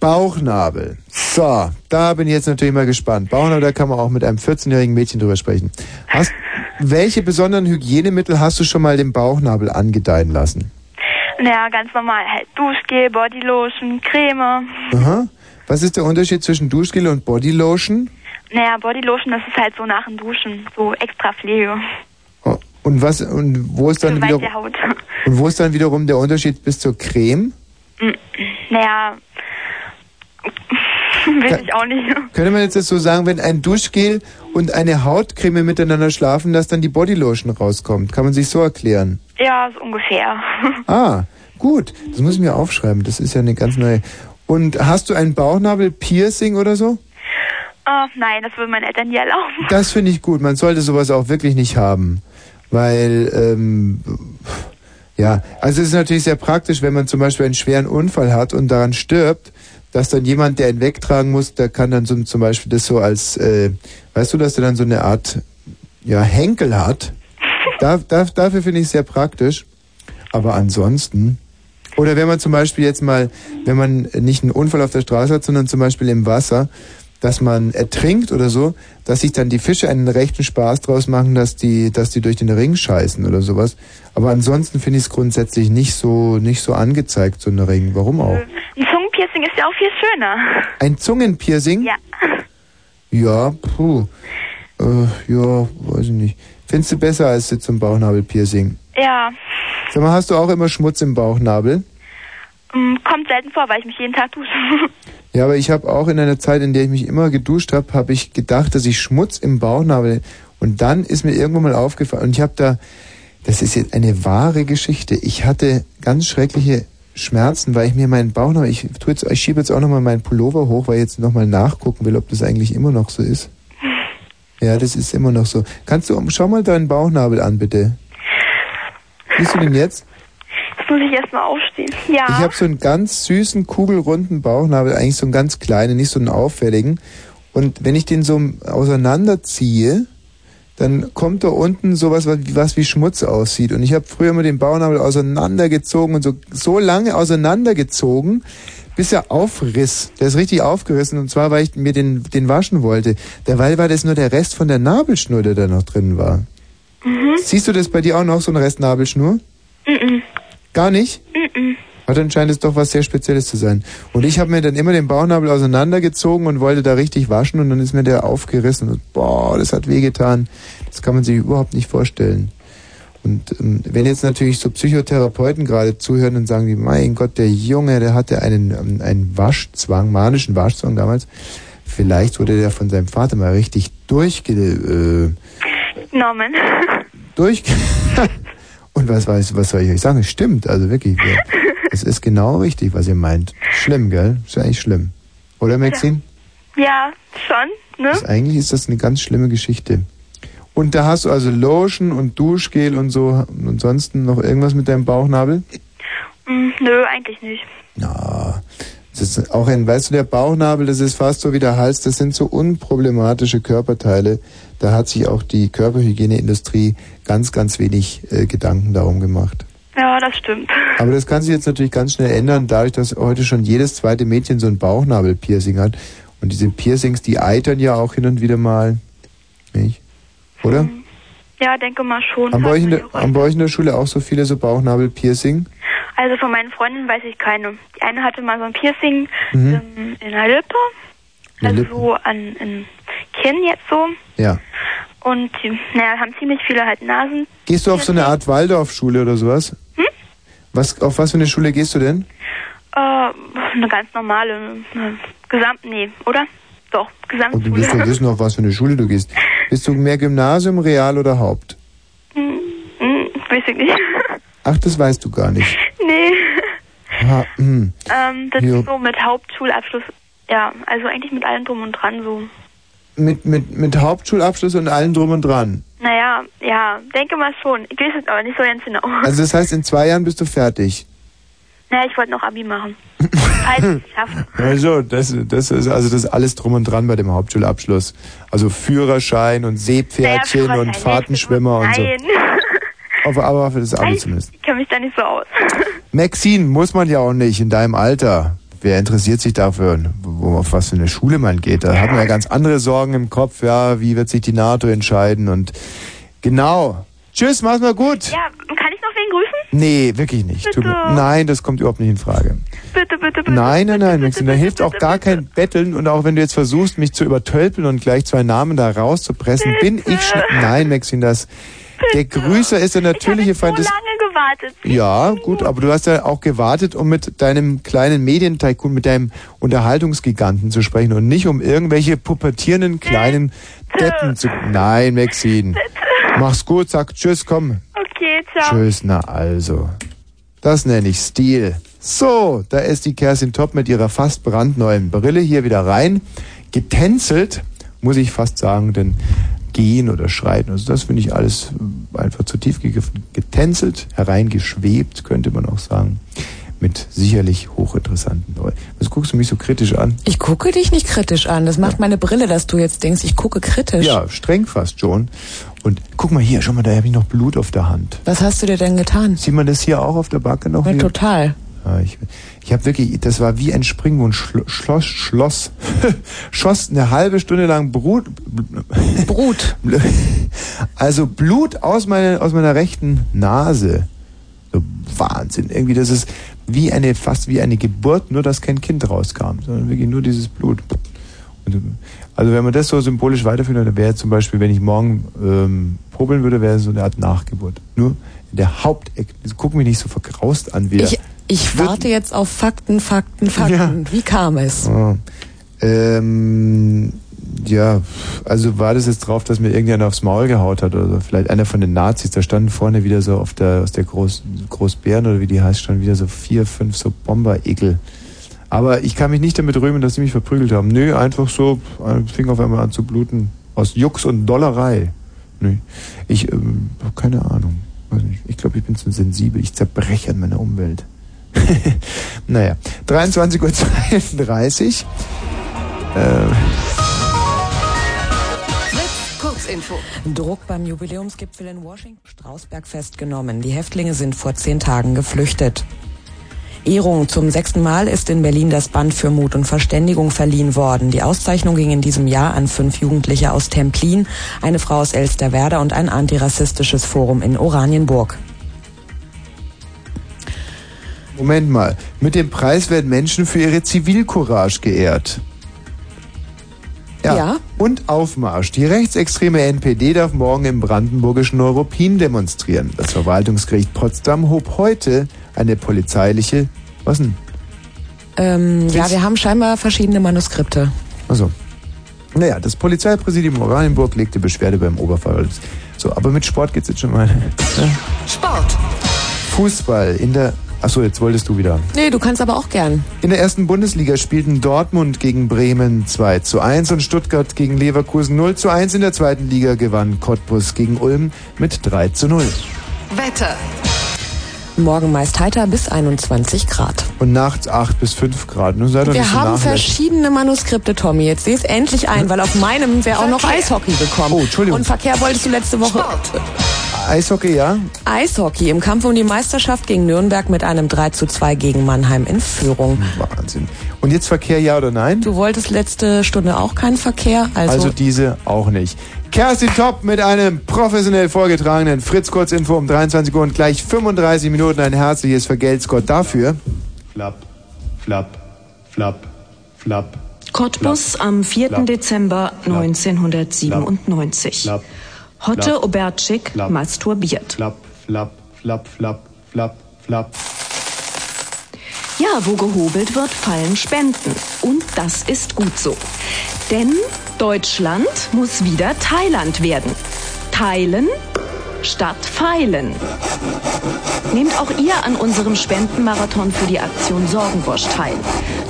Bauchnabel. So, da bin ich jetzt natürlich mal gespannt. Bauchnabel, da kann man auch mit einem 14-jährigen Mädchen drüber sprechen. Hast, welche besonderen Hygienemittel hast du schon mal dem Bauchnabel angedeihen lassen? Naja, ganz normal. Halt Duschgel, Bodylotion, Creme. Aha. Was ist der Unterschied zwischen Duschgel und Bodylotion? Naja, Bodylotion, das ist halt so nach dem Duschen. So extra Pflege. Oh, Und was und wo ist dann Für wieder weiche Haut. und wo ist dann wiederum der Unterschied bis zur Creme? Mm, naja. Weiß ich auch nicht. Könnte man jetzt das so sagen, wenn ein Duschgel und eine Hautcreme miteinander schlafen, dass dann die Bodylotion rauskommt? Kann man sich so erklären? Ja, so ungefähr. Ah, gut. Das muss ich mir aufschreiben. Das ist ja eine ganz neue. Und hast du ein Bauchnabel-Piercing oder so? Oh, nein, das würden meine Eltern nie erlauben. Das finde ich gut. Man sollte sowas auch wirklich nicht haben. Weil, ähm, Ja, also es ist natürlich sehr praktisch, wenn man zum Beispiel einen schweren Unfall hat und daran stirbt, dass dann jemand, der ihn wegtragen muss, der kann dann so zum Beispiel das so als, äh, weißt du, dass der dann so eine Art ja, Henkel hat. Da, da, dafür finde ich es sehr praktisch. Aber ansonsten. Oder wenn man zum Beispiel jetzt mal, wenn man nicht einen Unfall auf der Straße hat, sondern zum Beispiel im Wasser, dass man ertrinkt oder so, dass sich dann die Fische einen rechten Spaß draus machen, dass die, dass die durch den Ring scheißen oder sowas. Aber ansonsten finde ich es grundsätzlich nicht so, nicht so angezeigt, so ein Ring. Warum auch? Ein Zungenpiercing ist ja auch viel schöner. Ein Zungenpiercing? Ja. Ja, puh. Äh, ja, weiß ich nicht. Findest du besser als so ein Bauchnabelpiercing? Ja. Sag mal, hast du auch immer Schmutz im Bauchnabel? Mm, Kommt selten vor, weil ich mich jeden Tag dusche. Ja, aber ich habe auch in einer Zeit, in der ich mich immer geduscht habe, habe ich gedacht, dass ich Schmutz im Bauchnabel und dann ist mir irgendwann mal aufgefallen und ich habe da, das ist jetzt eine wahre Geschichte. Ich hatte ganz schreckliche Schmerzen, weil ich mir meinen Bauchnabel, ich tu jetzt, ich schiebe jetzt auch nochmal meinen Pullover hoch, weil ich jetzt nochmal nachgucken will, ob das eigentlich immer noch so ist. Ja, das ist immer noch so. Kannst du, schau mal deinen Bauchnabel an, bitte. Siehst du den jetzt? Jetzt muss ich erstmal aufstehen. Ja. Ich habe so einen ganz süßen, kugelrunden Bauchnabel, eigentlich so einen ganz kleinen, nicht so einen auffälligen. Und wenn ich den so auseinanderziehe, dann kommt da unten sowas, was, was wie Schmutz aussieht. Und ich habe früher immer den Bauchnabel auseinandergezogen und so, so lange auseinandergezogen, bis er aufriss. Der ist richtig aufgerissen und zwar, weil ich mir den, den waschen wollte. Derweil war das nur der Rest von der Nabelschnur, der da noch drin war. Mhm. Siehst du das bei dir auch noch, so ein Rest Nabelschnur? Mhm. Gar nicht? Mhm. Aber dann scheint es doch was sehr Spezielles zu sein. Und ich habe mir dann immer den Bauchnabel auseinandergezogen und wollte da richtig waschen und dann ist mir der aufgerissen und boah, das hat wehgetan. Das kann man sich überhaupt nicht vorstellen. Und ähm, wenn jetzt natürlich so Psychotherapeuten gerade zuhören und sagen, die, mein Gott, der Junge, der hatte einen, ähm, einen Waschzwang, manischen Waschzwang damals, vielleicht wurde der von seinem Vater mal richtig durchge... Äh, Norman. durch. Und was weiß, was soll ich euch sagen? Es stimmt, also wirklich. Es ist genau richtig, was ihr meint. Schlimm, gell? Ist ja eigentlich schlimm. Oder Maxine? Ja, schon, ne? Das, eigentlich ist das eine ganz schlimme Geschichte. Und da hast du also Lotion und Duschgel und so. Und ansonsten noch irgendwas mit deinem Bauchnabel? Mm, nö, eigentlich nicht. Na, das ist auch ein, weißt du, der Bauchnabel, das ist fast so wie der Hals, das sind so unproblematische Körperteile. Da hat sich auch die Körperhygieneindustrie ganz, ganz wenig äh, Gedanken darum gemacht. Ja, das stimmt. Aber das kann sich jetzt natürlich ganz schnell ändern, dadurch, dass heute schon jedes zweite Mädchen so ein Bauchnabel-Piercing hat. Und diese Piercings, die eitern ja auch hin und wieder mal. Nicht? Oder? Ja, denke mal schon. Haben bei, euch in der, haben bei euch in der Schule auch so viele so Bauchnabel-Piercing? Also von meinen Freundinnen weiß ich keine. Die eine hatte mal so ein Piercing Mhm. ähm, in der Lippe, In also so an in Kinn jetzt so. Ja. Und naja, haben ziemlich viele halt Nasen. Gehst du auf so eine Art Waldorfschule oder sowas? Hm? Was, auf was für eine Schule gehst du denn? Äh, eine ganz normale äh, Gesamt, nee, oder? Doch, Und du wirst doch Gesamtschule. wissen, auf was für eine Schule du gehst. Bist du mehr Gymnasium, Real oder Haupt? hm, hm, weiß ich nicht. Ach, das weißt du gar nicht. nee. Ha, hm. Ähm, das Jo. ist so mit Hauptschulabschluss. Ja, also eigentlich mit allem drum und dran so. Mit, mit, mit Hauptschulabschluss und allem drum und dran. Naja, ja, denke mal schon. Ich weiß es aber nicht so ganz genau. Also das heißt, in zwei Jahren bist du fertig. naja, ich wollte noch Abi machen. Falls ich schaffe. Also, das, das ist also das ist alles drum und dran bei dem Hauptschulabschluss. Also Führerschein und Seepferdchen Naja, und Fahrtenschwimmer und so. Nein. Aber, aber für das Abi zumindest. Ich kenne mich da nicht so aus. Maxine muss man ja auch nicht in deinem Alter. Wer interessiert sich dafür, wo, auf was für eine Schule man geht? Da hat man ja ganz andere Sorgen im Kopf. Ja, wie wird sich die NATO entscheiden? Und genau. Tschüss, mach's mal gut. Ja, kann ich noch wen grüßen? Nee, wirklich nicht. Tut mir, Bitte. nein, das kommt überhaupt nicht in Frage. Bitte, bitte, bitte. Nein, nein, nein, Maxine, da hilft auch gar kein Betteln und auch wenn du jetzt versuchst, mich zu übertölpeln und gleich zwei Namen da rauszupressen, bin ich schon. Nein, Maxine, das. Der Grüßer ist der natürliche Feind des. lange gewartet. Ja, gut, aber du hast ja auch gewartet, um mit deinem kleinen Medientycoon, mit deinem Unterhaltungsgiganten zu sprechen und nicht um irgendwelche pubertierenden kleinen Deppen zu. Nein, Maxine. Mach's gut, sag Tschüss, komm. Okay, ciao. Tschüss, na also. Das nenne ich Stil. So, da ist die Kerstin Top mit ihrer fast brandneuen Brille hier wieder rein. Getänzelt, muss ich fast sagen, denn gehen oder schreiten, also das finde ich alles einfach zu tief gegriffen, getänzelt, hereingeschwebt, könnte man auch sagen. Mit sicherlich hochinteressanten Leuten. Was guckst du mich so kritisch an? Ich gucke dich nicht kritisch an. Das macht meine Brille, dass du jetzt denkst, ich gucke kritisch. Ja, streng fast schon. Und guck mal hier, schau mal, da habe ich noch Blut auf der Hand. Was hast du dir denn getan? Sieht man das hier auch auf der Backe noch? Ja, total. Ja, ich ich habe wirklich, das war wie ein Springwund, Schlo Schloss, Schloss, schoss eine halbe Stunde lang Brut, Brut, also Blut aus meiner, aus meiner rechten Nase. So Wahnsinn, irgendwie, das ist wie eine, fast wie eine Geburt, nur dass kein Kind rauskam, sondern wirklich nur dieses Blut. Und, also wenn man das so symbolisch weiterführt, dann wäre zum Beispiel, wenn ich morgen ähm, probeln würde, wäre es so eine Art Nachgeburt. Nur in der Hauptecke. Guck mich nicht so verkraust an, wie Ich, ich warte jetzt auf Fakten, Fakten, Fakten. Wie kam es? Ah. Ähm, ja, also war das jetzt drauf, dass mir irgendjemand aufs Maul gehaut hat oder so. Vielleicht einer von den Nazis, da standen vorne wieder so auf der, aus der Groß, Großbären oder wie die heißt, standen wieder so vier, fünf so Bomber-Ekel. Aber ich kann mich nicht damit rühmen, dass sie mich verprügelt haben. Nö, einfach so, fing auf einmal an zu bluten. Aus Jux und Dollerei. Nö. Ich, ähm, keine Ahnung. Ich glaube, ich bin zu sensibel. Ich zerbreche an meiner Umwelt. naja. 23.32 Uhr. Äh, Kurzinfo. Druck beim Jubiläumsgipfel in Washington. Strausberg festgenommen. Die Häftlinge sind vor zehn Tagen geflüchtet. Ehrung zum sechsten Mal ist in Berlin das Band für Mut und Verständigung verliehen worden. Die Auszeichnung ging in diesem Jahr an fünf Jugendliche aus Templin, eine Frau aus Elsterwerda und ein antirassistisches Forum in Oranienburg. Moment mal. Mit dem Preis werden Menschen für ihre Zivilcourage geehrt. Ja. Ja. Und Aufmarsch. Die rechtsextreme NPD darf morgen im brandenburgischen Neuruppin demonstrieren. Das Verwaltungsgericht Potsdam hob heute eine polizeiliche. Was denn? Ähm, ja, wir haben scheinbar verschiedene Manuskripte. Also. Naja, das Polizeipräsidium Oranienburg legte Beschwerde beim Oberverwaltungs. So, aber mit Sport geht's jetzt schon mal. Sport. Fußball in der. Achso, jetzt wolltest du wieder. Nee, du kannst aber auch gern. In der ersten Bundesliga spielten Dortmund gegen Bremen 2 zu 1 und Stuttgart gegen Leverkusen 0 zu 1. In der zweiten Liga gewann Cottbus gegen Ulm mit 3 zu 0. Wetter. Morgen meist heiter bis 21 Grad. Und nachts 8 bis 5 Grad. Nun sei doch Wir nicht so haben nachlässig. verschiedene Manuskripte, Tommy. Jetzt seh es endlich ein, weil auf meinem wäre auch noch Eishockey gekommen. Oh, Entschuldigung. Und Verkehr wolltest du letzte Woche. Eishockey, ja? Eishockey im Kampf um die Meisterschaft gegen Nürnberg mit einem 3 zu 2 gegen Mannheim in Führung. Wahnsinn. Und jetzt Verkehr, ja oder nein? Du wolltest letzte Stunde auch keinen Verkehr, also, Also diese auch nicht. Kerstin Topp mit einem professionell vorgetragenen Fritz Kurzinfo um 23 Uhr und gleich 35 Minuten ein herzliches Vergelt's-Gott dafür. Flapp, flapp, flapp, flapp. Cottbus am 4. Dezember 1997. Hotte Flapp. masturbiert. Flapp, flapp, flapp, flapp, flapp, flapp. Ja, wo gehobelt wird, fallen Spenden. Und das ist gut so. Denn Deutschland muss wieder Thailand werden. Teilen statt feilen. Nehmt auch ihr an unserem Spendenmarathon für die Aktion Sorgenbosch teil.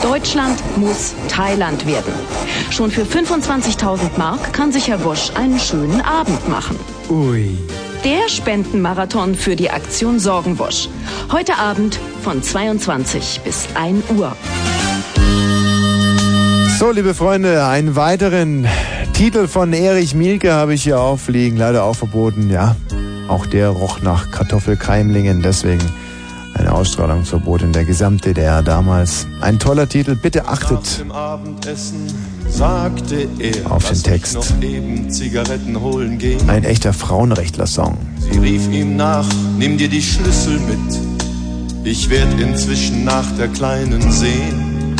Deutschland muss Thailand werden. Schon für 25.000 Mark kann sich Herr Bosch einen schönen Abend machen. Ui. Der Spendenmarathon für die Aktion Sorgenbosch. Heute Abend von 22 bis 1 Uhr. So, liebe Freunde, einen weiteren Titel von Erich Mielke habe ich hier aufliegen, leider auch verboten, ja. Auch der roch nach Kartoffelkeimlingen, deswegen ein Ausstrahlungsverbot in der Gesamt-DDR damals. Ein toller Titel, bitte achtet er, Auf den Text. mich noch eben Zigaretten holen gehen. ein echter Frauenrechtler-Song. Sie rief ihm nach, nimm dir die Schlüssel mit. Ich werd inzwischen nach der Kleinen sehen.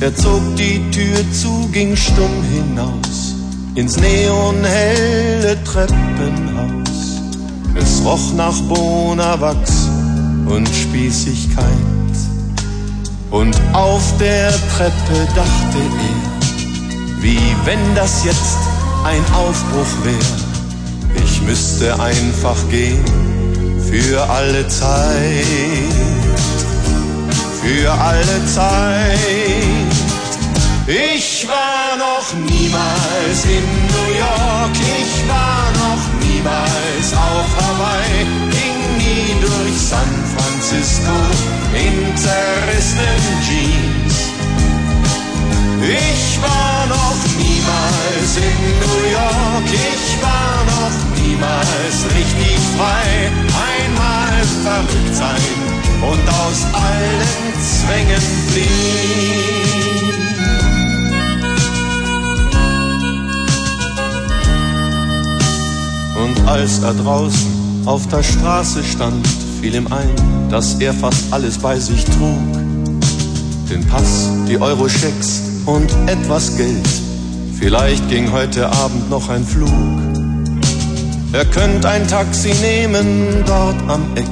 Er zog die Tür zu, ging stumm hinaus ins neonhelle Treppenhaus. Es roch nach Bonawachs und Spießigkeit. Und auf der Treppe dachte er, wie wenn das jetzt ein Aufbruch wär. Ich müsste einfach gehen für alle Zeit, für alle Zeit. Ich war noch niemals in New York, ich war niemals auf Hawaii, ging nie durch San Francisco in zerrissenen Jeans. Ich war noch niemals in New York, ich war noch niemals richtig frei. Einmal verrückt sein und aus allen Zwängen fliehen. Und als er draußen auf der Straße stand, fiel ihm ein, dass er fast alles bei sich trug. Den Pass, die Euro-Schecks und etwas Geld. Vielleicht ging heute Abend noch ein Flug. Er könnte ein Taxi nehmen dort am Eck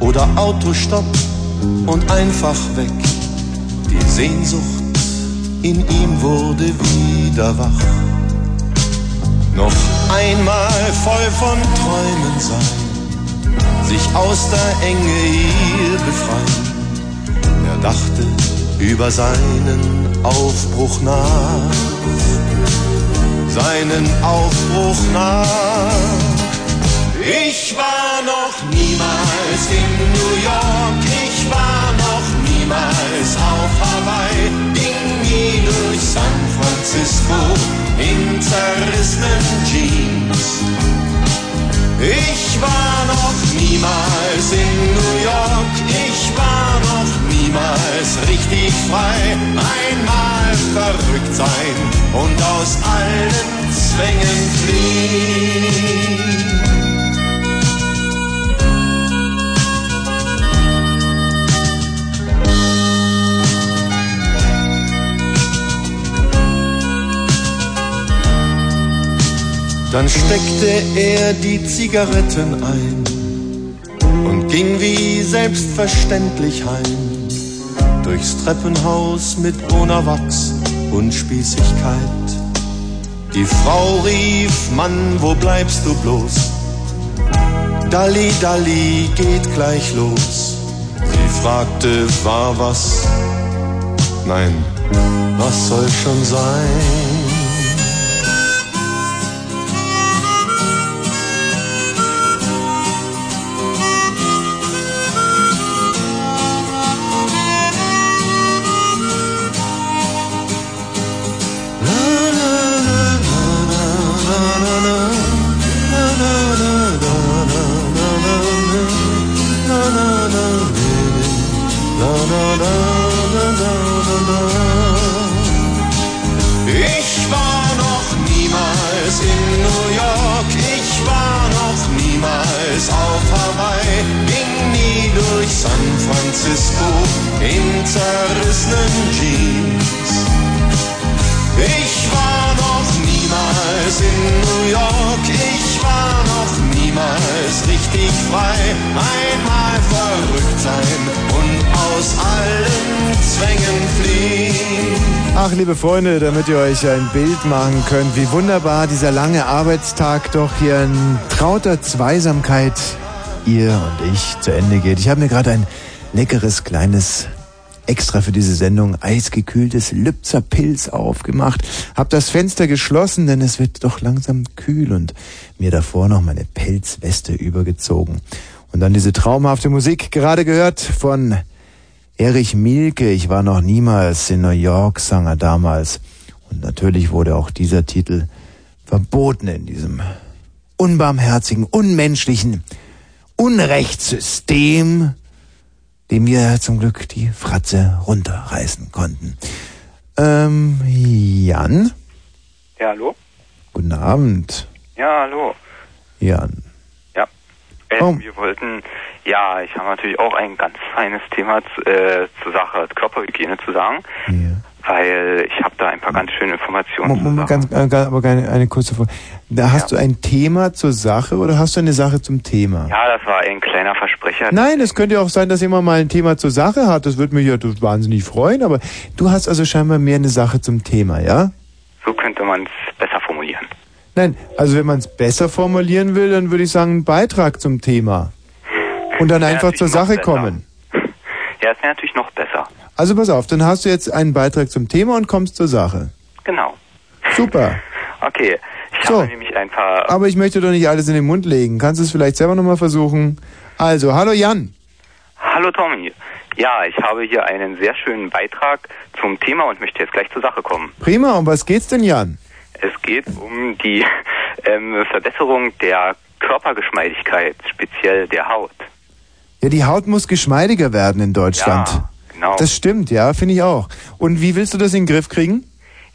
oder Autostopp und einfach weg. Die Sehnsucht in ihm wurde wieder wach. Noch einmal voll von Träumen sein, sich aus der Enge hier befreien. Er dachte über seinen Aufbruch nach, seinen Aufbruch nach. Ich war noch niemals in New York, ich war noch niemals auf Hawaii, ging nie durch San Francisco in zerrissenen Jeans. Ich war noch niemals in New York, ich war noch niemals richtig frei. Einmal verrückt sein und aus allen Zwängen fliehen. Dann steckte er die Zigaretten ein und ging wie selbstverständlich heim. Durchs Treppenhaus mit brauner Wachs und Spießigkeit. Die Frau rief, Mann, wo bleibst du bloß? Dalli, Dalli, geht gleich los. Sie fragte, war was? Nein, was soll schon sein? Durch San Francisco in zerrissenen Jeans. Ich war noch niemals in New York, ich war noch niemals richtig frei. Einmal verrückt sein und aus allen Zwängen fliehen. Ach, liebe Freunde, damit ihr euch ein Bild machen könnt, wie wunderbar dieser lange Arbeitstag doch hier in trauter Zweisamkeit, ihr und ich, zu Ende geht. Ich habe mir gerade ein leckeres kleines extra für diese Sendung eisgekühltes Lübzer Pilz aufgemacht, hab das Fenster geschlossen, denn es wird doch langsam kühl und mir davor noch meine Pelzweste übergezogen. Und dann diese traumhafte Musik, gerade gehört von Erich Mielke. Ich war noch niemals in New York, sang er damals. Und natürlich wurde auch dieser Titel verboten in diesem unbarmherzigen, unmenschlichen Unrechtssystem, dem wir zum Glück die Fratze runterreißen konnten. Ähm, Jan, Ja, hallo? guten Abend. Ja, hallo. Jan. Ja. Äh, Oh. Wir wollten, ja, ich habe natürlich auch ein ganz feines Thema zu, äh, zur Sache Körperhygiene zu sagen, weil ich habe da ein paar ganz schöne Informationen. Mo- Moment, ganz, äh, ganz- aber eine, eine kurze Frage. Da hast du ein Thema zur Sache oder hast du eine Sache zum Thema? Ja, das war ein kleiner Versprecher. Nein, es könnte ja auch sein, dass jemand mal ein Thema zur Sache hat. Das würde mich ja wahnsinnig freuen. Aber du hast also scheinbar mehr eine Sache zum Thema, ja? So könnte man es. Nein, also wenn man es besser formulieren will, dann würde ich sagen, ein Beitrag zum Thema. Und dann einfach zur Sache besser. kommen. Ja, ist natürlich noch besser. Also pass auf, dann hast du jetzt einen Beitrag zum Thema und kommst zur Sache. Genau. Super. Okay. Ich So. habe nämlich ein paar. Aber ich möchte doch nicht alles in den Mund legen. Kannst du es vielleicht selber nochmal versuchen? Also, hallo Jan. Hallo Tommy. Ja, ich habe hier einen sehr schönen Beitrag zum Thema und möchte jetzt gleich zur Sache kommen. Prima, um was geht's denn, Jan? Es geht um die ähm, Verbesserung der Körpergeschmeidigkeit, speziell der Haut. Ja, die Haut muss geschmeidiger werden in Deutschland. Ja, genau. Das stimmt, ja, finde ich auch. Und wie willst du das in den Griff kriegen?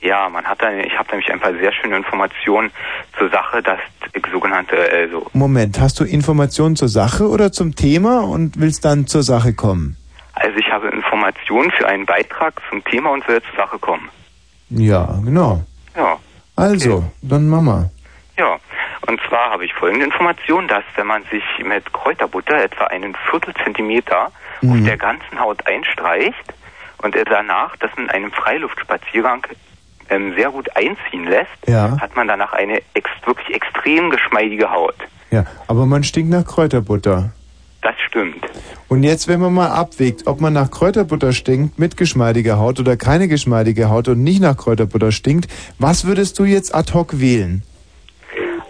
Ja, man hat da, ich habe nämlich ein paar sehr schöne Informationen zur Sache, dass sogenannte, also Moment, hast du Informationen zur Sache oder zum Thema und willst dann zur Sache kommen? Also ich habe Informationen für einen Beitrag zum Thema und will zur Sache kommen. Ja, genau. Ja, Also, dann mach mal. ja. Und zwar habe ich folgende Information, dass wenn man sich mit Kräuterbutter etwa einen Viertelzentimeter auf Mhm. der ganzen Haut einstreicht und er danach das in einem Freiluftspaziergang ähm, sehr gut einziehen lässt, Ja. hat man danach eine ex wirklich extrem geschmeidige Haut. Ja, aber man stinkt nach Kräuterbutter. Das stimmt. Und jetzt, wenn man mal abwägt, ob man nach Kräuterbutter stinkt mit geschmeidiger Haut oder keine geschmeidige Haut und nicht nach Kräuterbutter stinkt, was würdest du jetzt ad hoc wählen?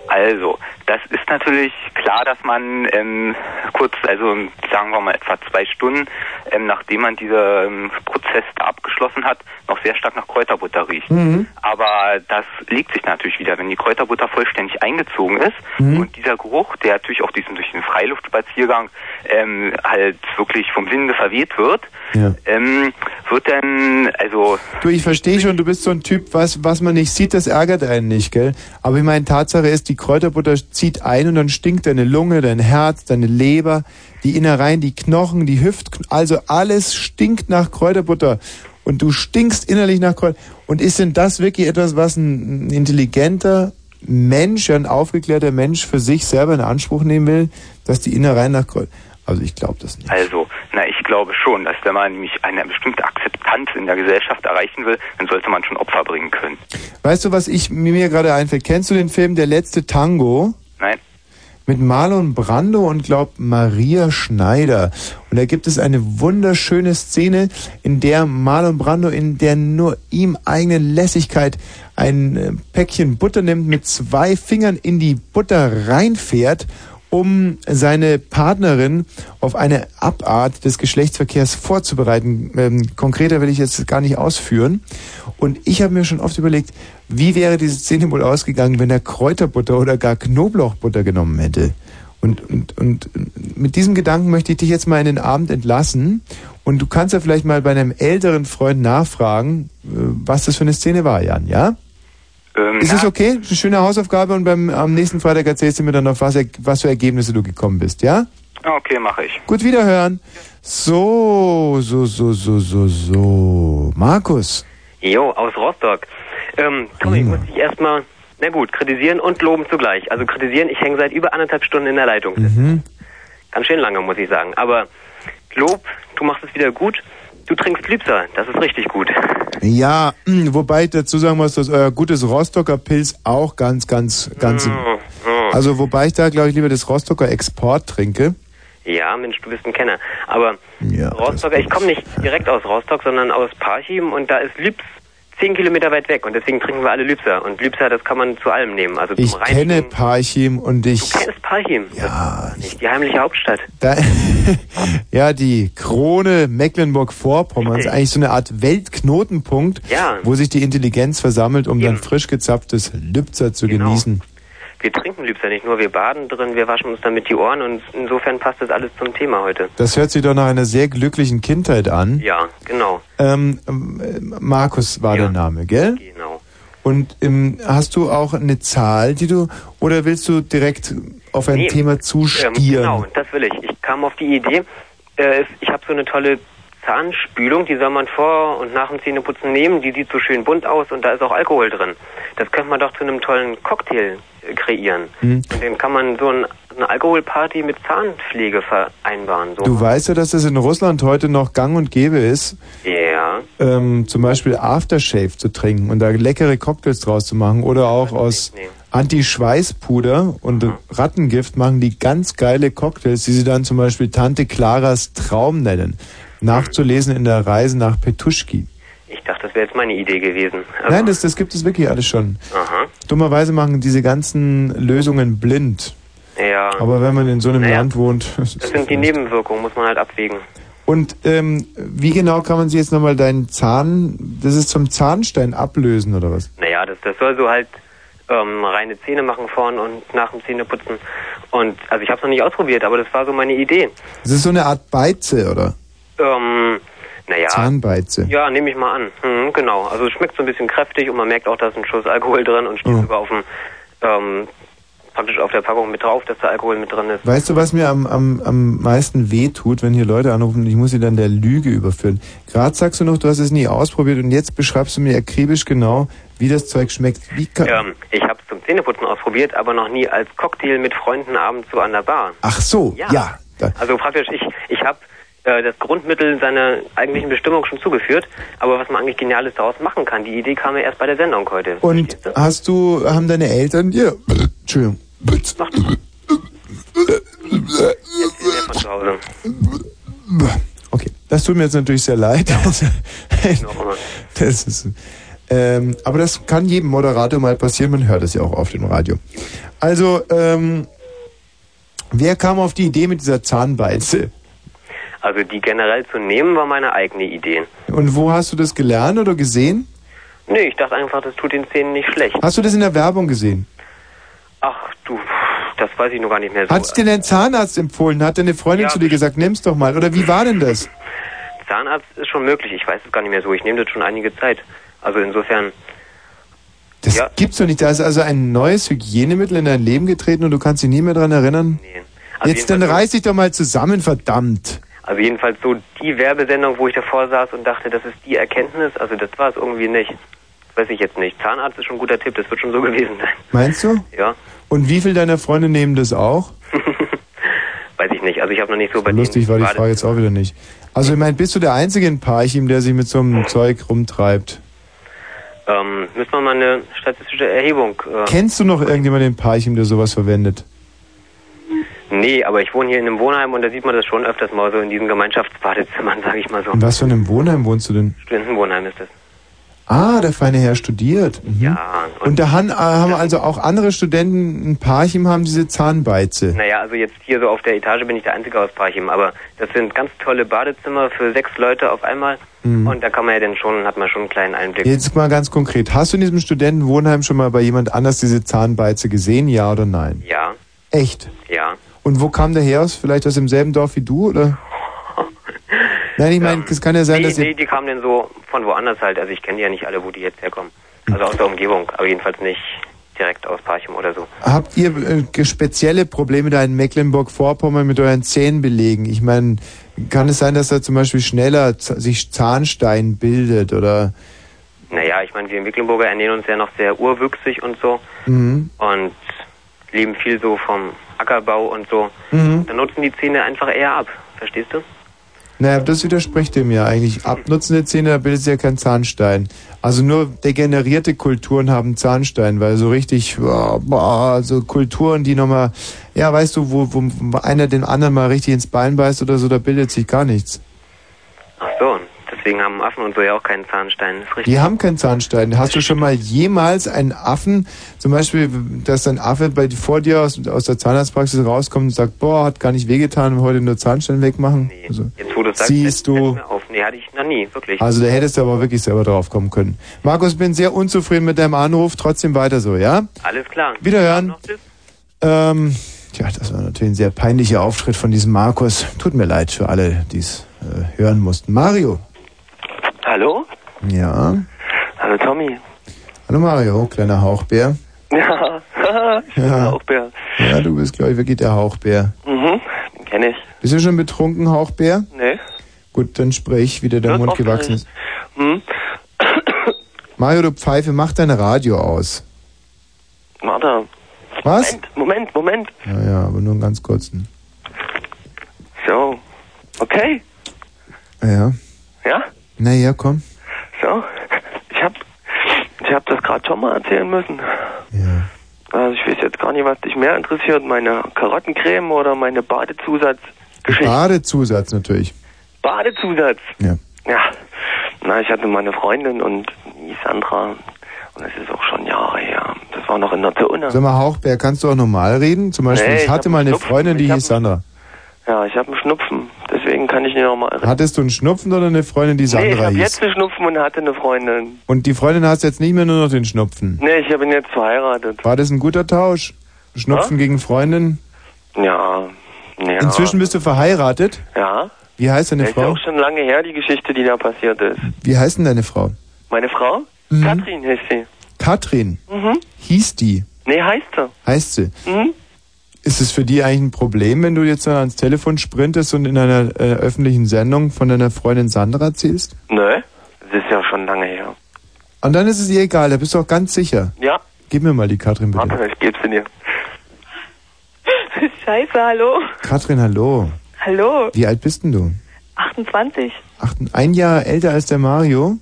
Also, das ist natürlich klar, dass man ähm, kurz, also sagen wir mal etwa zwei Stunden, ähm, nachdem man diesen ähm, Prozess da abgeschlossen hat, noch sehr stark nach Kräuterbutter riecht. Mhm. Aber das legt sich natürlich wieder, wenn die Kräuterbutter vollständig eingezogen ist Mhm. und dieser Geruch, der natürlich auch diesen, durch den Freiluftspaziergang ähm, halt wirklich vom Winde verweht wird, Ja. ähm, wird dann, also Du, ich verstehe schon, du bist so ein Typ, was, was man nicht sieht, das ärgert einen nicht, gell? Aber ich meine, Tatsache ist, die Kräuterbutter zieht ein und dann stinkt deine Lunge, dein Herz, deine Leber, die Innereien, die Knochen, die Hüft, also alles stinkt nach Kräuterbutter. Und du stinkst innerlich nach Kräuter. Und ist denn das wirklich etwas, was ein ein intelligenter Mensch, ein aufgeklärter Mensch für sich selber in Anspruch nehmen will, dass die Innereien nach Kräuter... Also ich glaube das nicht. Also, na, ich glaube schon, dass wenn man nämlich eine bestimmte Akzeptanz in der Gesellschaft erreichen will, dann sollte man schon Opfer bringen können. Weißt du, was ich mir mir gerade einfällt? Kennst du den Film Der letzte Tango? Nein? Mit Marlon Brando und glaub Maria Schneider. Und da gibt es eine wunderschöne Szene, in der Marlon Brando in der nur ihm eigenen Lässigkeit ein äh, Päckchen Butter nimmt, mit zwei Fingern in die Butter reinfährt, um seine Partnerin auf eine Abart des Geschlechtsverkehrs vorzubereiten. Ähm, konkreter will ich jetzt gar nicht ausführen. Und ich habe mir schon oft überlegt, wie wäre diese Szene wohl ausgegangen, wenn er Kräuterbutter oder gar Knoblauchbutter genommen hätte. Und, und, und mit diesem Gedanken möchte ich dich jetzt mal in den Abend entlassen. Und du kannst ja vielleicht mal bei einem älteren Freund nachfragen, äh, was das für eine Szene war, Jan, ja? Ähm, Ist ja, es okay? Eine schöne Hausaufgabe und beim am nächsten Freitag erzählst du mir dann noch, was, was für Ergebnisse du gekommen bist, ja? Okay, mache ich. Gut, wiederhören. So, so, so, so, so, so. Markus. Jo, aus Rostock. Ähm, Tommy, muss ich erstmal, na gut, kritisieren und loben zugleich. Also kritisieren, ich hänge seit über anderthalb Stunden in der Leitung. Mhm. Ganz schön lange, muss ich sagen. Aber Lob, du machst es wieder gut. Du trinkst Lübser, das ist richtig gut. Ja, mh, wobei ich dazu sagen muss, dass euer gutes Rostocker Pilz auch ganz, ganz, ganz. Mm, Also wobei ich da, glaube ich, lieber das Rostocker Export trinke. Ja, Mensch, du bist ein Kenner. Aber Rostock, ich komme nicht direkt aus Rostock, sondern aus Parchim und da ist Lübs zehn Kilometer weit weg und deswegen trinken wir alle Lübser. Und Lübser, das kann man zu allem nehmen. Also Ich kenne Parchim und ich. Du kennst Parchim? Ja. Nicht die heimliche Hauptstadt. Da, ja, die Krone Mecklenburg-Vorpommern ist eigentlich so eine Art Weltknotenpunkt, Ja. wo sich die Intelligenz versammelt, um dann frisch gezapftes Lübzer zu Genau. genießen. Wir trinken Lübser nicht nur, wir baden drin, wir waschen uns damit die Ohren und insofern passt das alles zum Thema heute. Das hört sich doch nach einer sehr glücklichen Kindheit an. Ja, genau. Ähm, ähm, Markus war der Name, gell? Genau. Und ähm, hast du auch eine Zahl, die du, oder willst du direkt auf ein Nee, Thema zustieren? Ähm, genau, das will ich. Ich kam auf die Idee, äh, ich habe so eine tolle Zahnspülung, die soll man vor und nach dem Zähneputzen nehmen, die sieht so schön bunt aus und da ist auch Alkohol drin. Das könnte man doch zu einem tollen Cocktail kreieren. Hm. Und dann kann man so ein, eine Alkoholparty mit Zahnpflege vereinbaren. So. Du weißt ja, dass das in Russland heute noch gang und gäbe ist, Ja. ähm, zum Beispiel Aftershave zu trinken und da leckere Cocktails draus zu machen oder auch aus Anti-Schweißpuder und Rattengift machen die ganz geile Cocktails, die sie dann zum Beispiel Tante Claras Traum nennen. Nachzulesen in der Reise nach Petuschki. Ich dachte, das wäre jetzt meine Idee gewesen. Also, Nein, das, das gibt es wirklich alles schon. Aha. Dummerweise machen diese ganzen Lösungen blind. Ja. Aber wenn man in so einem Naja. Land wohnt. Das sind die Nebenwirkungen, muss man halt abwägen. Und ähm, wie genau kann man sich jetzt nochmal deinen Zahn, das ist zum Zahnstein ablösen oder was? Naja, das, das soll so halt ähm, reine Zähne machen vorn und nach dem Zähneputzen. Und also ich habe es noch nicht ausprobiert, aber das war so meine Idee. Das ist so eine Art Beize, oder? Ähm, naja. Zahnbeize. Ja, nehme ich mal an. Hm, genau. Also es schmeckt so ein bisschen kräftig und man merkt auch, da ist ein Schuss Alkohol drin und steht sogar auf dem ähm, praktisch auf der Packung mit drauf, dass da Alkohol mit drin ist. Weißt du, was mir am, am, am meisten weh tut, wenn hier Leute anrufen, ich muss sie dann der Lüge überführen. Gerade sagst du noch, du hast es nie ausprobiert und jetzt beschreibst du mir akribisch genau, wie das Zeug schmeckt. Wie kann, Ähm, ich habe es zum Zähneputzen ausprobiert, aber noch nie als Cocktail mit Freunden abends so an der Bar. Ach so, Ja. ja. Also praktisch, ich, ich habe äh, das Grundmittel seiner eigentlichen Bestimmung schon zugeführt, aber was man eigentlich Geniales daraus machen kann, die Idee kam mir erst bei der Sendung heute. und hast du, haben deine Eltern dir, Entschuldigung, von zu Hause. okay, das tut mir jetzt natürlich sehr leid. Das ist, ähm, aber das kann jedem Moderator mal passieren, man hört es ja auch auf dem Radio. Also, ähm, wer kam auf die Idee mit dieser Zahnbeize? Also die generell zu nehmen, war meine eigene Idee. Und wo hast du das gelernt oder gesehen? Nee, ich dachte einfach, das tut den Zähnen nicht schlecht. Hast du das in der Werbung gesehen? Ach du, das weiß ich noch gar nicht mehr so. Hat dir dein Zahnarzt empfohlen? Hat deine Freundin Ja, zu dir gesagt, nimm's doch mal? Oder wie war denn das? Zahnarzt ist schon möglich, ich weiß es gar nicht mehr so. Ich nehme das schon einige Zeit. Also insofern, Das gibt's doch nicht. Da ist also ein neues Hygienemittel in dein Leben getreten und du kannst dich nie mehr dran erinnern? Also Jetzt dann reiß dich doch mal zusammen, verdammt. Also jedenfalls so die Werbesendung, wo ich davor saß und dachte, das ist die Erkenntnis, also das war es irgendwie nicht. Das weiß ich jetzt nicht. Zahnarzt ist schon ein guter Tipp, das wird schon so gewesen sein. Meinst du? Ja, Und wie viel deiner Freunde nehmen das auch? weiß ich nicht. Also ich habe noch nicht so bei Lustig war die Frage jetzt auch wieder nicht. Also ich meine, bist du der Einzige in Parchim, der sich mit so einem Zeug rumtreibt? Ähm, müssen wir mal eine statistische Erhebung. Äh, Kennst du noch irgendjemanden in Parchim, der sowas verwendet? Nee, aber ich wohne hier in einem Wohnheim und da sieht man das schon öfters mal so in diesen Gemeinschaftsbadezimmern, sage ich mal so. In was für einem Wohnheim wohnst du denn? Studentenwohnheim ist das. Ah, der feine Herr studiert. Mhm. Ja. Und da han, äh, haben also auch andere Studenten in Parchim haben diese Zahnbeize. Naja, also jetzt hier so auf der Etage bin ich der Einzige aus Parchim, aber das sind ganz tolle Badezimmer für sechs Leute auf einmal Mhm. und da kann man ja dann schon, hat man schon einen kleinen Einblick. Jetzt mal ganz konkret. Hast du in diesem Studentenwohnheim schon mal bei jemand anders diese Zahnbeize gesehen, ja oder nein? Ja, Echt? ja. Und wo kam der her aus? Vielleicht aus demselben Dorf wie du, oder? Nein, ich meine, es kann ja sein, nee, dass nee, die kamen dann so von woanders halt, also ich kenne die ja nicht alle, wo die jetzt herkommen. Also aus der Umgebung, aber jedenfalls nicht direkt aus Parchim oder so. Habt ihr äh, spezielle Probleme da in Mecklenburg-Vorpommern mit euren Zähnenbelegen? Ich meine, kann es sein, dass da zum Beispiel schneller sich Zahnstein bildet oder... Naja, ich meine, wir Mecklenburger ernähren uns ja noch sehr urwüchsig und so Mhm. und leben viel so vom Ackerbau und so. Mhm. Dann nutzen die Zähne einfach eher ab, verstehst du? Naja, das widerspricht dem ja eigentlich. Abnutzende Zähne, da bildet sich ja kein Zahnstein. Also nur degenerierte Kulturen haben Zahnstein, weil so richtig, boah, so Kulturen, die nochmal, ja, weißt du, wo, wo einer den anderen mal richtig ins Bein beißt oder so, da bildet sich gar nichts. Ach so, deswegen haben Affen und so ja auch keinen Zahnstein, ist richtig. Die haben keinen Zahnstein. Hast du schon mal jemals einen Affen, zum Beispiel, dass ein Affe bei vor dir aus, aus der Zahnarztpraxis rauskommt und sagt, boah, hat gar nicht wehgetan, heute nur Zahnstein wegmachen? Also, Jetzt, wo du sagst, siehst du, auf. Nee, hatte ich noch nie, wirklich. also da hättest du aber wirklich selber drauf kommen können. Markus, bin sehr unzufrieden mit deinem Anruf, trotzdem weiter so, ja? Alles klar. Wiederhören. Ähm, tja, das war natürlich ein sehr peinlicher Auftritt von diesem Markus. Tut mir leid für alle, die es äh, hören mussten. Mario. Hallo? Ja. Hallo Tommy. Hallo Mario, kleiner Hauchbär. Ja, Ja. Hauchbär. Ja, du bist, glaube ich, wirklich der Hauchbär. Mhm, kenn ich. Bist du schon betrunken, Hauchbär? Nee. Gut, dann sprich, wie dir der Hört Mund auf, gewachsen ist. Hm? Mario, du Pfeife, mach dein Radio aus. Warte. Was? Moment, Moment, Moment. Ja, ja, aber nur einen ganz kurzen. So. Okay. Ja. Ja? Naja, komm. So. Ich hab, ich hab das gerade schon mal erzählen müssen. Ja. Also ich weiß jetzt gar nicht, was dich mehr interessiert, meine Karottencreme oder meine Badezusatz. Badezusatz natürlich. Badezusatz. Ja. Ja. Na, ich hatte mal eine Freundin und die Sandra. Und das ist auch schon Jahre her. Das war noch in der Zone. Sag mal, Hauchbär, kannst du auch normal reden? Zum Beispiel, Nee, ich hatte mal eine Schnupfen. Freundin, die hieß Sandra. Ja, ich habe einen Schnupfen. Deswegen kann ich nicht nochmal. Hattest du einen Schnupfen oder eine Freundin, die nee, ich Sandra habe hieß? jetzt einen Schnupfen und hatte eine Freundin. Und die Freundin hast jetzt nicht mehr nur noch den Schnupfen. Nee, ich bin jetzt verheiratet. War das ein guter Tausch? Schnupfen gegen Freundin? Ja. ja. Inzwischen bist du verheiratet? Ja. Wie heißt deine ist Frau? auch schon lange her, die Geschichte, die da passiert ist. Wie heißt denn deine Frau? Meine Frau? Mhm. Katrin heißt sie. Katrin. Mhm. Hieß die? Nee, heißt sie. Heißt sie? Mhm. Ist es für die eigentlich ein Problem, wenn du jetzt dann ans Telefon sprintest und in einer äh, öffentlichen Sendung von deiner Freundin Sandra erzählst? Nö. Das ist ja schon lange her. Und dann ist es ihr egal, da bist du auch ganz sicher. Ja. Gib mir mal die Katrin bitte. Warte, ich geb's in dir. Scheiße, hallo. Katrin, hallo. Hallo. Wie alt bist denn du? 28. Acht, ein Jahr älter als der Mario?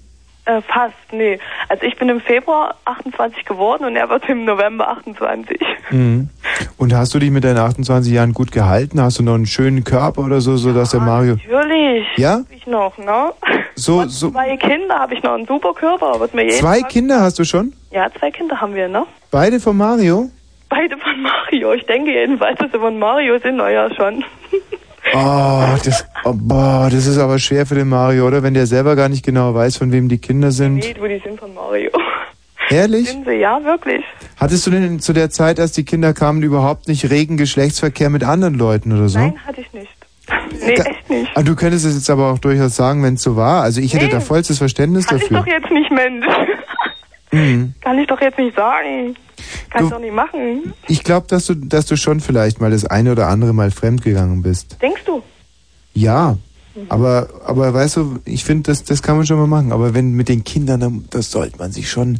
Äh, fast, nee. Also ich bin im Februar 28 geworden und er wird im November 28. Mhm. Und hast du dich mit deinen 28 Jahren gut gehalten? Hast du noch einen schönen Körper oder so, so dass der Mario... Natürlich. Ja? Hab ich noch, ne? So, Und so. Zwei Kinder habe ich noch, einen super Körper. Wird mir jeden Zwei Tag- Kinder hast du schon? Ja, zwei Kinder haben wir, ne? Beide von Mario? Beide von Mario. Ich denke jedenfalls, dass sie von Mario sind, naja, schon. Oh, das, oh, boah, das ist aber schwer für den Mario, oder? Wenn der selber gar nicht genau weiß, von wem die Kinder sind. Nee, du, die sind von Mario. Ehrlich? Sind sie, ja, wirklich. Hattest du denn zu der Zeit, als die Kinder kamen, überhaupt nicht regen Geschlechtsverkehr mit anderen Leuten oder so? Nein, hatte ich nicht. Nee, echt nicht. Ah, du könntest es jetzt aber auch durchaus sagen, wenn es so war. Also ich hätte Nee. da vollstes Verständnis Kann ich dafür. doch jetzt nicht, Mensch. Mhm. Kann ich doch jetzt nicht sagen. Kann ich doch nicht machen. Ich glaube, dass du, dass du schon vielleicht mal das eine oder andere Mal fremdgegangen bist. Denkst du? Ja. Aber, aber weißt du, ich finde, das, das kann man schon mal machen. Aber wenn mit den Kindern, dann- das sollte man sich schon,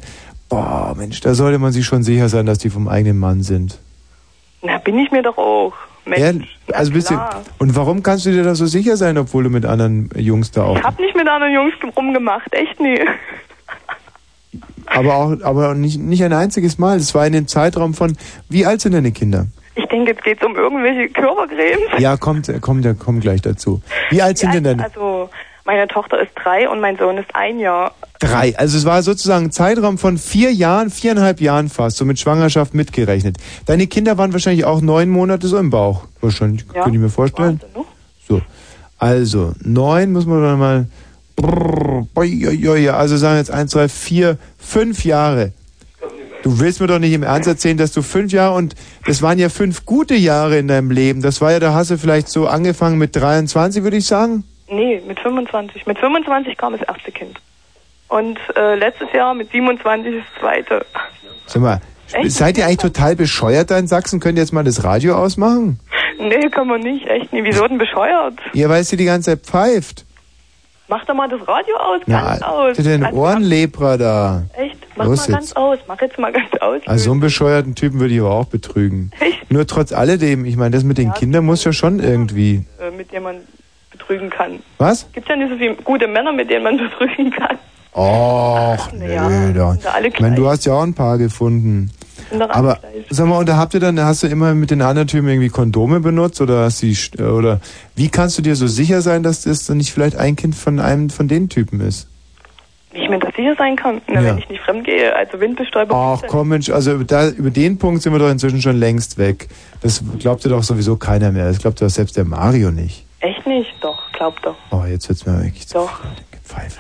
boah, Mensch, da sollte man sich schon sicher sein, dass die vom eigenen Mann sind. Na, bin ich mir doch auch. Mensch. Ehrlich? Also bist du, klar. und warum kannst du dir da so sicher sein, obwohl du mit anderen Jungs da auch, Ich hab nicht mit anderen Jungs rumgemacht, echt nie. aber auch, aber nicht, nicht ein einziges Mal. Das war in dem Zeitraum von, wie alt sind deine Kinder? Ich denke, jetzt geht's um irgendwelche Körpercremes. Ja, kommt, kommt, kommt gleich dazu. Wie alt sind denn deine? Also, meine Tochter ist drei und mein Sohn ist ein Jahr. Drei. Also es war sozusagen ein Zeitraum von vier Jahren, viereinhalb Jahren fast, so mit Schwangerschaft mitgerechnet. Deine Kinder waren wahrscheinlich auch neun Monate so im Bauch. Wahrscheinlich, Ja. könnte ich mir vorstellen. So. Also, neun muss man dann mal. Also sagen wir jetzt eins, zwei, vier, fünf Jahre. Du willst mir doch nicht im Ernst erzählen, dass du fünf Jahre und das waren ja fünf gute Jahre in deinem Leben. Das war ja, da hast du vielleicht so angefangen mit 23, würde ich sagen. Nee, mit 25. Mit 25 kam das erste Kind. Und äh, letztes Jahr mit 27 das zweite. Sag mal, Echt? seid ihr eigentlich total bescheuert da in Sachsen? Könnt ihr jetzt mal das Radio ausmachen? Nee, kann man nicht, echt nie. Wieso denn bescheuert? Ihr weißt, ihr die ganze Zeit pfeift. Mach doch mal das Radio aus, Na, ganz aus. habt ihr den Also, Ohrenlepra da? Echt? Mach Los mal ganz jetzt. aus. Mach jetzt mal ganz aus. Also so einen bescheuerten Typen würde ich aber auch betrügen. Echt? Nur trotz alledem, ich meine, das mit den Kindern muss ja schon irgendwie. Äh, mit dem man betrügen kann. Was? Gibt ja nicht so viele gute Männer, mit denen man betrügen kann. Och, ja, nö, sind da Ich meine, du hast ja auch ein paar gefunden. Doch Aber sag mal, und da habt ihr dann, hast du immer mit den anderen Typen irgendwie Kondome benutzt oder hast die, oder wie kannst du dir so sicher sein, dass das dann nicht vielleicht ein Kind von einem von den Typen ist? Wie ich mir das sicher sein kann, na, Ja. wenn ich nicht fremd gehe, also Windbestäubung. Ach komm Mensch, also über, da, über den Punkt sind wir doch inzwischen schon längst weg. Das glaubt dir doch sowieso keiner mehr. Das glaubt doch selbst der Mario nicht. Echt nicht? Doch, glaub doch. Oh, jetzt wird's mir wirklich zu Doch.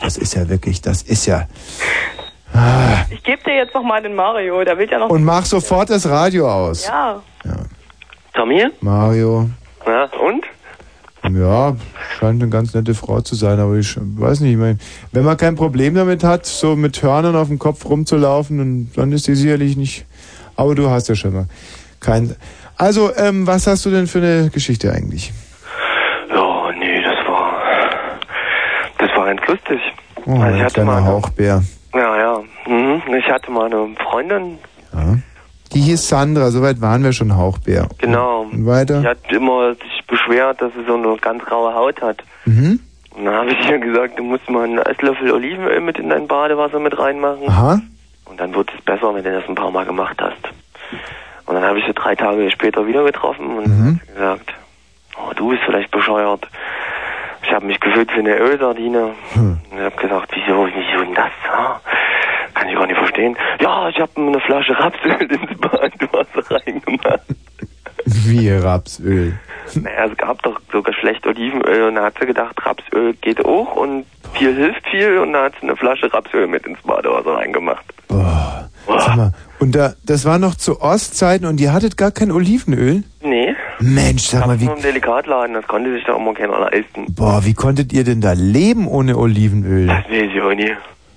Das ist ja wirklich, das ist ja. Ah. Ich gebe dir jetzt noch mal den Mario, der will ja noch. Und mach sofort das Radio aus. Ja. Tommy? Mario. Ja, und? Ja, scheint eine ganz nette Frau zu sein, aber ich weiß nicht, ich meine, wenn man kein Problem damit hat, so mit Hörnern auf dem Kopf rumzulaufen, dann, dann ist die sicherlich nicht. Aber du hast ja schon mal kein. Also, ähm, was hast du denn für eine Geschichte eigentlich? Ja, nee, das war. Das war ganz lustig. Oh, Also ich ein hatte kleiner mal- Hauchbär. Ja, ja. Mhm. Ich hatte mal eine Freundin, Ja. Die hieß Sandra, soweit waren wir schon Hauchbär. genau. Und weiter? Die hat immer sich beschwert, dass sie so eine ganz raue Haut hat. Mhm. Und dann habe ich ihr gesagt, du musst mal einen Esslöffel Olivenöl mit in dein Badewasser mit reinmachen. Aha. Und dann wird es besser, wenn du das ein paar Mal gemacht hast. Und dann habe ich sie drei Tage später wieder getroffen und Mhm. gesagt, oh, du bist vielleicht bescheuert. Ich habe mich gefühlt wie eine Ölsardine. Hm. Ich habe gesagt, wieso, wieso denn das? Ha? Kann ich gar nicht verstehen. Ja, ich habe eine Flasche Rapsöl ins Badewanne reingemacht. Wie Rapsöl. Naja, es gab doch sogar schlecht Olivenöl und da hat sie gedacht, Rapsöl geht auch und viel hilft viel und da hat sie eine Flasche Rapsöl mit ins Badewasser reingemacht. Sag mal, und da, das war noch zu Ostzeiten und ihr hattet gar kein Olivenöl? Nee. Mensch, sag mal, wie, Nur im Delikatladen, das konnte sich doch immer keiner leisten. boah, wie konntet ihr denn da leben ohne Olivenöl? Das weiß ich auch nie.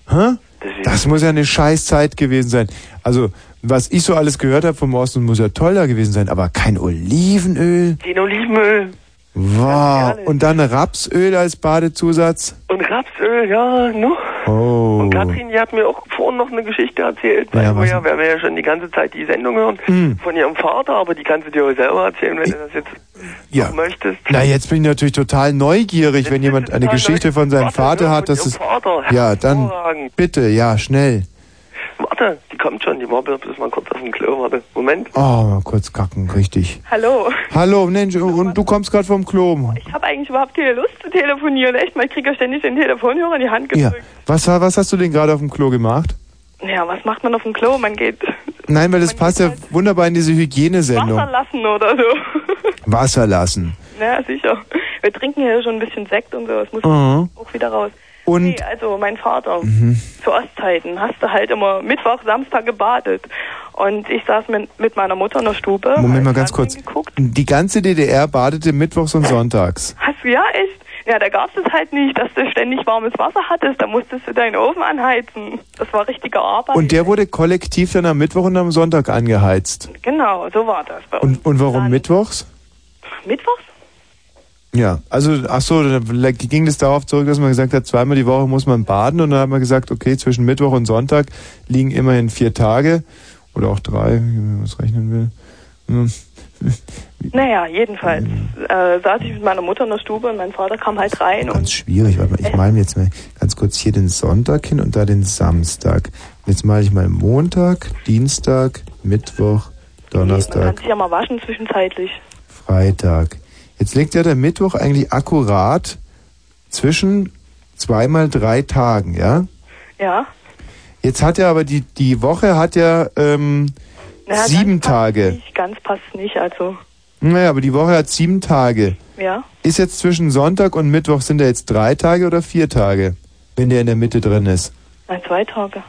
Hä? Das muss ja eine scheiß Zeit gewesen sein. Also, was ich so alles gehört habe vom Osten, muss ja toll da gewesen sein, aber kein Olivenöl? Den Olivenöl Wow. Und dann Rapsöl als Badezusatz? und Rapsöl, ja, no. Oh. Und Katrin, die hat mir auch vorhin noch eine Geschichte erzählt, weil Ja, wir was ja, wir ja schon die ganze Zeit die Sendung hören Hm. von ihrem Vater, aber die kannst du dir auch selber erzählen, wenn du das jetzt Ja. möchtest. Na, jetzt bin ich natürlich total neugierig, wenn jemand eine Geschichte von seinem Vater hat, dass es... Vater, Ja, dann bitte, ja, schnell. Warte, die kommt schon, die war bloß mal kurz auf dem Klo, warte. Moment. Oh, mal kurz kacken, richtig. Hallo. Hallo, Mensch, und du kommst gerade vom Klo. Ich habe eigentlich überhaupt keine Lust zu telefonieren. Echt mal, ich kriege ja ständig den Telefonhörer in die Hand Ja. gedrückt. Was, was hast du denn gerade auf dem Klo gemacht? Ja. was macht man auf dem Klo? Man geht Nein, weil das passt ja wunderbar in diese Hygienesendung. Wasser lassen oder so. Wasser lassen. ja, sicher. Wir trinken hier schon ein bisschen Sekt und so. Das muss Mhm. auch wieder raus. Und- Nee, also mein Vater, Mhm. zu Ostzeiten, hast du halt immer Mittwoch, Samstag gebadet. Und ich saß mit, mit meiner Mutter in der Stube. Moment mal ganz kurz. Geguckt. Die ganze DDR badete mittwochs und sonntags. Hast du ja echt? Ja, da gab's es halt nicht, dass du ständig warmes Wasser hattest. Da musstest du deinen Ofen anheizen. Das war richtige Arbeit. Und der wurde kollektiv dann am Mittwoch und am Sonntag angeheizt. Genau, so war das bei uns. Und, und warum mittwochs? Mittwochs? Ja, also ach so, da ging es darauf zurück, dass man gesagt hat, zweimal die Woche muss man baden und dann hat man gesagt, okay, zwischen Mittwoch und Sonntag liegen immerhin vier Tage oder auch drei, wenn man was rechnen will. Hm. Naja, jedenfalls äh, saß ich mit meiner Mutter in der Stube und mein Vater kam halt rein Ganz schwierig, warte mal, ich male mir jetzt mal ganz kurz hier den Sonntag hin und da den Samstag. Jetzt male ich mal Montag, Dienstag, Mittwoch, man Donnerstag, kann sich ja mal waschen zwischenzeitlich. Freitag. Jetzt liegt ja der Mittwoch eigentlich akkurat zwischen zweimal drei Tagen, ja? Ja. Jetzt hat ja aber die, die Woche hat ja ähm, Naja, sieben Tage. Nicht, ganz passt nicht, also. Naja, aber die Woche hat sieben Tage. Ja. Ist jetzt zwischen Sonntag und Mittwoch, sind da jetzt drei Tage oder vier Tage? Wenn der in der Mitte drin ist. Nein, zwei Tage.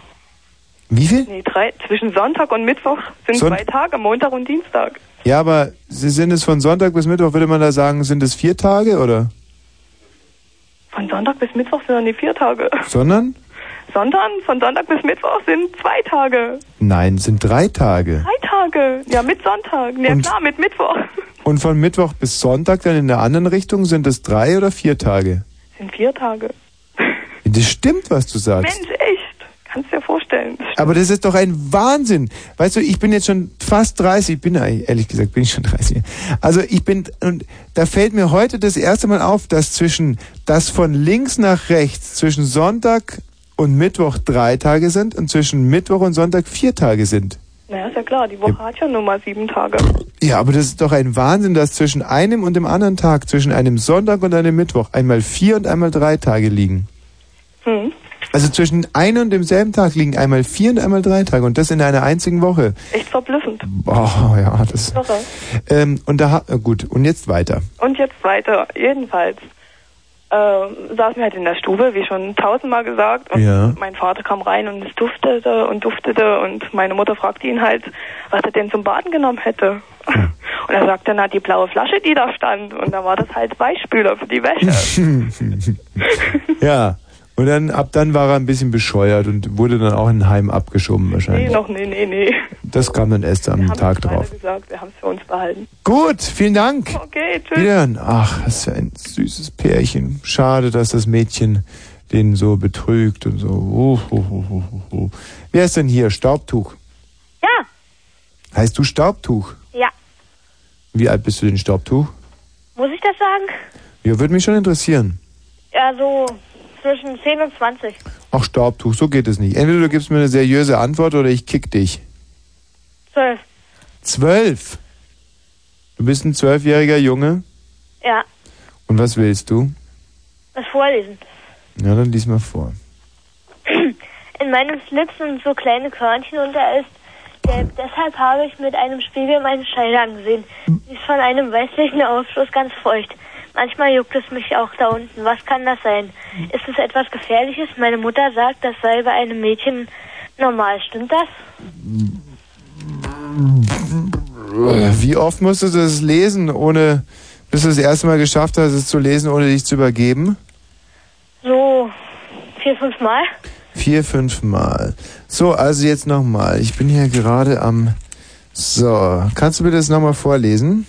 Wie viel? Nee, drei. Zwischen Sonntag und Mittwoch sind Son- zwei Tage, Montag und Dienstag. Ja, aber sie- sind es von Sonntag bis Mittwoch, würde man da sagen, sind es vier Tage oder? Von Sonntag bis Mittwoch sind dann die vier Tage. Sondern? Sonntag, von Sonntag bis Mittwoch sind zwei Tage. Nein, sind drei Tage. Drei Tage. Ja, mit Sonntag. Ja Und- klar, mit Mittwoch. Und von Mittwoch bis Sonntag dann in der anderen Richtung sind es drei oder vier Tage? Sind vier Tage. Das stimmt, was du sagst. Mensch, echt. Kannst dir vorstellen. Aber das ist doch ein Wahnsinn. Weißt du, ich bin jetzt schon fast 30, ich bin eigentlich- ehrlich gesagt, bin ich schon 30. Also ich bin, und da fällt mir heute das erste Mal auf, dass zwischen, dass von links nach rechts zwischen Sonntag und Mittwoch drei Tage sind und zwischen Mittwoch und Sonntag vier Tage sind. Naja, ist ja klar, die Woche hat ja nur mal sieben Tage. Ja, aber das ist doch ein Wahnsinn, dass zwischen einem und dem anderen Tag, zwischen einem Sonntag und einem Mittwoch einmal vier und einmal drei Tage liegen. Hm. Also zwischen einem und demselben Tag liegen einmal vier und einmal drei Tage und das in einer einzigen Woche. Echt verblüffend. Boah, ja, das. Irre. Ähm, und da äh, gut, und jetzt weiter. Und jetzt weiter. Jedenfalls ähm, saßen wir halt in der Stube, wie schon tausendmal gesagt. Und Ja. mein Vater kam rein und es duftete und duftete. Und meine Mutter fragte ihn halt, was er denn zum Baden genommen hätte. Und er sagte, na, die blaue Flasche, die da stand. Und da war das halt Weichspüler für die Wäsche. ja. Und dann ab dann war er ein bisschen bescheuert und wurde dann auch in ein Heim abgeschoben nee, wahrscheinlich. noch, nee, nee, nee. Das kam dann erst am Wir Tag drauf. gesagt, wir haben es für uns behalten. Gut, vielen Dank. Okay, tschüss. Wiederhören. Ach, das ist ja ein süßes Pärchen. Schade, dass das Mädchen den so betrügt und so. Uh, uh, uh, uh, uh. Wer ist denn hier? Staubtuch. Ja, Heißt du Staubtuch? ja. Wie alt bist du denn Staubtuch? Muss ich das sagen? Ja, würde mich schon interessieren. Ja, so zwischen 10 und 20. Ach, Staubtuch, so geht es nicht. Entweder du gibst mir eine seriöse Antwort oder ich kick dich. 12. Zwölf. Du bist ein zwölfjähriger Junge. Ja, Und was willst du? was vorlesen. Ja, dann lies mal vor. In meinem Slip sind so kleine Körnchen und er ist gelb. Deshalb habe ich mit einem Spiegel meine Scheide angesehen. Sie ist von einem weißlichen Ausfluss ganz feucht. Manchmal juckt es mich auch da unten. Was kann das sein? Ist es etwas Gefährliches? Meine Mutter sagt, das sei bei einem Mädchen normal. Stimmt das? Wie oft musstest du das lesen, ohne, bis du das erste Mal geschafft hast, es zu lesen, ohne dich zu übergeben? So vier, fünf Mal. Vier, fünf Mal. So, also jetzt nochmal. Ich bin hier gerade am. So, kannst du mir das nochmal vorlesen?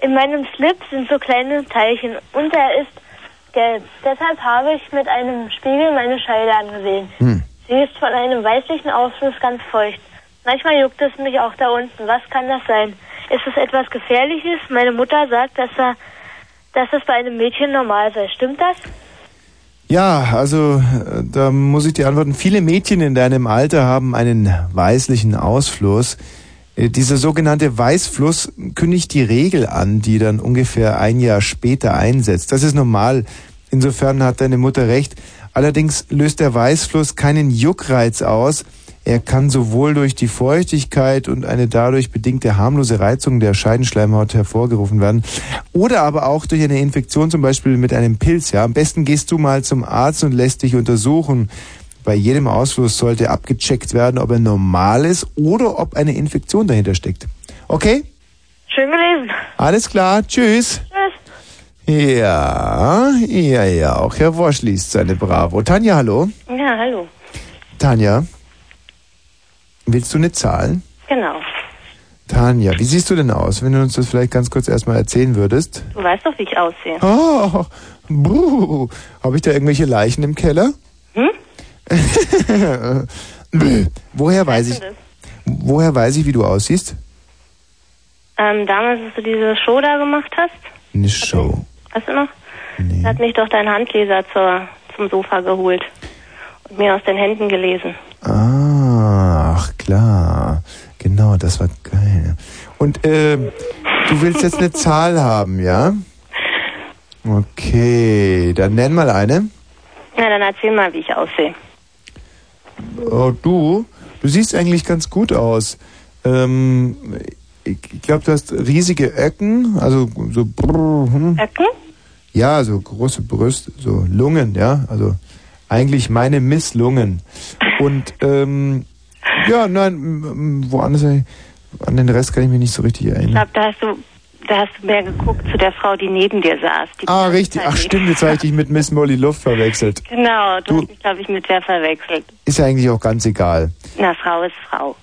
In meinem Slip sind so kleine Teilchen und er ist gelb. Deshalb habe ich mit einem Spiegel meine Scheide angesehen. Hm. Sie ist von einem weißlichen Ausfluss ganz feucht. Manchmal juckt es mich auch da unten. Was kann das sein? Ist es etwas Gefährliches? Meine Mutter sagt, dass er, dass es bei einem Mädchen normal sei. Stimmt das? Ja, also äh, da muss ich dir antworten. Viele Mädchen in deinem Alter haben einen weißlichen Ausfluss. Äh, Dieser sogenannte Weißfluss kündigt die Regel an, die dann ungefähr ein Jahr später einsetzt. Das ist normal. Insofern hat deine Mutter recht. Allerdings löst der Weißfluss keinen Juckreiz aus. Er kann sowohl durch die Feuchtigkeit und eine dadurch bedingte harmlose Reizung der Scheidenschleimhaut hervorgerufen werden oder aber auch durch eine Infektion, zum Beispiel mit einem Pilz. Ja, am besten gehst du mal zum Arzt und lässt dich untersuchen. Bei jedem Ausfluss sollte abgecheckt werden, ob er normal ist oder ob eine Infektion dahinter steckt. Okay? Schön gelesen. Alles klar. Tschüss. Tschüss. Ja, ja, ja. Auch Herr Wosch liest seine Bravo. Tanja, hallo. Ja, hallo. Tanja, willst du eine Zahl? Genau. Tanja, wie siehst du denn aus, wenn du uns das vielleicht ganz kurz erstmal erzählen würdest? Du weißt doch, wie ich aussehe. Oh, buh. Habe ich da irgendwelche Leichen im Keller? Hm? woher weiß ich, woher weiß ich, wie du aussiehst? Ähm, damals, als du diese Show da gemacht hast, Eine Show. weißt du noch? Da hat mich doch dein Handleser zur, zum Sofa geholt und mir aus den Händen gelesen. Ah, ach klar. Genau, das war geil. Und äh, du willst jetzt eine Zahl haben, ja? Okay, dann nenn mal eine. Na, dann erzähl mal, wie ich aussehe. Oh, du, du siehst eigentlich ganz gut aus. Ähm, ich glaube, du hast riesige Öcken, also so. Hm. Öcken? Ja, so große Brüste, so Lungen, ja. Also eigentlich meine Misslungen. Und ähm, ja, nein, woanders, an den Rest kann ich mich nicht so richtig Ich erinnern. glaube, da hast du, da hast du mehr geguckt zu der Frau, die neben dir saß. Ah, richtig. Ach, stimmt, jetzt habe ich dich mit Miss Molly Luft verwechselt. Genau, du, Du- hast mich, glaube ich, mit der verwechselt. Ist ja eigentlich auch ganz egal. Na, Frau ist Frau.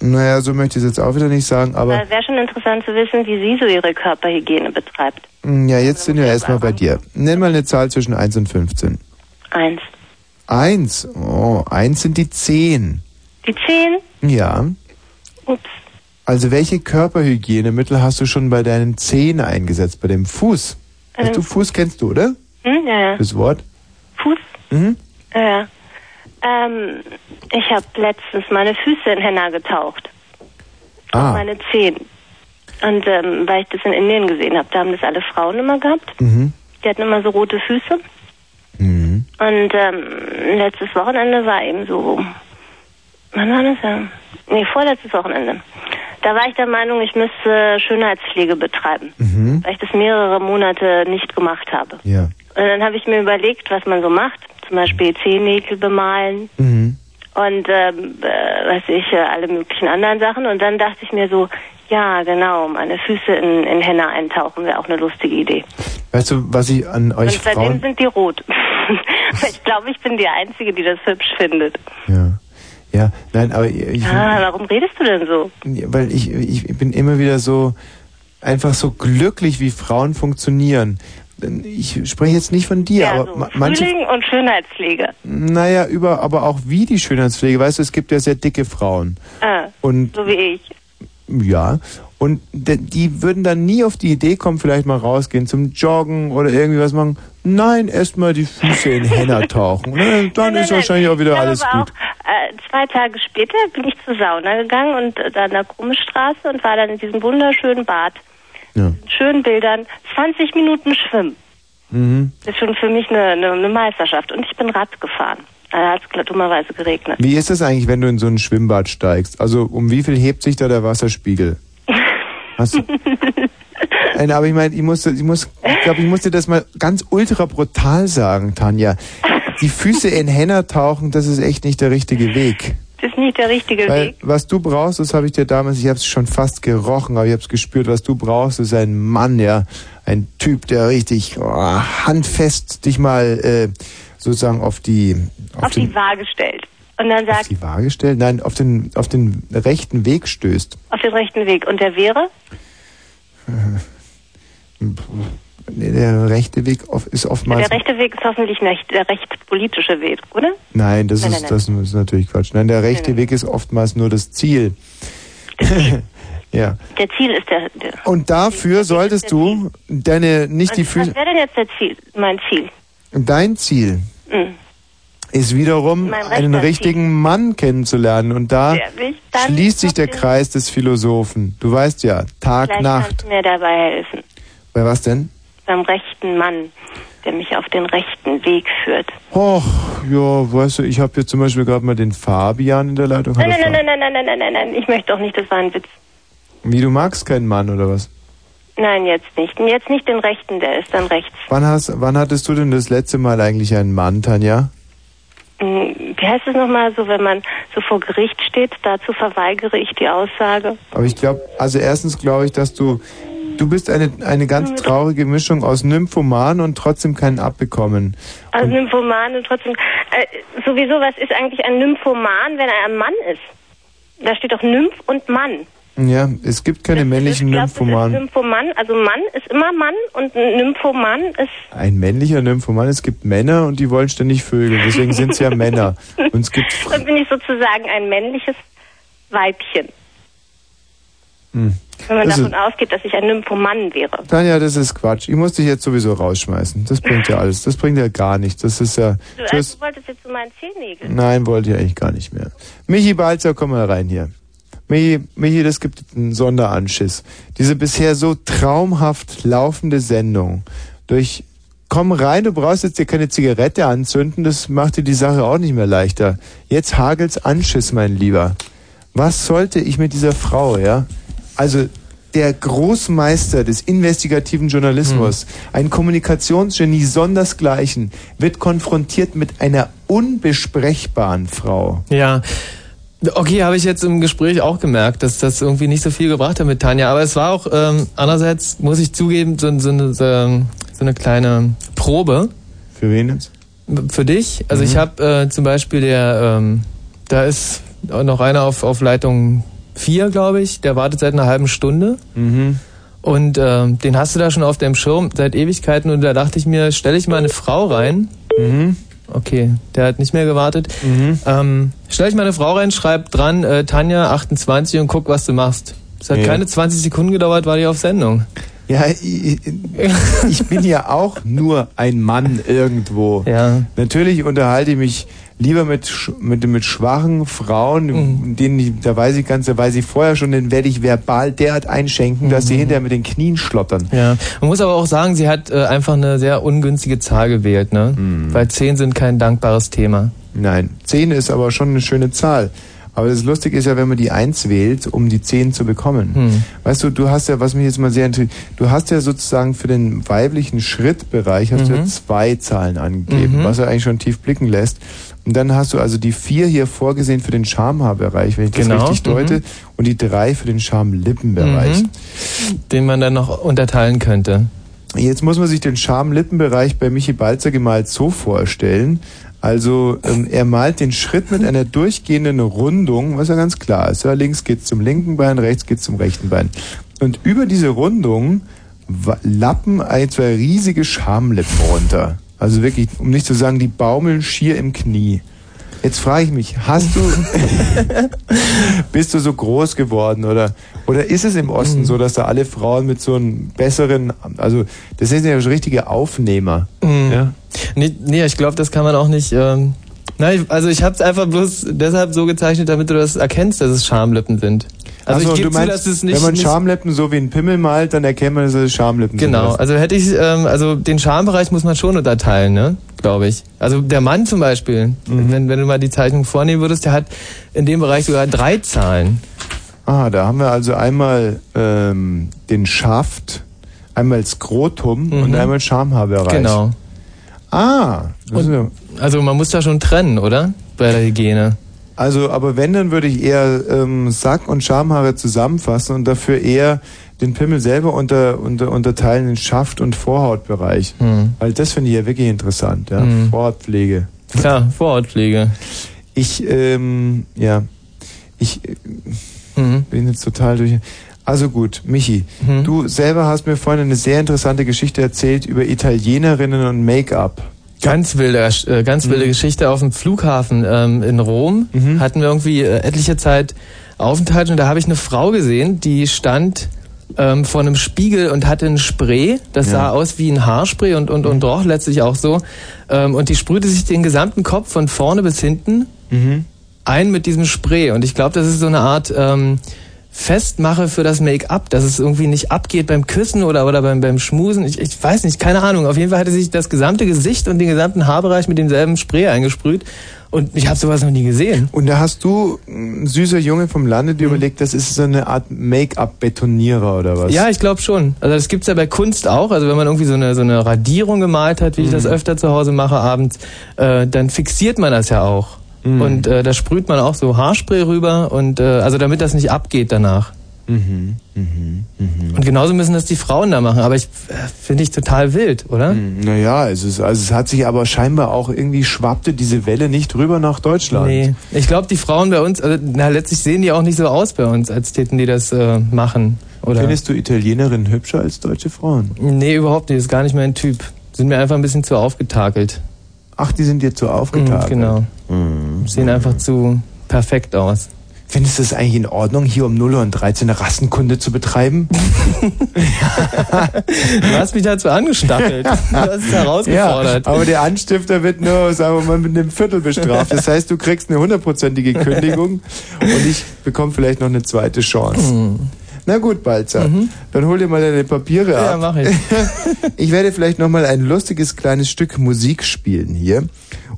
Naja, so möchte ich es jetzt auch wieder nicht sagen, aber Es wäre schon interessant zu wissen, wie sie so ihre Körperhygiene betreibt. mh, ja, jetzt sind wir erstmal bei dir. Nenn mal eine Zahl zwischen 1 und 15. Eins. 1. Oh, 1 sind die 10. Die zehn? Ja. Ups. Also welche Körperhygienemittel hast du schon bei deinen Zehen eingesetzt, bei dem Fuß? Weißt dem du, Fuß kennst du, oder? Hm, ja, ja. Das Wort? Fuß? Mhm. Ja, ja. Ähm, ich habe letztens meine Füße in Henna getaucht. Ah. Meine Zehen. Und ähm, weil ich das in Indien gesehen habe, da haben das alle Frauen immer gehabt. Mhm. Die hatten immer so rote Füße. Mhm. Und ähm, letztes Wochenende war eben so. Wann war das ja? Nee, vorletztes Wochenende. Da war ich der Meinung, ich müsste Schönheitspflege betreiben, Mhm. weil ich das mehrere Monate nicht gemacht habe. Ja. Und dann habe ich mir überlegt, was man so macht. Zum Beispiel Zehennägel bemalen Mhm. und ähm, äh, weiß ich, äh, alle möglichen anderen Sachen. Und dann dachte ich mir so, ja genau, meine Füße in, in Henna eintauchen wäre auch eine lustige Idee. Weißt du, was ich an euch und seitdem Frauen... sind die rot. ich glaube, ich bin die Einzige, die das hübsch findet. Ja, nein, aber ich, ah, warum redest du denn so? weil ich, ich bin immer wieder so einfach so glücklich, wie Frauen funktionieren. Ich spreche jetzt nicht von dir, ja, aber so ma- manche, Frühling und Schönheitspflege. naja, über, aber auch wie die Schönheitspflege. Weißt du, es gibt ja sehr dicke Frauen. Ah, Und so wie ich. ja, und die würden dann nie auf die Idee kommen, vielleicht mal rausgehen zum Joggen oder irgendwie was machen. Nein, erstmal die Füße in Henna tauchen. Ne? Dann ist wahrscheinlich auch wieder alles gut. Auch, äh, zwei Tage später bin ich zur Sauna gegangen und äh, da an der Krummestraße und war dann in diesem wunderschönen Bad. Ja. Schönen Bildern. 20 Minuten schwimmen. Mhm. Das ist schon für mich eine, eine, eine Meisterschaft. Und ich bin Rad gefahren. Da hat es dummerweise geregnet. Wie ist das eigentlich, wenn du in so ein Schwimmbad steigst? Also um wie viel hebt sich da der Wasserspiegel? Hast du, Nein, aber ich meine, ich muss, ich muss, ich glaube, ich muss dir das mal ganz ultra brutal sagen, Tanja. Die Füße in Henna tauchen, das ist echt nicht der richtige Weg. Das ist nicht der richtige Weil Weg. was du brauchst, das habe ich dir damals, ich habe es schon fast gerochen, aber ich habe es gespürt, was du brauchst, ist ein Mann, ja, ein Typ, der richtig oh, handfest dich mal äh, sozusagen auf die auf, Auf den, die Waage stellt. Und dann auf sagt, die Waage stellt, nein, auf den auf den rechten Weg stößt. auf den rechten Weg. Und der wäre? Nee, Der rechte Weg auf- ist oftmals Der rechte Weg ist hoffentlich nicht der rechtspolitische Weg, oder? Nein, das, Nein, ist, nein, das ist natürlich Quatsch. Nein, der rechte Weg ist oftmals nur das Ziel. ja. Der Ziel ist der. der Und dafür solltest du deine nicht die Und Füße. Was wäre denn jetzt der Ziel? Mein Ziel. Dein Ziel Mhm. Ist wiederum einen richtigen Mann kennenzulernen. Und da schließt sich der Kreis des Philosophen. Du weißt ja, Tag, Vielleicht Nacht. kannst du mir dabei helfen. Bei was denn? Beim rechten Mann, der mich auf den rechten Weg führt. Och, ja, weißt du, ich habe hier zum Beispiel gerade mal den Fabian in der Leitung. Nein, nein, nein, nein, nein, nein, nein, nein, nein, ich möchte doch nicht, das war ein Witz. Wie, du magst keinen Mann oder was? Nein, jetzt nicht. Jetzt nicht den rechten, der ist dann rechts. Wann, hast, wann hattest du denn das letzte Mal eigentlich einen Mann, Tanja? Hm, Wie heißt es nochmal so, wenn man so vor Gericht steht? Dazu verweigere ich die Aussage. Aber ich glaube, also erstens glaube ich, dass du, du bist eine, eine ganz traurige Mischung aus Nymphoman und trotzdem keinen abbekommen. Also Nymphoman und trotzdem. Äh, sowieso, was ist eigentlich ein Nymphoman, wenn er ein Mann ist? Da steht doch Nymph und Mann. Ja, es gibt keine männlichen Ich glaube, das ist Nymphomanen. Nymphoman. Also Mann ist immer Mann und ein Nymphoman ist. Ein männlicher Nymphoman, es gibt Männer und die wollen ständig Vögel, deswegen sind es ja Männer. Und es gibt, Dann bin ich sozusagen ein männliches Weibchen. hm. Wenn man Das davon ausgeht, dass ich ein Nymphoman wäre. Tanja, das ist Quatsch. Ich muss dich jetzt sowieso rausschmeißen. Das bringt ja alles. Das bringt ja gar nichts. Das ist ja, Du, also, du wolltest jetzt zu meinen Zehennägeln. Nein, wollte ich eigentlich gar nicht mehr. Michi Balzer, komm mal rein hier. Michi, Michi, das gibt einen Sonderanschiss. Diese bisher so traumhaft laufende Sendung durch Komm rein, du brauchst jetzt dir keine Zigarette anzünden, das macht dir die Sache auch nicht mehr leichter. Jetzt hagelt's Anschiss, mein Lieber. Was sollte ich mit dieser Frau, ja? Also der Großmeister des investigativen Journalismus, ein Kommunikationsgenie sondersgleichen, wird konfrontiert mit einer unbesprechbaren Frau. Ja. Okay, habe ich jetzt im Gespräch auch gemerkt, dass das irgendwie nicht so viel gebracht hat mit Tanja. Aber es war auch, ähm, andererseits muss ich zugeben, so, so, eine, so, so eine kleine Probe. Für wen jetzt? Für dich. Also Mhm. ich habe äh, zum Beispiel der, ähm, da ist noch einer auf, auf Leitung 4, glaube ich, der wartet seit einer halben Stunde. Mhm. Und ähm, den hast du da schon auf deinem Schirm seit Ewigkeiten und da dachte ich mir, stelle ich mal eine Frau rein. Mhm. Okay, der hat nicht mehr gewartet. Ähm, stell ich mal eine Frau rein, schreib dran, äh, Tanja 28 und guck, was du machst. Es hat Ja. keine 20 Sekunden gedauert, war die auf Sendung. Ja, ich, ich bin ja auch nur ein Mann irgendwo. Ja. Natürlich unterhalte ich mich lieber mit, mit, mit schwachen Frauen, Mhm. denen ich, da weiß ich ganz, da weiß ich vorher schon, den werde ich verbal derart einschenken, dass Mhm. sie hinterher mit den Knien schlottern. Ja, man muss aber auch sagen, sie hat äh, einfach eine sehr ungünstige Zahl gewählt, ne? Weil 10 sind kein dankbares Thema. Nein, 10 ist aber schon eine schöne Zahl. Aber das Lustige ist ja, wenn man die 1 wählt, um die 10 zu bekommen. Hm. Weißt du, du hast ja, was mich jetzt mal sehr interessiert, du hast ja sozusagen für den weiblichen Schrittbereich hast du ja Mhm. zwei Zahlen angegeben, Mhm. was ja eigentlich schon tief blicken lässt. Und dann hast du also die 4 hier vorgesehen für den Schamhaarbereich, wenn ich das Genau, richtig deute, mhm. und die 3 für den Schamlippenbereich. Mhm. Den man dann noch unterteilen könnte. Jetzt muss man sich den Schamlippenbereich bei Michi Balzer gemalt so vorstellen. Also ähm, er malt den Schritt mit einer durchgehenden Rundung, was ja ganz klar ist. Ja, links geht's zum linken Bein, rechts geht's zum rechten Bein. Und über diese Rundung lappen ein, zwei riesige Schamlippen runter. Also wirklich, um nicht zu sagen, die baumeln schier im Knie. Jetzt frage ich mich, hast du, bist du so groß geworden oder, oder ist es im Osten so, dass da alle Frauen mit so einem besseren, also das sind ja schon richtige Aufnehmer. Mhm. Ja? Nee, nee ich glaube, das kann man auch nicht. Ähm, nein, also ich habe es einfach bloß deshalb so gezeichnet, damit du das erkennst, dass es Schamlippen sind. Also Achso, ich gebe du zu, meinst, dass es nicht... wenn man Schamlippen so wie ein Pimmel malt, dann erkennt man, dass es Schamlippen sind. Genau, also hätte ich, ähm, also den Schambereich muss man schon unterteilen, ne? Glaube ich. Also der Mann zum Beispiel, wenn, wenn du mal die Zeichnung vornehmen würdest, der hat in dem Bereich sogar drei Zahlen. Ah, da haben wir also einmal ähm, den Schaft, einmal Skrotum Mhm. und einmal Schamhaarbereich. Genau. Ah, ja- Also man muss da schon trennen, oder? Bei der Hygiene. Also, aber wenn, dann würde ich eher ähm, Sack- und Schamhaare zusammenfassen und dafür eher den Pimmel selber unter, unter, unterteilen in Schaft- und Vorhautbereich. Hm. Weil das finde ich ja wirklich interessant, ja. Hm. Vorhautpflege. Klar, Vorhautpflege. Ich, ähm, ja, ich äh, Mhm. bin jetzt total durch. Also gut, Michi, Mhm. du selber hast mir vorhin eine sehr interessante Geschichte erzählt über Italienerinnen und Make-up. Ganz wilde, äh, ganz wilde Geschichte auf dem Flughafen ähm, in Rom. Hatten wir irgendwie äh, etliche Zeit Aufenthalt und da habe ich eine Frau gesehen, die stand ähm, vor einem Spiegel und hatte ein Spray. Das Ja. sah aus wie ein Haarspray und, und, und roch letztlich auch so. Ähm, und die sprühte sich den gesamten Kopf von vorne bis hinten Mhm. ein mit diesem Spray. Und ich glaube, das ist so eine Art ähm, Festmache für das Make-up, dass es irgendwie nicht abgeht beim Küssen oder, oder beim, beim Schmusen. Ich, ich weiß nicht, keine Ahnung. Auf jeden Fall hatte sich das gesamte Gesicht und den gesamten Haarbereich mit demselben Spray eingesprüht. Und ich habe sowas noch nie gesehen. Und da hast du, ein süßer Junge vom Lande, dir überlegt, das ist so eine Art Make-up-Betonierer oder was? Ja, ich glaube schon. Also das gibt's ja bei Kunst auch. Also wenn man irgendwie so eine, so eine Radierung gemalt hat, wie ich das öfter zu Hause mache abends, äh, dann fixiert man das ja auch. Und äh, da sprüht man auch so Haarspray rüber und äh, also damit das nicht abgeht danach. Mhm, mhm, mhm. Und genauso müssen das die Frauen da machen. Aber ich äh, finde ich total wild, oder? Naja, es ist, also es hat sich aber scheinbar auch irgendwie schwappte diese Welle nicht rüber nach Deutschland. Nee. Ich glaube, die Frauen bei uns, also, na, letztlich sehen die auch nicht so aus bei uns, als täten die das äh, machen. Oder? Findest du Italienerinnen hübscher als deutsche Frauen? Nee, überhaupt nicht. Das ist gar nicht mein Typ. Sind mir einfach ein bisschen zu aufgetakelt. Ach, die sind dir zu aufgetakelt? Mhm, genau. Mhm. Sehen einfach zu perfekt aus. Findest du es eigentlich in Ordnung, hier um 0 Uhr und 13 eine Rassenkunde zu betreiben? Du hast mich dazu angestachelt. Du hast es herausgefordert. Ja, aber der Anstifter wird nur, sagen wir mal, mit einem Viertel bestraft. Das heißt, du kriegst eine hundertprozentige Kündigung und ich bekomme vielleicht noch eine zweite Chance. Na gut, Balzer, dann hol dir mal deine Papiere ab. Ja, mach ich. Ich werde vielleicht nochmal ein lustiges kleines Stück Musik spielen hier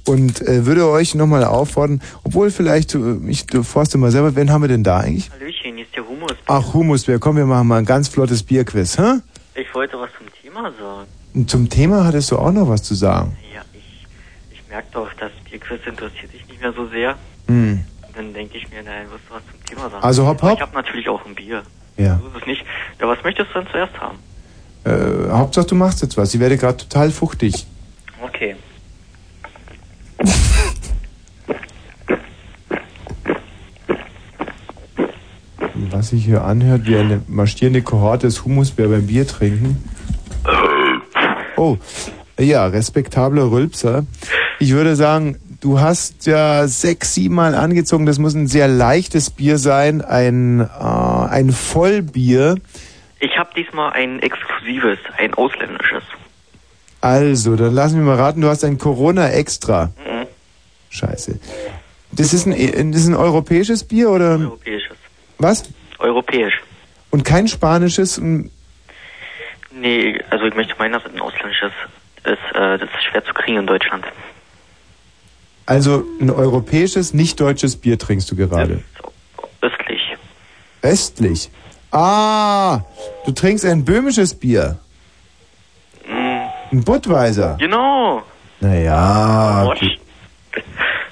und äh, würde euch nochmal auffordern, obwohl vielleicht, äh, ich du forste mal selber, wen haben wir denn da eigentlich? Hallöchen, hier ist der Humus. Ach, Humusbär, komm, wir machen mal ein ganz flottes Bierquiz, hä? Ich wollte was zum Thema sagen. Und zum Thema hattest du auch noch was zu sagen. Ja, ich, ich merke doch, das Bierquiz interessiert dich nicht mehr so sehr. Hm. Dann denke ich mir, nein, wirst du was zum Thema sagen. Also hopp, hopp. Ich habe natürlich auch ein Bier. Ja. So ist es nicht. Ja, was möchtest du denn zuerst haben? Äh, Hauptsache, du machst jetzt was. Ich werde gerade total fuchtig. Okay. Was sich hier anhört, wie eine marschierende Kohorte des Humusbär beim Bier trinken. Oh, ja, respektabler Rülpser. Ich würde sagen, du hast ja sechs, sieben Mal angezogen. Das muss ein sehr leichtes Bier sein, ein, äh, ein Vollbier. Ich habe diesmal ein exklusives, ein ausländisches. Also, dann lassen wir mal raten, du hast ein Corona Extra. Mhm. Scheiße. Das ist ein, das ist ein europäisches Bier oder? Europäisches. Was? Europäisch. Und kein spanisches? Nee, also ich möchte meinen, dass es ein ausländisches ist. Äh, das ist schwer zu kriegen in Deutschland. Also ein europäisches, nicht deutsches Bier trinkst du gerade. Östlich. Östlich. Ah, du trinkst ein böhmisches Bier. Ein Budweiser. Genau. Naja. Watch.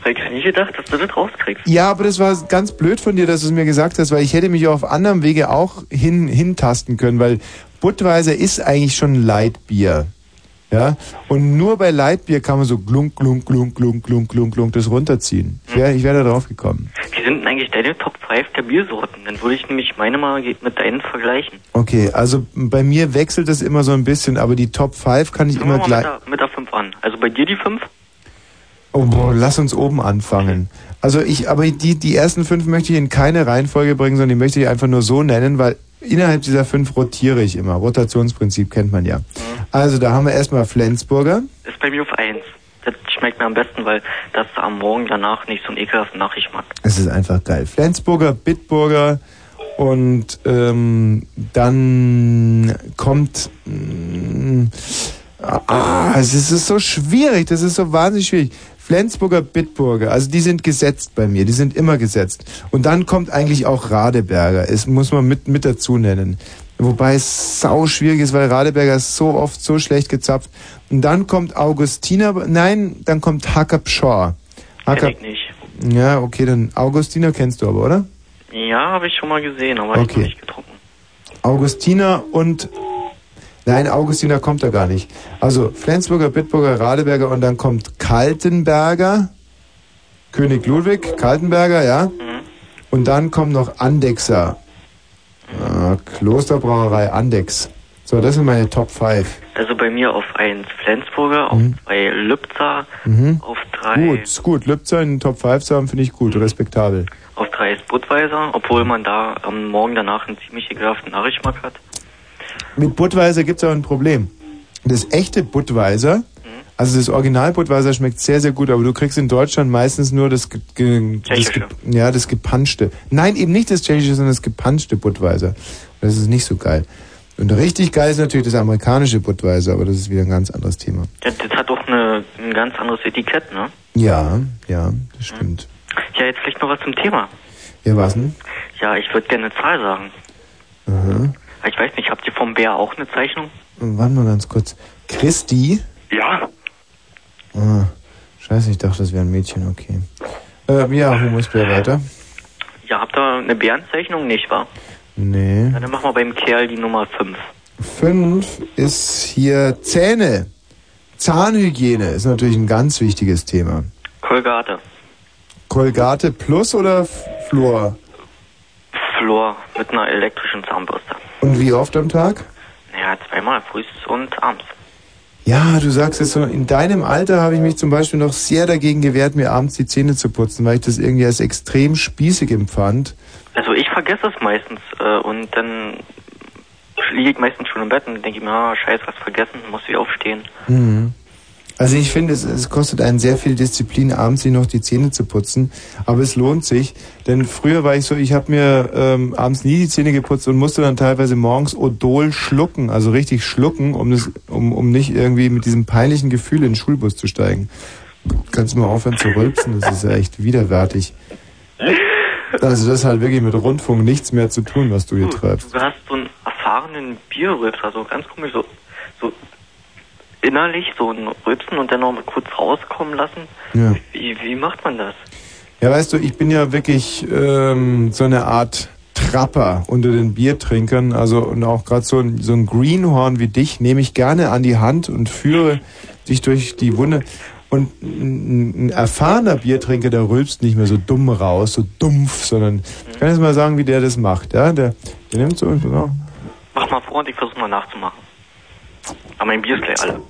Hätte ich nicht gedacht, dass du das rauskriegst. Ja, aber das war ganz blöd von dir, dass du es mir gesagt hast, weil ich hätte mich auf anderem Wege auch hin, hintasten können, weil Budweiser ist eigentlich schon ein Leitbier. Ja, und nur bei Leitbier kann man so glunk, glunk, glunk, glunk, glunk, glunk, glunk das runterziehen. Ich wäre ich wär da drauf gekommen. Wie sind denn eigentlich deine Top 5 der Biersorten? Dann würde ich nämlich meine mal mit deinen vergleichen. Okay, also bei mir wechselt es immer so ein bisschen, aber die Top 5 kann ich Fangen wir immer mal gleich. mit der, mit der 5 an. Also bei dir die 5? Oh, boah, lass uns oben anfangen. Also ich, aber die, die ersten fünf möchte ich in keine Reihenfolge bringen, sondern die möchte ich einfach nur so nennen, weil innerhalb dieser fünf rotiere ich immer. Rotationsprinzip kennt man ja. Also da haben wir erstmal Flensburger. Ist bei mir auf 1. Das schmeckt mir am besten, weil das am Morgen danach nicht so einen ekelhaften Nachgeschmack. Es ist einfach geil. Flensburger, Bitburger Und ähm, dann kommt... mm, Ah, es ist so schwierig, das ist so wahnsinnig schwierig. Flensburger Bitburger, also die sind gesetzt bei mir, die sind immer gesetzt. Und dann kommt eigentlich auch Radeberger, es muss man mit, mit dazu nennen. Wobei es sau schwierig ist, weil Radeberger ist so oft so schlecht gezapft. Und dann kommt Augustiner, nein, dann kommt Hackab Shaw. Kenn ich nicht. Ja, okay, dann Augustiner kennst du aber, oder? Ja, habe ich schon mal gesehen, aber ich Okay. noch nicht getrunken. Augustiner und Nein, Augustiner kommt da gar nicht. Also Flensburger, Bitburger, Radeberger und dann kommt Kaltenberger, König Ludwig, Kaltenberger, ja. Und dann kommt noch Andexer. Äh, Klosterbrauerei Andex. So, das sind meine Top 5. Also bei mir auf 1 Flensburger, auf Mhm. 2 Lübzer, Mhm. auf 3 Gut, ist gut. Lübzer in den Top 5 zu haben, finde ich gut, respektabel. auf 3 ist Budweiser, obwohl man da am Morgen danach einen ziemlich ekelhaften Nachgeschmack hat. Mit Budweiser gibt es auch ein Problem. Das echte Budweiser, also das Original Budweiser schmeckt sehr, sehr gut, aber du kriegst in Deutschland meistens nur das, ge ge das, ge ja, das gepanschte. Nein, eben nicht das tschechische, sondern das gepanschte Budweiser. Das ist nicht so geil. Und richtig geil ist natürlich das amerikanische Budweiser, aber das ist wieder ein ganz anderes Thema. Das, das hat auch eine, ein ganz anderes Etikett, ne? Ja, ja, das stimmt. Ja, jetzt vielleicht noch was zum Thema. Ja, was denn? Ja, ich würde gerne eine Zahl sagen. Aha. Ich weiß nicht, habt ihr vom Bär auch eine Zeichnung? Warte mal ganz kurz. Christi? Ja. Ah, scheiße, ich dachte, das wäre ein Mädchen, okay. Äh, ja, Humusbär weiter. Ja, habt ihr eine Bärenzeichnung? Nicht, wahr? Nee. Ja, dann machen wir beim Kerl die Nummer 5. Fünf ist hier Zähne. Zahnhygiene ist natürlich ein ganz wichtiges Thema. Kolgate. Colgate Plus oder Fluor? Flor mit einer elektrischen Zahnbürste. Und wie oft am Tag? Naja, zweimal, früh und abends. Ja, du sagst es so, in deinem Alter habe ich mich zum Beispiel noch sehr dagegen gewehrt, mir abends die Zähne zu putzen, weil ich das irgendwie als extrem spießig empfand. Also ich vergesse es meistens äh, und dann liege ich meistens schon im Bett und denke mir, ah, scheiße, was vergessen, muss ich aufstehen. Mhm. Also ich finde, es, es kostet einen sehr viel Disziplin, abends sich noch die Zähne zu putzen. Aber es lohnt sich, denn früher war ich so, ich habe mir ähm, abends nie die Zähne geputzt und musste dann teilweise morgens Odol schlucken, also richtig schlucken, um, das, um, um nicht irgendwie mit diesem peinlichen Gefühl in den Schulbus zu steigen. Kannst du mal aufhören zu rülpsen? Das ist ja echt widerwärtig. Also das hat wirklich mit Rundfunk nichts mehr zu tun, was du hier treibst. Du hast so einen erfahrenen Bierrülpser, so ganz komisch, so innerlich so ein Rülpsen und dann noch mal kurz rauskommen lassen. Ja. Wie, wie macht man das? Ja, weißt du, ich bin ja wirklich ähm, so eine Art Trapper unter den Biertrinkern. Also und auch gerade so ein, so ein Greenhorn wie dich nehme ich gerne an die Hand und führe dich durch die Wunde. Und ein, ein erfahrener Biertrinker, der rülpst nicht mehr so dumm raus, so dumpf, sondern ich kann jetzt mal sagen, wie der das macht. Ja, der, der nimmt so, genau. Mach mal vor und ich versuche mal nachzumachen. Aber mein Bier ist gleich alle.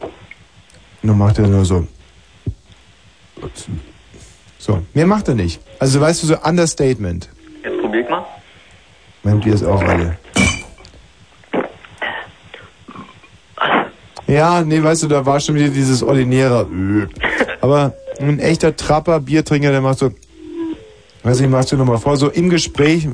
Dann macht er nur so. So, mehr macht er nicht. Also weißt du, so Understatement. Jetzt probier ich mal. Mein Bier ist auch alle. Ja, nee, weißt du, da war schon wieder dieses ordinäre. Aber ein echter Trapper, Biertrinker, der macht so. Weiß ich, machst du nochmal vor, so im Gespräch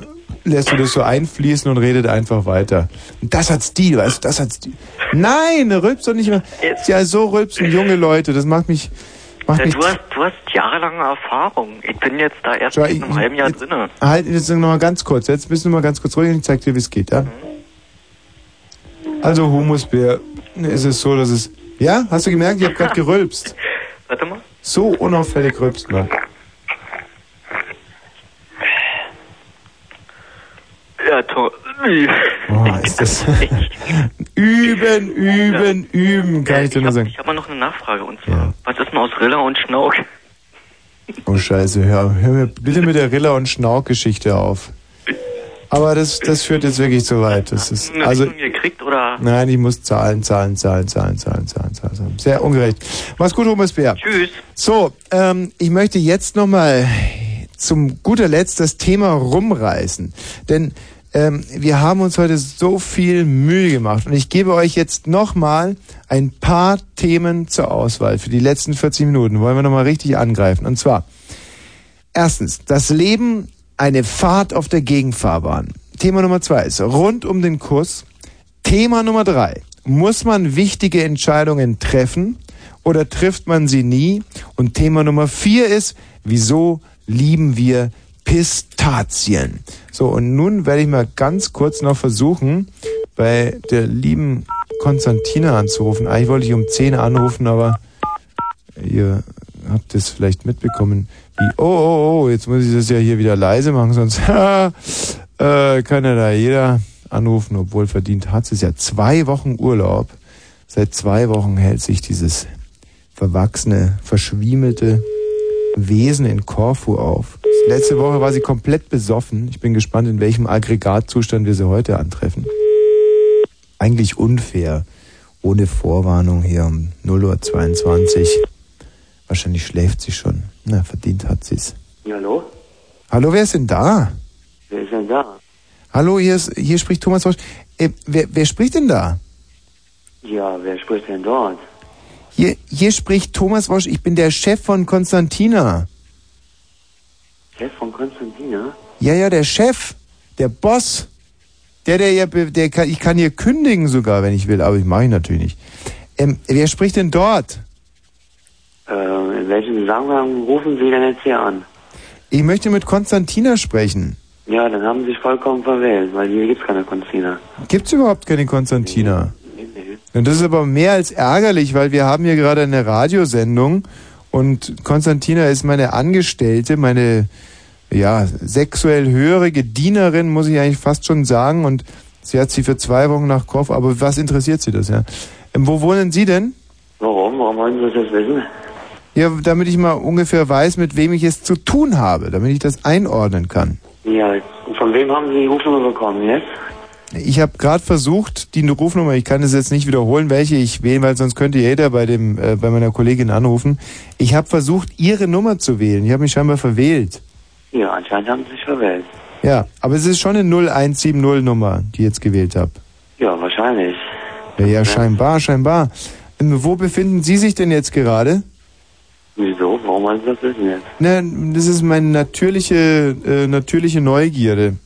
lässt du das so einfließen und redet einfach weiter. Das hat Stil, weißt du, das hat Stil. Nein, rülpst doch nicht mehr. Ja, so rülpsen junge Leute, das macht mich. Macht Ja, mich du, hast, du hast jahrelange Erfahrung. Ich bin jetzt da erst Schau, ich- einem halben Jahr drinne. Halt, jetzt noch mal ganz kurz. Jetzt bist du mal ganz kurz ruhig und ich zeig dir, wie es geht, ja? Also, Humusbär, ist es so, dass es... Ja, hast du gemerkt? Ich habe gerade gerülpst. Warte mal. So unauffällig rülpst man. Ja, toll. Oh, ist das... üben, üben, üben, kann ich dir nur sagen. Ich habe mal noch eine Nachfrage und zwar, was ist denn aus Rilla und Schnauk? Oh, scheiße, hör, hör mir bitte mit der Rilla- und Schnauk-Geschichte auf. Aber das, das führt jetzt wirklich zu weit. Das ist, also, gekriegt oder? Nein, ich muss zahlen, zahlen, zahlen, zahlen, zahlen, zahlen, zahlen. zahlen. Sehr ungerecht. Mach's gut, Thomas Bär. Tschüss. So, ähm, ich möchte jetzt nochmal zum guter Letzt das Thema rumreißen. Denn ähm, wir haben uns heute so viel Mühe gemacht und ich gebe euch jetzt nochmal ein paar Themen zur Auswahl für die letzten 40 Minuten. Wollen wir nochmal richtig angreifen. Und zwar, erstens, das Leben eine Fahrt auf der Gegenfahrbahn. Thema Nummer zwei ist rund um den Kuss. Thema Nummer drei. Muss man wichtige Entscheidungen treffen oder trifft man sie nie? Und Thema Nummer vier ist, wieso lieben wir Pistazien? So, und nun werde ich mal ganz kurz noch versuchen, bei der lieben Konstantina anzurufen. Eigentlich wollte ich um 10 anrufen, aber ihr habt es vielleicht mitbekommen. Wie, oh, oh, oh, jetzt muss ich das ja hier wieder leise machen, sonst äh, kann ja da jeder anrufen, obwohl verdient hat es ja zwei Wochen Urlaub. Seit zwei Wochen hält sich dieses verwachsene, verschwiemelte Wesen in Korfu auf. Letzte Woche war sie komplett besoffen. Ich bin gespannt, in welchem Aggregatzustand wir sie heute antreffen. Eigentlich unfair. Ohne Vorwarnung hier um 0.22 Uhr. Wahrscheinlich schläft sie schon. Na, verdient hat sie's. Ja, hallo? Hallo, wer ist denn da? Wer ist denn da? Hallo, hier, ist, hier spricht Thomas Wosch. Äh, wer, wer spricht denn da? Ja, wer spricht denn dort? Hier, hier spricht Thomas Wosch. Ich bin der Chef von Konstantina. Chef von Konstantina? Ja, ja, der Chef. Der Boss. Der, der ja, be- der kann, ich kann hier kündigen sogar, wenn ich will, aber ich mache ich natürlich nicht. Ähm, wer spricht denn dort? Äh, in welchem Zusammenhang rufen Sie denn jetzt hier an? Ich möchte mit Konstantina sprechen. Ja, dann haben Sie sich vollkommen verwählt, weil hier gibt's keine Konstantina. Gibt's überhaupt keine Konstantina? Und das ist aber mehr als ärgerlich, weil wir haben hier gerade eine Radiosendung und Konstantina ist meine Angestellte, meine ja, sexuell hörige Dienerin, muss ich eigentlich fast schon sagen. Und sie hat sie für zwei Wochen nach Koff, aber was interessiert sie das, ja? Ähm, wo wohnen Sie denn? Warum? Warum wollen Sie das wissen? Ja, damit ich mal ungefähr weiß, mit wem ich es zu tun habe, damit ich das einordnen kann. Ja, und von wem haben Sie die Rufnummer bekommen jetzt? Ich habe gerade versucht, die Rufnummer, ich kann es jetzt nicht wiederholen, welche ich wähle, weil sonst könnte jeder bei dem äh, bei meiner Kollegin anrufen. Ich habe versucht, ihre Nummer zu wählen. Ich habe mich scheinbar verwählt. Ja, anscheinend haben Sie sich verwählt. Ja, aber es ist schon eine 0170 Nummer, die ich jetzt gewählt habe. Ja, wahrscheinlich. Ja, ja, scheinbar, scheinbar. Ähm, Wo befinden Sie sich denn jetzt gerade? Wieso? Warum wollen Sie das wissen jetzt? Na, das ist meine natürliche, äh, natürliche Neugierde.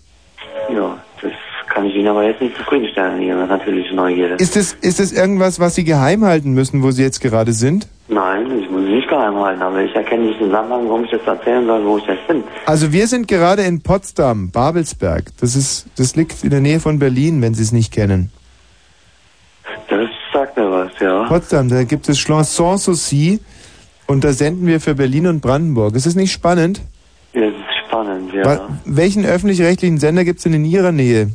Ihnen aber jetzt nicht zufriedenstellen, Ihre natürliche Neugierde. Ist es, ist es irgendwas, was Sie geheim halten müssen, wo Sie jetzt gerade sind? Nein, ich muss sie nicht geheim halten, aber ich erkenne nicht den Zusammenhang, warum ich das erzählen soll, wo ich jetzt bin. Also wir sind gerade in Potsdam, Babelsberg. Das ist, das liegt in der Nähe von Berlin, wenn Sie es nicht kennen. Das sagt mir was, ja. Potsdam, da gibt es Chanson Souci und da senden wir für Berlin und Brandenburg. Ist es nicht spannend? Ja, das ist spannend, ja. Wa- Welchen öffentlich-rechtlichen Sender gibt es denn in Ihrer Nähe?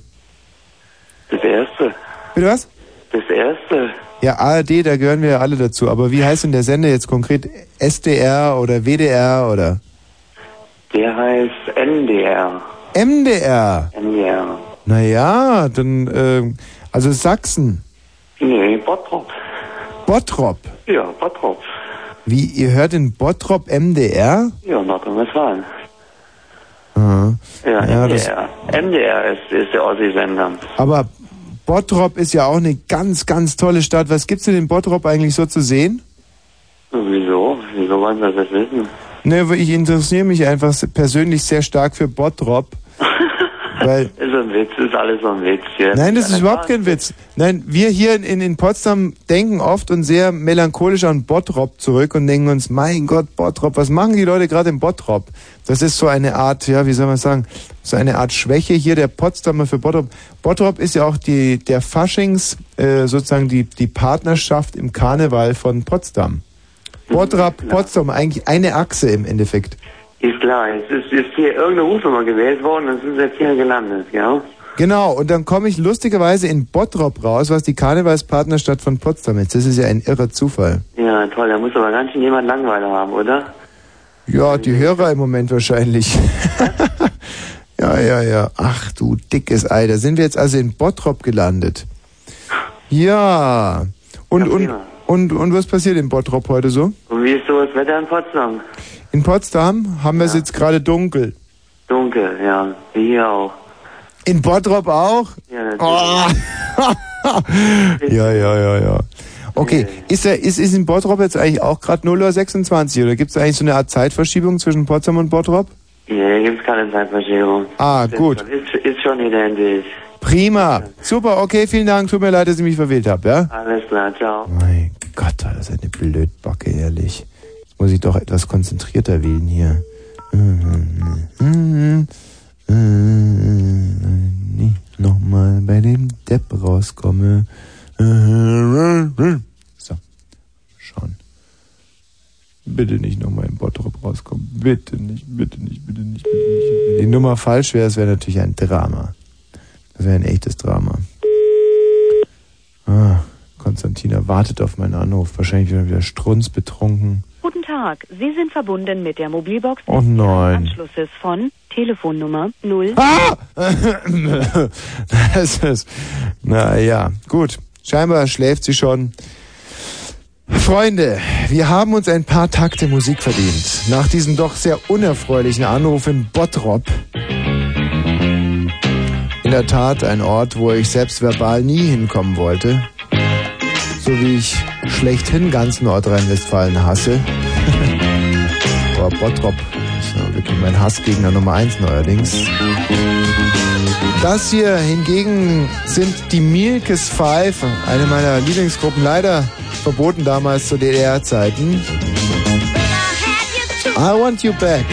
Das erste. Bitte was? Das erste. Ja, ARD, da gehören wir ja alle dazu. Aber wie heißt denn der Sender jetzt konkret? SDR oder WDR oder Der heißt NDR. MDR? NDR. Naja, dann, ähm, also Sachsen. Nee, Bottrop. Bottrop. Ja, Bottrop. Wie, ihr hört in Bottrop MDR? Ja, Nordrhein-Westfalen. Aha. Ja, Ja, das- MDR. MDR ist, ist der Ossi-Sender. Aber Bottrop ist ja auch eine ganz, ganz tolle Stadt. Was gibt's denn in Bottrop eigentlich so zu sehen? Wieso? Wieso wollen Sie das wissen? Ne, ich interessiere mich einfach persönlich sehr stark für Bottrop. weil, Ist ein Witz, ist alles so ein Witz hier. nein, das ist überhaupt kein Witz. Nein, wir hier in, in Potsdam denken oft und sehr melancholisch an Bottrop zurück und denken uns, mein Gott, Bottrop, was machen die Leute gerade in Bottrop? Das ist so eine Art, ja, wie soll man sagen, so eine Art Schwäche hier der Potsdamer für Bottrop. Bottrop ist ja auch die, der Faschings, äh, sozusagen die, die Partnerschaft im Karneval von Potsdam. Bottrop, Potsdam, eigentlich eine Achse im Endeffekt. Ist klar, es ist, ist hier irgendeine Rufnummer gewählt worden und sind Sie jetzt hier gelandet, ja? Genau, und dann komme ich lustigerweise in Bottrop raus, was die Karnevalspartnerstadt von Potsdam ist. Das ist ja ein irrer Zufall. Ja, toll, da muss aber ganz schön jemand Langeweile haben, oder? Ja, die Hörer im Moment wahrscheinlich. ja, ja, ja. Ach du dickes Ei, da sind wir jetzt also in Bottrop gelandet. Ja. Und, und, und, und was passiert in Bottrop heute so? Und wie ist so das Wetter in Potsdam? In Potsdam haben wir es jetzt gerade dunkel. Dunkel, ja, wie hier auch. In Bottrop auch? Ja, natürlich. Oh. ja, ja, ja, ja. Okay, ist, er, ist, ist in Bottrop jetzt eigentlich auch gerade 0 Uhr 26 oder gibt es eigentlich so eine Art Zeitverschiebung zwischen Potsdam und Bottrop? Hier gibt's keine Zeitverschiebung. Ah, Ist gut. schon- Ist, ist schon identisch. Prima. Super, okay, vielen Dank. Tut mir leid, dass ich mich verwählt habe, ja? Alles klar, ciao. Mein Gott, das ist eine Blödbacke, ehrlich. Jetzt muss ich doch etwas konzentrierter wählen hier. Nicht nochmal bei dem Depp rauskomme. So, schauen. Bitte nicht nochmal im Bottrop rauskommen. Bitte nicht, bitte nicht, bitte nicht, bitte nicht. Wenn die Nummer falsch wäre, das wäre natürlich ein Drama. Das wäre ein echtes Drama. Ah, Konstantina wartet auf meinen Anruf. Wahrscheinlich wieder wieder strunzbetrunken. Guten Tag, Sie sind verbunden mit der Mobilbox Oh des nein. Anschlusses von Telefonnummer 0. Ah! das ist, na ja, gut. Scheinbar schläft sie schon. Freunde, wir haben uns ein paar Takte Musik verdient. Nach diesem doch sehr unerfreulichen Anruf in Bottrop. In der Tat ein Ort, wo ich selbst verbal nie hinkommen wollte. So wie ich schlechthin ganz Nordrhein-Westfalen hasse. Aber Bottrop ist ja wirklich mein Hassgegner Nummer eins neuerdings. Das hier hingegen sind die Milkes Five, eine meiner Lieblingsgruppen, leider verboten damals zu DDR-Zeiten. I want you back.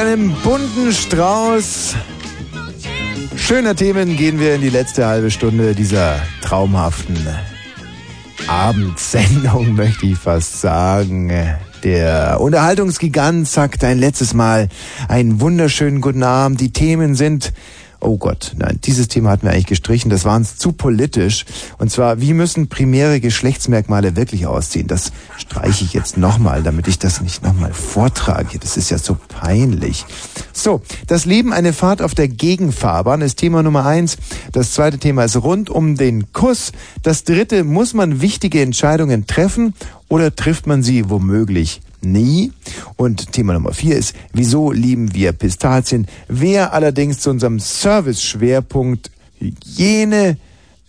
Einem bunten Strauß schöner Themen gehen wir in die letzte halbe Stunde dieser traumhaften Abendsendung, möchte ich fast sagen. Der Unterhaltungsgigant sagt ein letztes Mal einen wunderschönen guten Abend. Die Themen sind Oh Gott, nein, dieses Thema hatten wir eigentlich gestrichen, das war uns zu politisch. Und zwar, wie müssen primäre Geschlechtsmerkmale wirklich aussehen? Das streiche ich jetzt nochmal, damit ich das nicht nochmal vortrage. Das ist ja so peinlich. So, das Leben eine Fahrt auf der Gegenfahrbahn ist Thema Nummer eins. Das zweite Thema ist rund um den Kuss. Das dritte, muss man wichtige Entscheidungen treffen oder trifft man sie womöglich nie. Und Thema Nummer vier ist, wieso lieben wir Pistazien? Wer allerdings zu unserem Service-Schwerpunkt Hygiene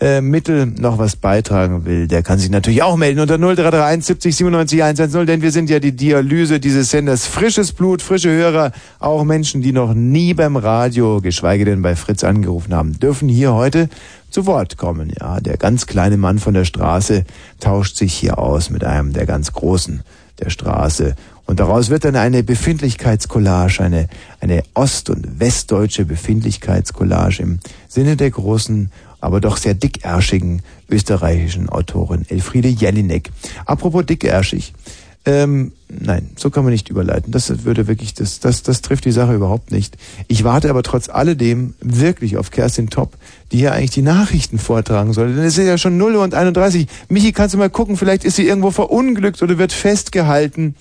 äh, Mittel noch was beitragen will, der kann sich natürlich auch melden unter 0331 70 97 110, denn wir sind ja die Dialyse dieses Senders. Frisches Blut, frische Hörer, auch Menschen, die noch nie beim Radio, geschweige denn bei Fritz angerufen haben, dürfen hier heute zu Wort kommen. Ja, der ganz kleine Mann von der Straße tauscht sich hier aus mit einem der ganz großen der Straße. Und daraus wird dann eine Befindlichkeitscollage, eine, eine ost- und westdeutsche Befindlichkeitscollage im Sinne der großen aber doch sehr dickärschigen österreichischen Autorin Elfriede Jelinek. Apropos dickärschig. Ähm, nein, so kann man nicht überleiten. Das würde wirklich, das, das, das trifft die Sache überhaupt nicht. Ich warte aber trotz alledem wirklich auf Kerstin Topp, die hier eigentlich die Nachrichten vortragen soll. Denn es ist ja schon 0 und 31. Michi, kannst du mal gucken, vielleicht ist sie irgendwo verunglückt oder wird festgehalten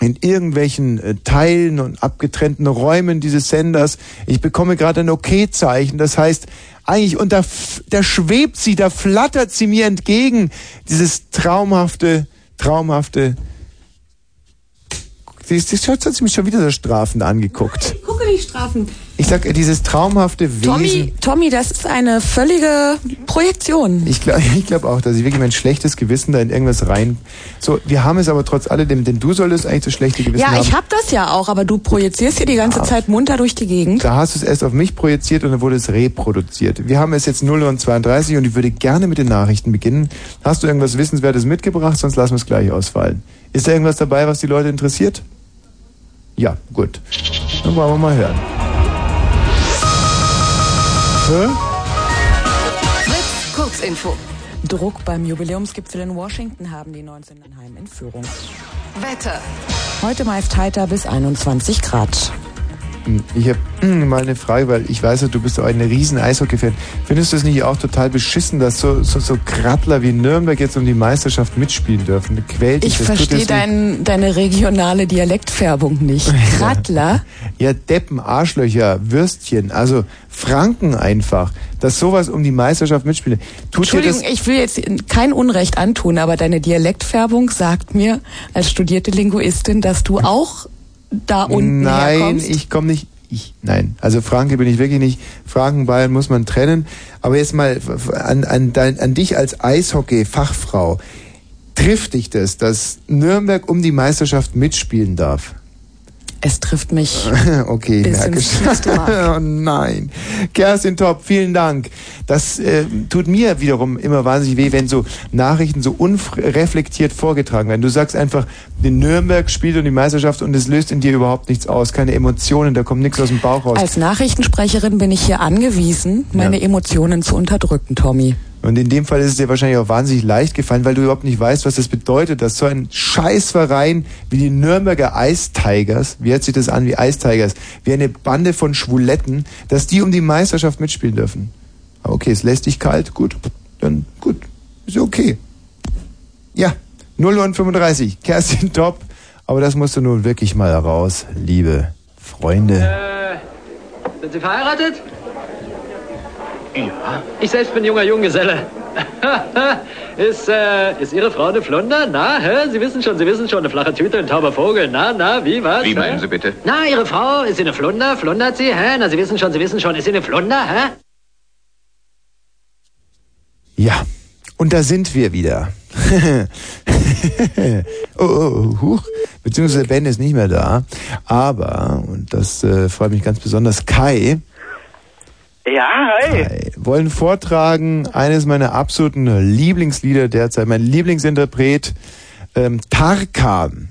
in irgendwelchen äh, Teilen und abgetrennten Räumen dieses Senders. Ich bekomme gerade ein Okay-Zeichen. Das heißt, eigentlich, und da, da schwebt sie, da flattert sie mir entgegen. Dieses traumhafte, traumhafte. Sie, sie hat hat mich schon wieder so strafend angeguckt. Gucke die Strafen. Ich sag, dieses traumhafte Wesen. Tommy, Tommy, das ist eine völlige Projektion. Ich glaube ich glaub auch, dass ich wirklich mein schlechtes Gewissen da in irgendwas rein. So, wir haben es aber trotz alledem, denn du solltest eigentlich das schlechte Gewissen Ja, haben. ich hab das ja auch, aber du projizierst hier die ganze Zeit munter durch die Gegend. Da hast du es erst auf mich projiziert und dann wurde es reproduziert. Wir haben es jetzt 0 und 32 und ich würde gerne mit den Nachrichten beginnen. Hast du irgendwas Wissenswertes mitgebracht, sonst lassen wir es gleich ausfallen. Ist da irgendwas dabei, was die Leute interessiert? Ja, gut. Dann wollen wir mal hören. Hä? Fritz, Kurzinfo. Druck beim Jubiläumsgipfel in Washington haben die 19 Heim in Führung. Wetter. Heute meist heiter bis 21 Grad. Ich habe mal eine Frage, weil ich weiß ja, du bist auch ein riesen Eishockey-Fan. Findest du es nicht auch total beschissen, dass so, so, so Krattler wie Nürnberg jetzt um die Meisterschaft mitspielen dürfen? Quält dich, Ich verstehe dein, deine regionale Dialektfärbung nicht. Krattler? Ja, Deppen, Arschlöcher, Würstchen, also Franken einfach, dass sowas um die Meisterschaft mitspielt. Tut Entschuldigung, ich will jetzt kein Unrecht antun, aber deine Dialektfärbung sagt mir als studierte Linguistin, dass du auch da unten Nein, herkommst. ich komme nicht. Ich, nein, also Franke bin ich wirklich nicht. Franken, Bayern muss man trennen. Aber jetzt mal an, an, dein, an dich als Eishockey-Fachfrau. Trifft dich das, dass Nürnberg um die Meisterschaft mitspielen darf? Es trifft mich. okay, merke oh nein. Kerstin Top, vielen Dank. Das äh, tut mir wiederum immer wahnsinnig weh, wenn so Nachrichten so unreflektiert vorgetragen werden. Du sagst einfach, in Nürnberg spielt um die Meisterschaft und es löst in dir überhaupt nichts aus, keine Emotionen, da kommt nichts aus dem Bauch raus. Als Nachrichtensprecherin bin ich hier angewiesen, meine Emotionen zu unterdrücken, Tommy. Und in dem Fall ist es dir wahrscheinlich auch wahnsinnig leicht gefallen, weil du überhaupt nicht weißt, was das bedeutet, dass so ein Scheißverein wie die Nürnberger Ice Tigers, wie hört sich das an wie Ice Tigers, wie eine Bande von Schwuletten, dass die um die Meisterschaft mitspielen dürfen. Okay, es lässt dich kalt, gut, dann gut, ist okay. Ja, 0 und 35, Kerstin Top, aber das musst du nun wirklich mal raus, liebe Freunde. Äh, sind Sie verheiratet? Ja. Ich selbst bin junger Junggeselle. ist, äh, ist Ihre Frau eine Flunder? Na, hä? Sie wissen schon, Sie wissen schon, eine flache Tüte, ein tauber Vogel. Na, na, wie, was? Wie hä? meinen Sie bitte? Na, Ihre Frau, ist sie eine Flunder? Flundert sie, hä? Na, Sie wissen schon, Sie wissen schon, ist sie eine Flunder, hä? Ja, und da sind wir wieder. oh, oh, huch. Beziehungsweise Ben ist nicht mehr da. Aber, und das äh, freut mich ganz besonders, Kai Ja, hi. wollen vortragen eines meiner absoluten Lieblingslieder derzeit, mein Lieblingsinterpret, ähm, Tarkan.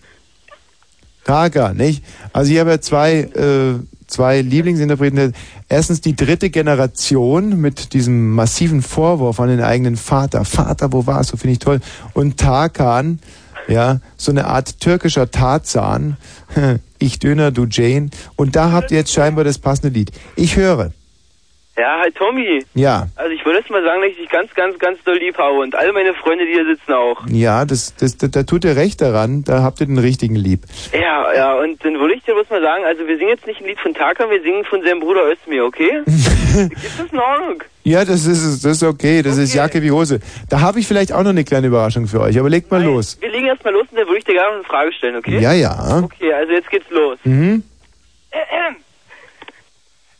Tarkan, nicht? Also ich habe ja zwei, äh, zwei Lieblingsinterpreten. Erstens die dritte Generation mit diesem massiven Vorwurf an den eigenen Vater. Vater, wo warst du? Finde ich toll. Und Tarkan, ja, so eine Art türkischer Tarzan. Ich Döner, du Jane. Und da habt ihr jetzt scheinbar das passende Lied. Ich höre. Ja, hi Tommy. Ja. Also ich würde jetzt mal sagen, dass ich dich ganz, ganz, ganz doll lieb habe und alle meine Freunde, die hier sitzen auch. Ja, das, das, da, da tut ihr recht daran, da habt ihr den richtigen lieb. Ja, ja, und dann würde ich dir bloß mal sagen, also wir singen jetzt nicht ein Lied von Tarkan, wir singen von seinem Bruder Özdemir, okay? Ist das in Ordnung? Ja, das ist, das ist okay, das ist Jacke wie Hose. Da habe ich vielleicht auch noch eine kleine Überraschung für euch, aber legt mal los. Wir legen erst mal los und dann würde ich dir gerne noch eine Frage stellen, okay? Ja, ja. Okay, also jetzt geht's los. Mhm. Eh sala,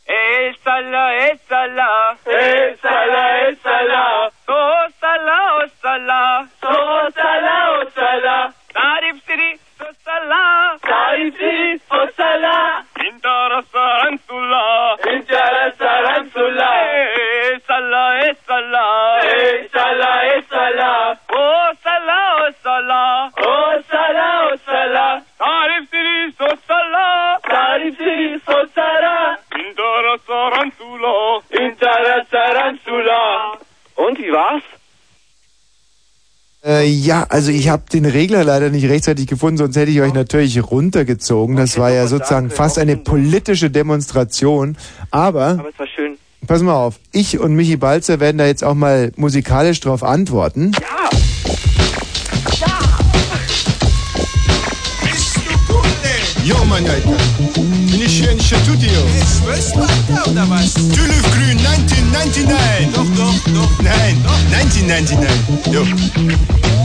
Esala, esala. Esala, esala. So sala, o sala. Tarif siri, so. Tarif siri, o sala. Intara sarantula. Intara sarantula. Esala, esala. Esala, esala. O Tarif siri, so. Tarif siri, so. Tarantula, in Tarantula. Und wie war's? Äh, ja, also ich habe den Regler leider nicht rechtzeitig gefunden, sonst hätte ich euch natürlich runtergezogen. Das war ja sozusagen fast eine politische Demonstration. Aber, Aber es war schön. pass mal auf, ich und Michi Balzer werden da jetzt auch mal musikalisch drauf antworten. Ja. Jo, mein Alter. Bin ich hier in Studio? Zwölf Alter, oder was? Tülüfgrün 1999. Doch, doch, doch. Nein, 1999. Jo.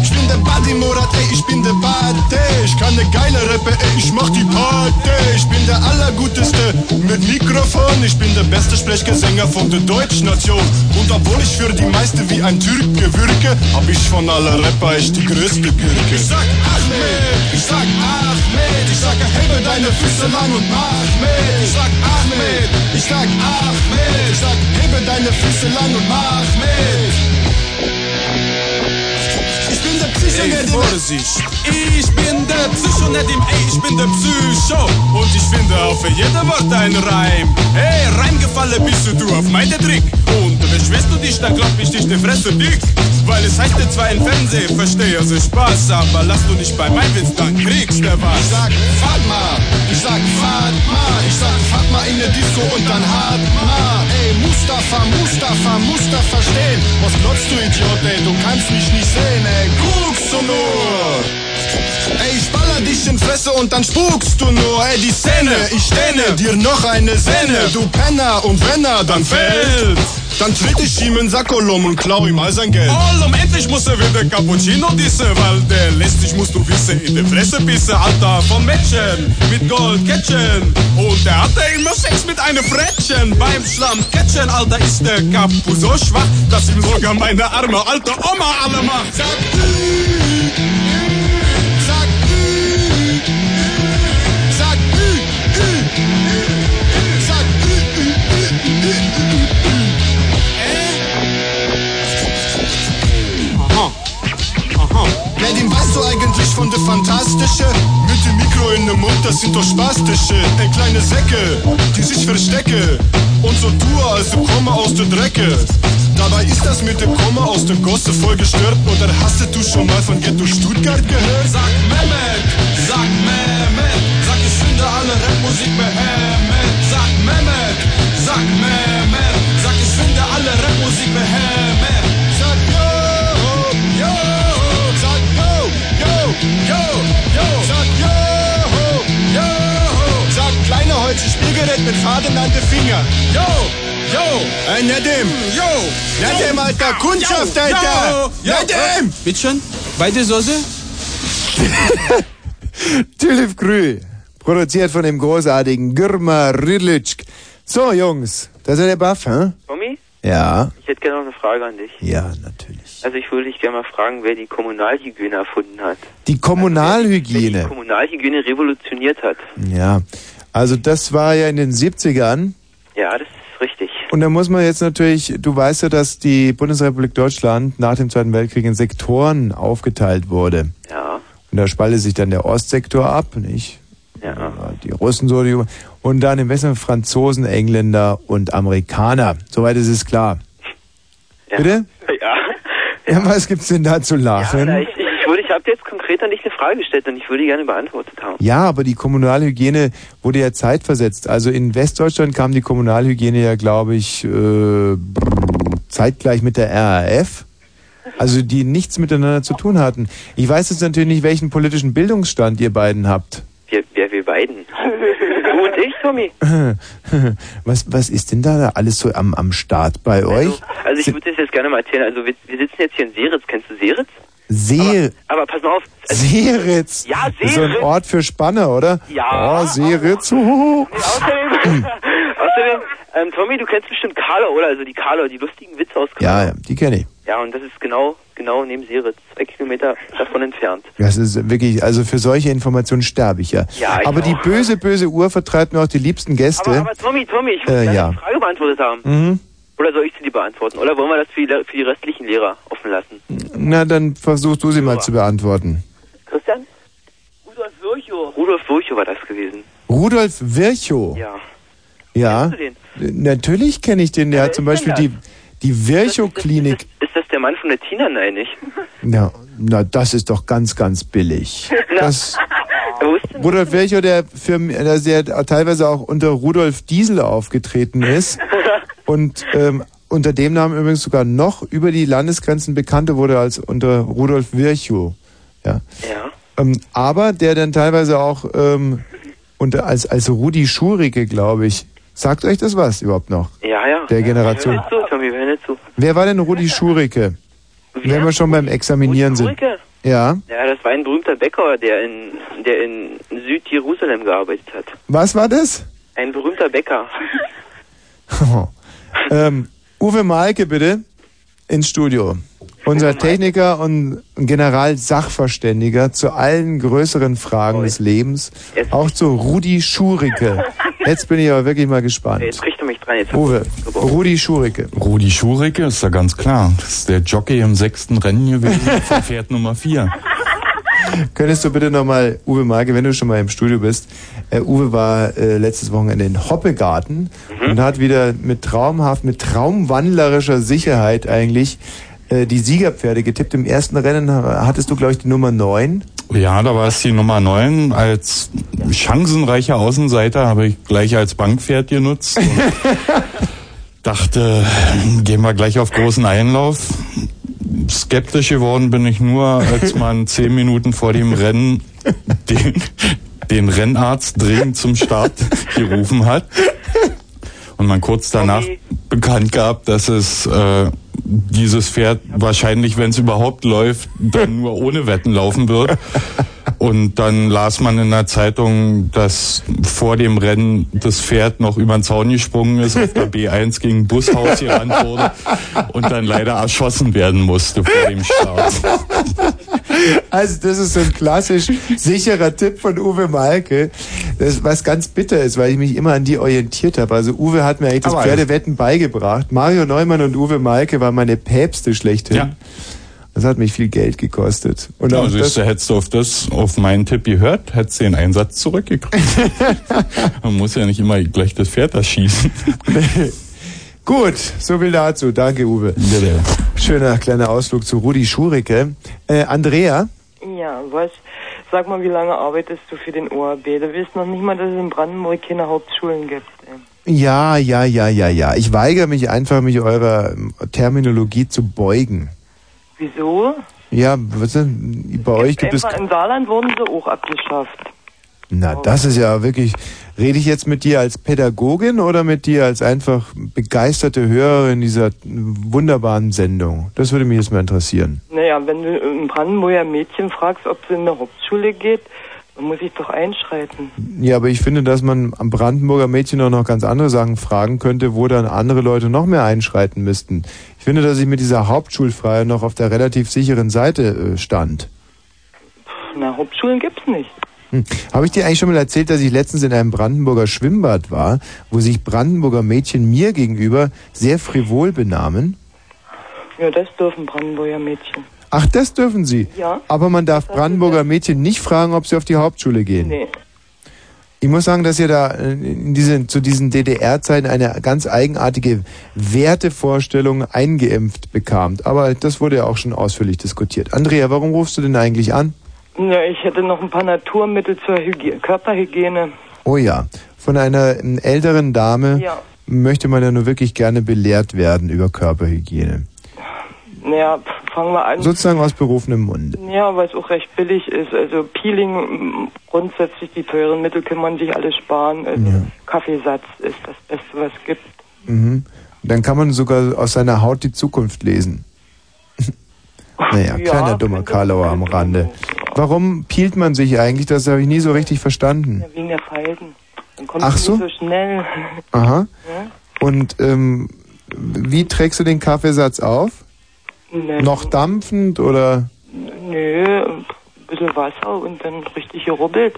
Ich bin der Buddy Murat, ey, ich bin der Bade. Ich kann ne geile Rappe, ey, ich mach die Party. Ich bin der Allerguteste mit Mikrofon. Ich bin der beste Sprechgesänger von der deutschen Nation. Und obwohl ich für die meiste wie ein Türke würke, hab ich von aller Rapper echt die größte Gürke. Ich sag Ahmed, ich sag Ahmed, ich sag hebe deine Füße lang und mach mit. Ich sag Ahmed, ich sag Ahmed, ich sag hebe deine Füße lang und mach mit. Ich bin der Psycho, Ey, der! Ich bin der Psycho, nicht im Ey, ich bin der Psycho. Und ich finde auf jede Wort ein Reim. Hey, reingefallen bist du auf meine Trick. Und beschwerst du dich, dann klopp ich dich die Fresse dick. Weil es heißt dir zwar im Fernsehen, verstehe also Spaß, aber lass du nicht bei meinem Witz, dann kriegst du was. Ich sag Fatma, ich sag Fatma, ich sag Fatma in der Disco und dann Hatma. Ey, Mustafa, Mustafa, Mustafa stehen. Was glotzt du, Idiot, ey, du kannst mich nicht sehen, ey, guckst du nur. Ey, ich baller dich in Fresse und dann spukst du nur, ey, die Szene, ich stenne dir noch eine Sehne, du Penner, und wenn er dann fällt, dann tritt ich ihm in Sackolum und klau ihm all sein Geld. Oh, um endlich muss er wieder Cappuccino disse, weil der lästig musst du wissen, in der Fresse bisse, Alter, von Mädchen, mit Goldkettchen. Und der hatte immer Sex mit einem Frettchen, beim Schlammkettchen, Alter, ist der Kapu so schwach, dass ihm sogar meine arme alte Oma alle macht. Wer den weißt du eigentlich von der Fantastische? Mit dem Mikro in dem Mund, das sind doch Spastische. Ey, kleine Säcke, die sich verstecke. Und so tue, als komme aus der Drecke. Dabei ist das mit dem Komma aus der Gosse voll gestört. Oder hast du schon mal von Ghetto Stuttgart gehört? Sag Mehmet, sag Mehmet, sag ich finde alle Rapmusik behämmert. Sag Mehmet, sag Mehmet, Spielgerät mit Faden an den Finger. Yo, yo, Ey, Nedim, yo, Nedim, Alter, Kundschaft, Alter, Nedim. Bitte schön, weite Soße? Tülif Grü, produziert von dem großartigen Gürma Ridlitschk. So, Jungs, da seid ihr baff, hä? Tommy, Ja, ich hätte gerne noch eine Frage an dich. ja, natürlich. Also ich würde dich gerne mal fragen, wer die Kommunalhygiene erfunden hat. Die Kommunalhygiene. Kommunalhygiene revolutioniert hat. Ja, also das war ja in den 70ern. Ja, das ist richtig. Und da muss man jetzt natürlich, du weißt ja, dass die Bundesrepublik Deutschland nach dem Zweiten Weltkrieg in Sektoren aufgeteilt wurde. Ja, Und da spaltet sich dann der Ostsektor ab, nicht? ja. Die Russen so, die, und dann im Westen Franzosen, Engländer und Amerikaner. Soweit ist es klar. Bitte? Ja. Ja, was gibt's denn da zu lachen? Na, habe jetzt konkret an dich eine Frage gestellt und ich würde die gerne beantwortet haben. Ja, aber die Kommunalhygiene wurde ja zeitversetzt. Also in Westdeutschland kam die Kommunalhygiene ja, glaube ich, äh, zeitgleich mit der RAF. Also die nichts miteinander zu tun hatten. Ich weiß jetzt natürlich nicht, welchen politischen Bildungsstand ihr beiden habt. Wir, wer wir beiden? du und ich, Tommy. Was, was ist denn da alles so am, am Start bei euch? Also ich würde das jetzt gerne mal erzählen. Also wir, wir sitzen jetzt hier in Seritz. Kennst du Seritz? See Aber pass mal auf. Seeritz. Ja, ist So ein. Ort für Spanner, oder? Ja. Oh, Seeritz. Huhu. Außerdem, außerdem ähm, Tommy, du kennst bestimmt Karla, oder? Also die Karla, die lustigen Witze aus Karla. Ja, ja, die kenne ich. Ja, und das ist genau, genau neben Seritz, zwei Kilometer davon entfernt. Das ist wirklich, also für solche Informationen sterbe ich ja. Ja, ich aber die auch. böse, böse Uhr vertreibt mir auch die liebsten Gäste. Aber, aber Tommy, Tommy, ich will Äh, ja. eine Frage beantwortet haben. mhm. Oder soll ich sie dir beantworten? Oder wollen wir das für die, für die restlichen Lehrer offen lassen? Na, dann versuchst du sie mal zu beantworten. Christian? Rudolf Virchow. Rudolf Virchow war das gewesen. Rudolf Virchow. Ja. Ja. Kennst du den? Natürlich kenne ich den. Der hat zum Beispiel die, Die Virchow-Klinik. Ist das der Mann von der Tina? Nein, nicht. Ja, na, das ist doch ganz, ganz billig. Das, ist Rudolf Virchow, der, für, der sehr, teilweise auch unter Rudolf Diesel aufgetreten ist und ähm, unter dem Namen übrigens sogar noch über die Landesgrenzen bekannter wurde als unter Rudolf Virchow. Ja. Ja. Ähm, aber der dann teilweise auch ähm, unter, als, als Rudi Schurike, glaube ich. Sagt euch das was überhaupt noch? Ja, ja. Der Generation. Nicht zu, Tommy, zu. Wer war denn Rudi Schurike? Wenn wir schon beim Examinieren sind. Schurike? Ja. Ja, das war ein berühmter Bäcker, der in, der in Südjerusalem gearbeitet hat. Was war das? Ein berühmter Bäcker. ähm, Uwe Malke, bitte, ins Studio. Unser Techniker und Generalsachverständiger zu allen größeren Fragen des Lebens, auch zu Rudi Schurike. Jetzt bin ich aber wirklich mal gespannt. Jetzt kriegt er mich dran. Jetzt Uwe, Rudi Schurike. Rudi Schurike ist ja ganz klar. Das ist der Jockey im sechsten Rennen gewesen von Pferd Nummer vier. Könntest du bitte nochmal, Uwe Malke, wenn du schon mal im Studio bist, äh, Uwe war äh, letztes Wochenende in Hoppegarten und hat wieder mit traumhaft, mit traumwandlerischer Sicherheit eigentlich äh, die Siegerpferde getippt. Im ersten Rennen hattest du, glaube ich, die Nummer 9. Ja, da war es die Nummer 9. Als chancenreicher Außenseiter habe ich gleich als Bankpferd genutzt. Und dachte, gehen wir gleich auf großen Einlauf. Skeptisch geworden bin ich nur, als man zehn Minuten vor dem Rennen den, den Rennarzt dringend zum Start gerufen hat. Und man kurz danach bekannt gab, dass es äh, dieses Pferd wahrscheinlich, wenn es überhaupt läuft, dann nur ohne Wetten laufen wird. Und dann las man in der Zeitung, dass vor dem Rennen das Pferd noch über den Zaun gesprungen ist, auf der B1 gegen ein Bushaus gerannt wurde und dann leider erschossen werden musste vor dem Start. Also das ist so ein klassisch sicherer Tipp von Uwe Malke, das, was ganz bitter ist, weil ich mich immer an die orientiert habe. Also Uwe hat mir eigentlich das Aber- Pferdewetten beigebracht. Mario Neumann und Uwe Malke waren meine Päpste schlechthin. Ja. Das hat mich viel Geld gekostet. Und Ja, also das, das, hättest du auf das, auf meinen Tipp gehört, hättest du den Einsatz zurückgekriegt. Man muss ja nicht immer gleich das Pferd erschießen. Gut, so viel dazu. Danke, Uwe. Schöner kleiner Ausflug zu Rudi Schurike. Äh, Andrea? Ja, was? Sag mal, wie lange arbeitest du für den ORB? Du weißt noch nicht mal, dass es in Brandenburg keine Hauptschulen gibt. ey. Ja, ja, ja, ja, ja. Ich weigere mich einfach, mich eurer Terminologie zu beugen. Wieso? Ja, was denn? bei euch gibt es... Im Saarland wurden sie auch abgeschafft. Na, das ist ja wirklich... Rede ich jetzt mit dir als Pädagogin oder mit dir als einfach begeisterte Hörerin dieser wunderbaren Sendung? Das würde mich jetzt mal interessieren. Naja, wenn du ein Brandenburger Mädchen fragst, ob sie in eine Hauptschule geht, dann muss ich doch einschreiten. Ja, aber ich finde, dass man am Brandenburger Mädchen auch noch ganz andere Sachen fragen könnte, wo dann andere Leute noch mehr einschreiten müssten. Ich finde, dass ich mit dieser Hauptschulfreiheit noch auf der relativ sicheren Seite äh, stand. Na, Hauptschulen gibt's nicht. Hm. Habe ich dir eigentlich schon mal erzählt, dass ich letztens in einem Brandenburger Schwimmbad war, wo sich Brandenburger Mädchen mir gegenüber sehr frivol benahmen? Ja, das dürfen Brandenburger Mädchen. Ach, das dürfen sie. Ja. Aber man darf Brandenburger Mädchen nicht fragen, ob sie auf die Hauptschule gehen. Nee. Ich muss sagen, dass ihr da äh, in diesen, zu diesen DDR-Zeiten eine ganz eigenartige Wertevorstellung eingeimpft bekamt. Aber das wurde ja auch schon ausführlich diskutiert. Andrea, warum rufst du denn eigentlich an? Ja, ich hätte noch ein paar Naturmittel zur Hygie Körperhygiene. Oh ja, von einer ähm, älteren Dame Ja. möchte man ja nur wirklich gerne belehrt werden über Körperhygiene. Naja, pf, fangen wir an. Sozusagen aus berufenem Munde. Ja, weil es auch recht billig ist. Also Peeling, m, grundsätzlich die teuren Mittel kann man sich alle sparen. Also Kaffeesatz ist das Beste, was es gibt. Mhm. Dann kann man sogar aus seiner Haut die Zukunft lesen. Naja, Ja, kleiner dummer Karlauer am Rande. Warum pielt man sich eigentlich? Das habe ich nie so richtig verstanden. Ja, wegen der Falten. Dann kommt Ach so? nicht so schnell. Aha. Ja? Und ähm, wie trägst du den Kaffeesatz auf? Nee. Noch dampfend oder? Nö, ein bisschen Wasser und dann richtig gerubbelt.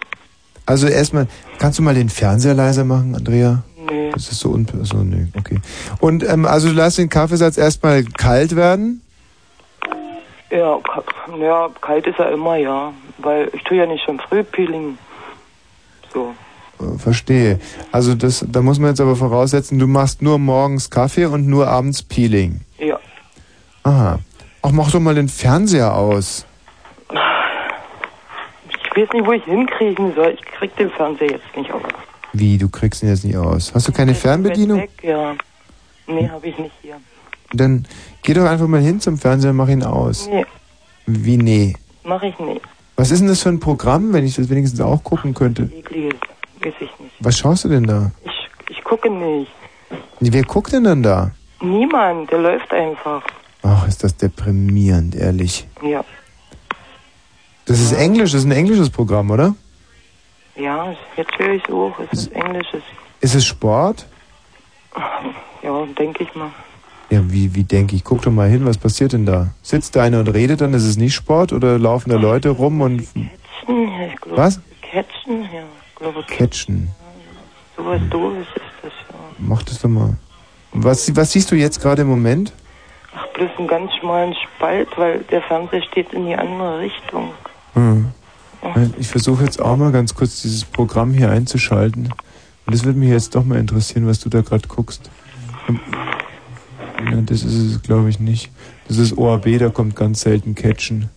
Also erstmal, kannst du mal den Fernseher leiser machen, Andrea? Nee. Das ist so un... So, nee, okay. Und ähm, also du lässt den Kaffeesatz erstmal kalt werden? Ja, ja, kalt ist er immer, ja. Weil ich tue ja nicht schon früh Peeling. So. Äh, verstehe. Also das, da muss man jetzt aber voraussetzen, du machst nur morgens Kaffee und nur abends Peeling. Ja. Aha. Ach, mach doch mal den Fernseher aus. Ich weiß nicht, wo ich hinkriegen soll. Ich krieg den Fernseher jetzt nicht auf. Wie, du kriegst ihn jetzt nicht aus? Hast du keine Fernbedienung? Weg, ja. Nee, habe ich nicht hier. Dann geh doch einfach mal hin zum Fernseher und mach ihn aus. Nee, Wie, nee. mach ich nicht. Was ist denn das für ein Programm, wenn ich das wenigstens auch gucken könnte? Ekliges. Ich nicht. Was schaust du denn da? Ich gucke nicht. Wer guckt denn dann da? Niemand, der läuft einfach. Ach, ist das deprimierend, ehrlich. Ja. Das ist Englisch, das ist ein englisches Programm, oder? Ja, jetzt höre ich auch. Es ist Englisches. Ist es Sport? Ja, denke ich mal. Ja, wie, wie denke ich? Guck doch mal hin, was passiert denn da? Sitzt da einer und redet dann, ist es nicht Sport? Oder laufen da Leute rum und Catchen, ja, ich glaube. Was? Catchen, ja. Ich glaube, catchen? sowas Doofes ist das, ja. Mach das doch mal. Was, was siehst du jetzt gerade im Moment? Ach, bloß einen ganz schmalen Spalt, weil der Fernseher steht in die andere Richtung. Hm. Ich versuche jetzt auch mal ganz kurz dieses Programm hier einzuschalten. Und das würde mich jetzt doch mal interessieren, was du da gerade guckst. Ja, das ist es, glaube ich, nicht. Das ist OAB, da kommt ganz selten Catchen.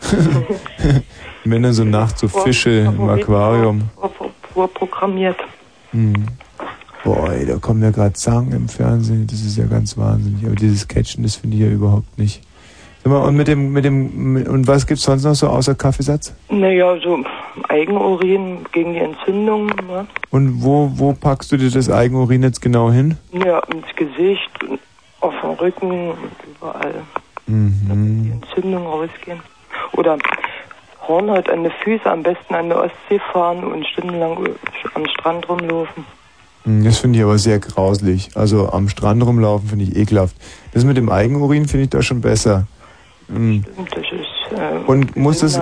Wenn dann so nachts so Fische im Aquarium. Vorprogrammiert. Hm. Boah, ey, da kommen ja gerade Zangen im Fernsehen. Das ist ja ganz wahnsinnig. Aber dieses Catchen, das finde ich ja überhaupt nicht. Sag mal, und mit dem, mit dem, mit, und was gibt's sonst noch so außer Kaffeesatz? Naja, so Eigenurin gegen die Entzündung, ne? Und wo, wo packst du dir das Eigenurin jetzt genau hin? Ja, ins Gesicht, auf dem Rücken und überall. Mhm. Entzündungen rausgehen. Oder Hornhaut an den Füßen, am besten an der Ostsee fahren und stundenlang am Strand rumlaufen. Hm, Das finde ich aber sehr grauslich. Also am Strand rumlaufen finde ich ekelhaft. Das mit dem Eigenurin finde ich da schon besser. Hm. Das ist, äh, Und muss das,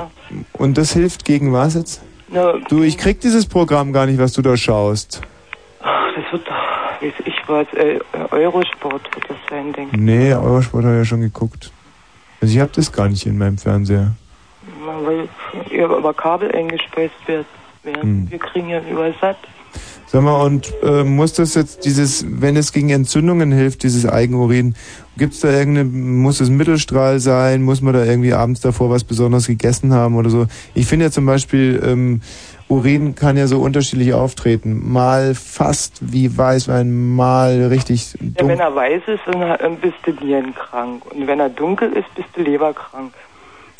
und das hilft gegen was jetzt? Na, Du, ich krieg dieses Programm gar nicht, was du da schaust. ach, das wird doch, weiß ich was, äh, Eurosport wird das sein, denke ich. Nee, Eurosport habe ich ja schon geguckt. Also ich habe das gar nicht in meinem Fernseher. Weil über Kabel eingespeist wird. werden. Hm. Wir kriegen ja über satt. Sag mal, und äh, muss das jetzt dieses, wenn es gegen Entzündungen hilft, dieses Eigenurin, gibt's da irgendeine, muss es Mittelstrahl sein, muss man da irgendwie abends davor was Besonderes gegessen haben oder so? Ich finde ja zum Beispiel, ähm, Urin kann ja so unterschiedlich auftreten. Mal fast wie Weißwein, mal richtig Ja, dunkel. wenn er weiß ist, dann bist du nierenkrank. Und wenn er dunkel ist, bist du leberkrank.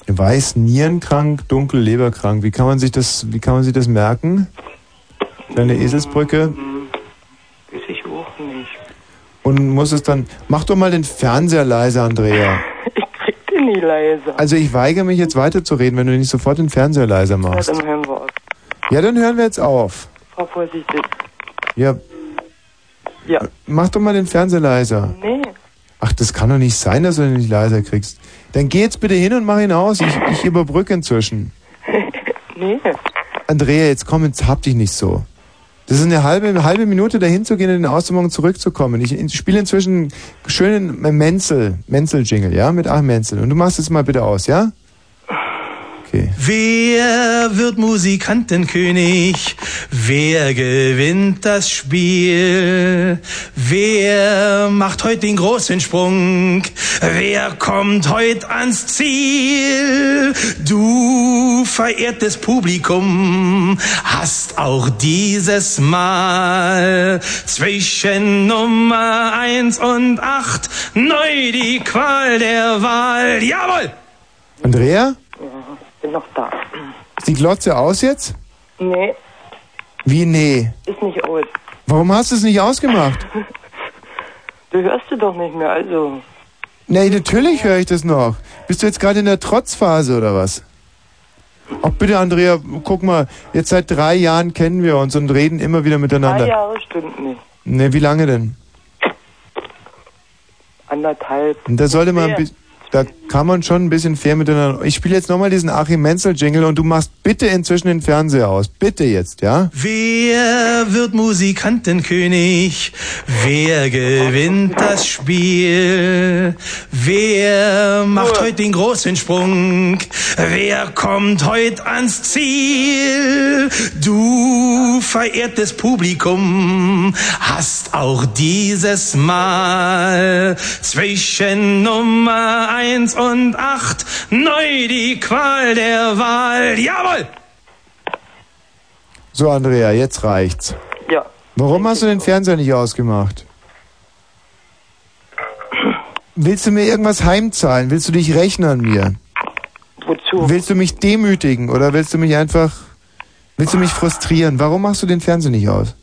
Weiß, Nierenkrank, dunkel, Leberkrank. Wie kann man sich das, wie kann man sich das merken? Deine Eselsbrücke. Weiß ich auch nicht. Und muss es dann, mach doch mal den Fernseher leise, Andrea. Krieg den nie leise. Also ich weigere mich jetzt weiterzureden, wenn du nicht sofort den Fernseher leiser Ja, machst. dann hören wir. Ja, dann hören wir jetzt auf. Fahr vorsichtig. Ja. Ja. Mach doch mal den Fernseher leiser. Nee. Ach, das kann doch nicht sein, dass du den nicht leiser kriegst. Dann geh jetzt bitte hin und mach ihn aus. Ich, ich überbrücke inzwischen. Nee. Andrea, jetzt komm, jetzt hab dich nicht so. Das ist eine halbe, eine halbe Minute dahin zu gehen und den auszumachen zurückzukommen. Ich, spiele inzwischen einen schönen Menzel, Menzel-Jingle, ja, mit Achim Menzel. Und du machst es mal bitte aus, ja? Wer wird Musikantenkönig? Wer gewinnt das Spiel? Wer macht heute den großen Sprung? Wer kommt heute ans Ziel? Du, verehrtes Publikum, hast auch dieses Mal zwischen Nummer eins und acht neu die Qual der Wahl. Jawohl! Andrea? Bin noch da. Ist die Glotze aus jetzt? Nee, Wie, nee? ist nicht aus. Warum hast du es nicht ausgemacht? Du hörst du doch nicht mehr, also. Nee, natürlich höre ich das noch. Bist du jetzt gerade in der Trotzphase oder was? Ach bitte, Andrea, guck mal, jetzt seit drei Jahren kennen wir uns und reden immer wieder Drei miteinander. Jahre stimmt nicht. Ne, wie lange denn? Anderthalb. Da sollte man ein bisschen. Da kann man schon ein bisschen fair miteinander. Ich spiele jetzt nochmal diesen Achim Menzel Jingle und du machst bitte inzwischen den Fernseher aus. Bitte jetzt, ja? Wer wird Musikantenkönig? Wer gewinnt das Spiel? Wer macht heute den großen Sprung? Wer kommt heute ans Ziel? Du, verehrtes Publikum, hast auch dieses Mal zwischen Nummer eins und acht neu die Qual der Wahl. Jawohl! So, Andrea, jetzt reicht's. Ja. Warum hast du den Fernseher nicht ausgemacht? Willst du mir irgendwas heimzahlen? Willst du dich rechnen an mir? Wozu? Willst du mich demütigen oder willst du mich einfach... Willst du mich frustrieren? Warum machst du den Fernseher nicht aus?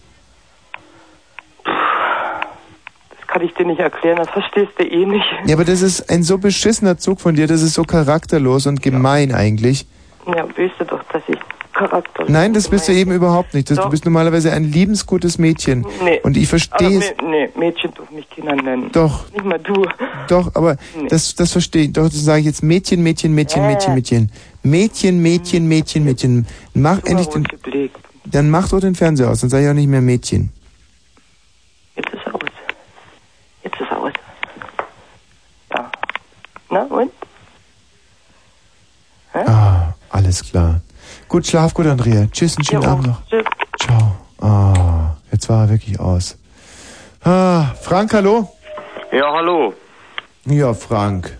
Das kann ich dir nicht erklären, das verstehst du eh nicht. Ja, aber das ist ein so beschissener Zug von dir, das ist so charakterlos und gemein eigentlich. Ja, du doch, dass ich Charakter Nein, das bist du eben überhaupt nicht. Das, du bist normalerweise ein liebensgutes Mädchen. Nee. Und ich verstehe es. Aber Nee, nee, Mädchen dürfen mich Kinder nennen. Doch. Nicht mal du. Doch, aber das, das verstehe ich. Doch, das sage ich jetzt Mädchen, Mädchen, Mädchen, Mädchen, Mädchen. Mädchen, Mädchen, Mädchen, Mädchen. Mach endlich den. Dann mach doch den Fernseher aus, dann sage ich auch nicht mehr Mädchen. Jetzt ist er aus. Jetzt ist er aus. Ja. Na und? Ah, alles klar. Gut, schlaf gut, Andrea. Tschüss, einen schönen Jo, Abend noch. tschüss. Ciao. Ah, jetzt war er wirklich aus. Ah, Frank, hallo? Ja, hallo. Ja, Frank.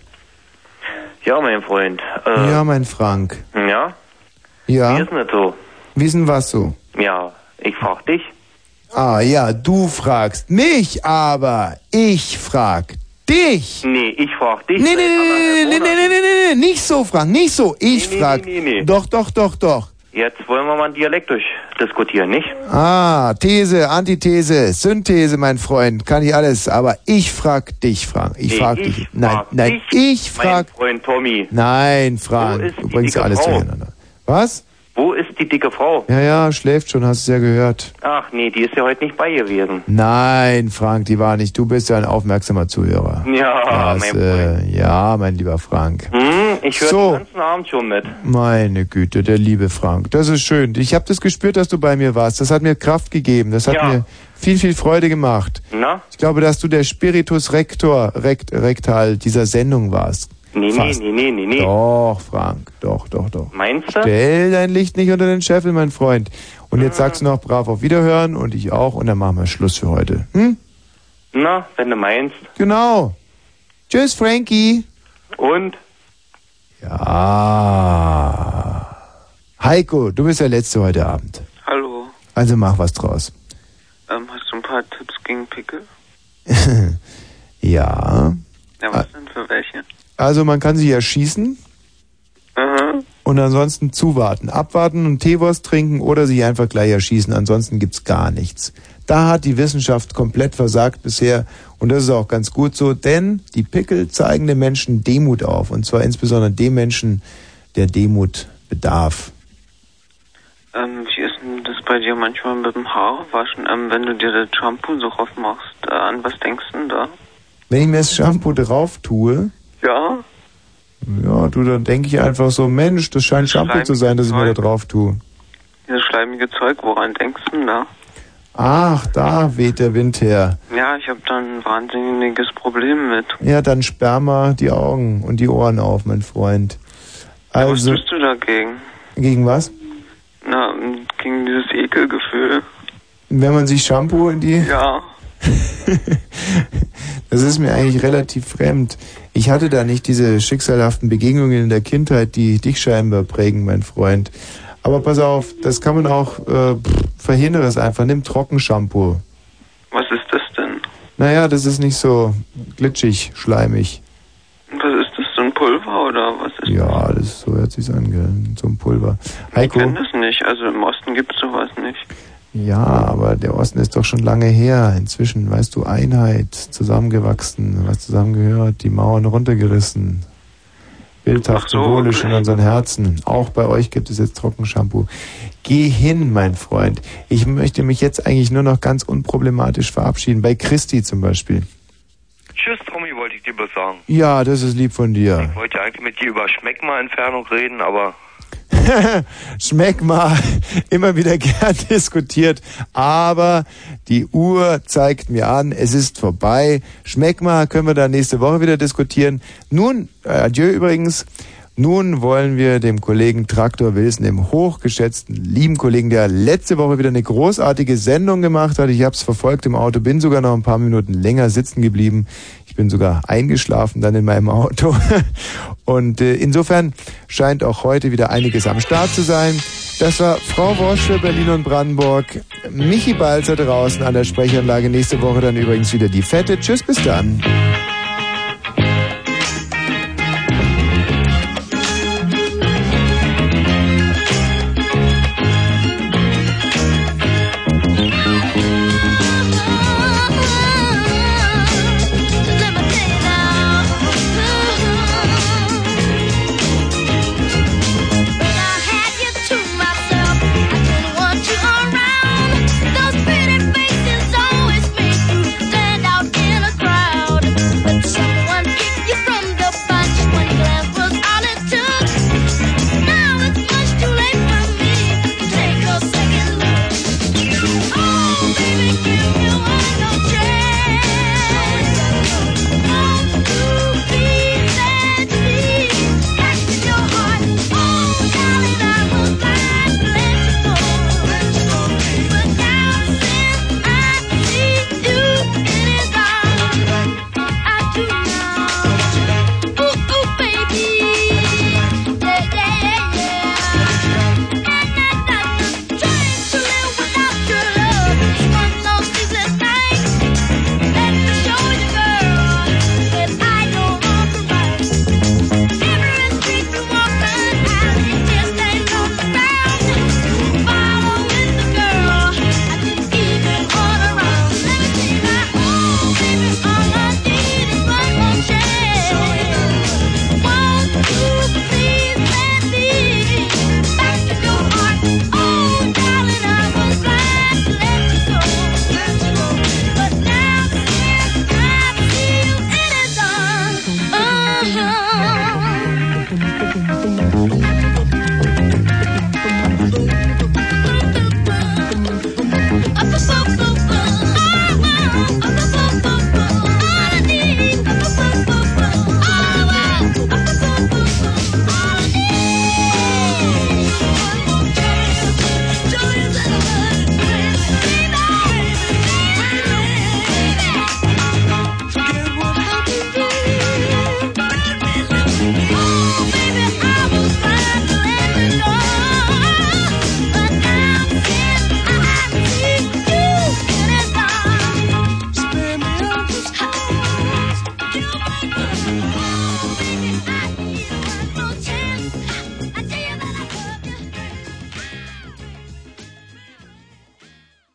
Ja, mein Freund. Äh, Ja, mein Frank. ja? Ja? Wie ist denn das so? Wie ist denn was so? Ja, ich frag dich. Ah, ja, du fragst mich, aber ich frag dich. Nee, ich frag dich. Nee, nee, nee, nee, nee, nee, nee, nee, nee, nicht so, Frank, nicht so. Ich Nee, nee, frag. nee, nee, nee. Doch, doch, doch, doch. Jetzt wollen wir mal einen Dialekt durchdiskutieren, nicht? Ah, These, Antithese, Synthese, mein Freund, kann ich alles, aber ich frag dich, Frank. Ich Nee, frag ich dich. Nein, frag nein, dich, ich frag. Mein Freund Tommy. Nein, Frank, ist du bringst alles Frau? durcheinander. Was? Wo ist die dicke Frau? Ja, ja, schläft schon, hast du ja gehört. Ach nee, die ist ja heute nicht bei gewesen. Nein, Frank, die war nicht. Du bist ja ein aufmerksamer Zuhörer. Ja, Das, mein äh, ja, mein lieber Frank. Hm, ich höre So. den ganzen Abend schon mit. Meine Güte, der liebe Frank. Das ist schön. Ich habe das gespürt, dass du bei mir warst. Das hat mir Kraft gegeben. Das hat Ja. mir viel, viel Freude gemacht. Na? Ich glaube, dass du der Spiritus Rector, rekt, Rektal dieser Sendung warst. Nee, Fast. nee, nee, nee, nee, nee. Doch, Frank. Doch, doch, doch. Meinst du? Stell dein Licht nicht unter den Scheffel, mein Freund. Und jetzt sagst du noch brav auf Wiederhören und ich auch und dann machen wir Schluss für heute. Hm? Na, wenn du meinst. Genau. Tschüss, Frankie. Und? Ja. Heiko, du bist der Letzte heute Abend. Hallo, Also mach was draus. ähm, hast du ein paar Tipps gegen Pickel? ja. Ja, was denn für welche? Also man kann sich erschießen Aha. und ansonsten zuwarten. Abwarten und Teewurst trinken oder sich einfach gleich erschießen. Ansonsten gibt's gar nichts. Da hat die Wissenschaft komplett versagt bisher und das ist auch ganz gut so, denn die Pickel zeigen den Menschen Demut auf und zwar insbesondere dem Menschen, der Demut bedarf. Ähm, wie ist denn das bei dir manchmal mit dem Haarewaschen? Ähm, wenn du dir das Shampoo so drauf machst, äh, an was denkst du denn da? Wenn ich mir das Shampoo drauf tue, Ja? ja, du, dann denke ich einfach so, Mensch, das scheint Shampoo zu sein, das ich mir da drauf tue. Dieses schleimige Zeug, woran denkst du denn da? Ach, da weht der Wind her. Ja, ich habe da ein wahnsinniges Problem mit. Ja, dann sperr mal die Augen und die Ohren auf, mein Freund. Was Also, tust du dagegen? gegen was? Na, gegen dieses Ekelgefühl. Wenn man sich Shampoo in die... Ja. Das ist mir eigentlich relativ fremd. Ich hatte da nicht diese schicksalhaften Begegnungen in der Kindheit, die dich scheinbar prägen, mein Freund. Aber pass auf, das kann man auch, äh, pff, verhindere es einfach, nimm Trockenshampoo. Was ist das denn? Naja, das ist nicht so glitschig, schleimig. Was ist das, so ein Pulver oder was ist Ja, das ist, so hört sich's an, gell? so ein Pulver. Ich Heiko, kenne das nicht. Also im Osten gibt's sowas nicht. Ja, aber der Osten ist doch schon lange her. Inzwischen, weißt du, Einheit, zusammengewachsen, was zusammengehört, die Mauern runtergerissen. Bildhaft, so, symbolisch in unseren Herzen. Auch bei euch gibt es jetzt Trockenshampoo. Geh hin, mein Freund. Ich möchte mich jetzt eigentlich nur noch ganz unproblematisch verabschieden. Bei Christi zum Beispiel. Tschüss, Tommy, wollte ich dir bloß sagen. Ja, das ist lieb von dir. Ich wollte eigentlich mit dir über Schmeckmalentfernung reden, aber Schmeck mal, immer wieder gern diskutiert, aber die Uhr zeigt mir an, es ist vorbei. Schmeck mal, können wir da nächste Woche wieder diskutieren. Nun, äh, adieu übrigens. Nun wollen wir dem Kollegen Traktor Wilson, dem hochgeschätzten, lieben Kollegen, der letzte Woche wieder eine großartige Sendung gemacht hat. Ich habe es verfolgt im Auto, bin sogar noch ein paar Minuten länger sitzen geblieben. Ich bin sogar eingeschlafen dann in meinem Auto. Und äh, insofern scheint auch heute wieder einiges am Start zu sein. Das war Frau Wosch für Berlin und Brandenburg. Michi Balzer draußen an der Sprechanlage. Nächste Woche dann übrigens wieder die Fette. Tschüss, bis dann.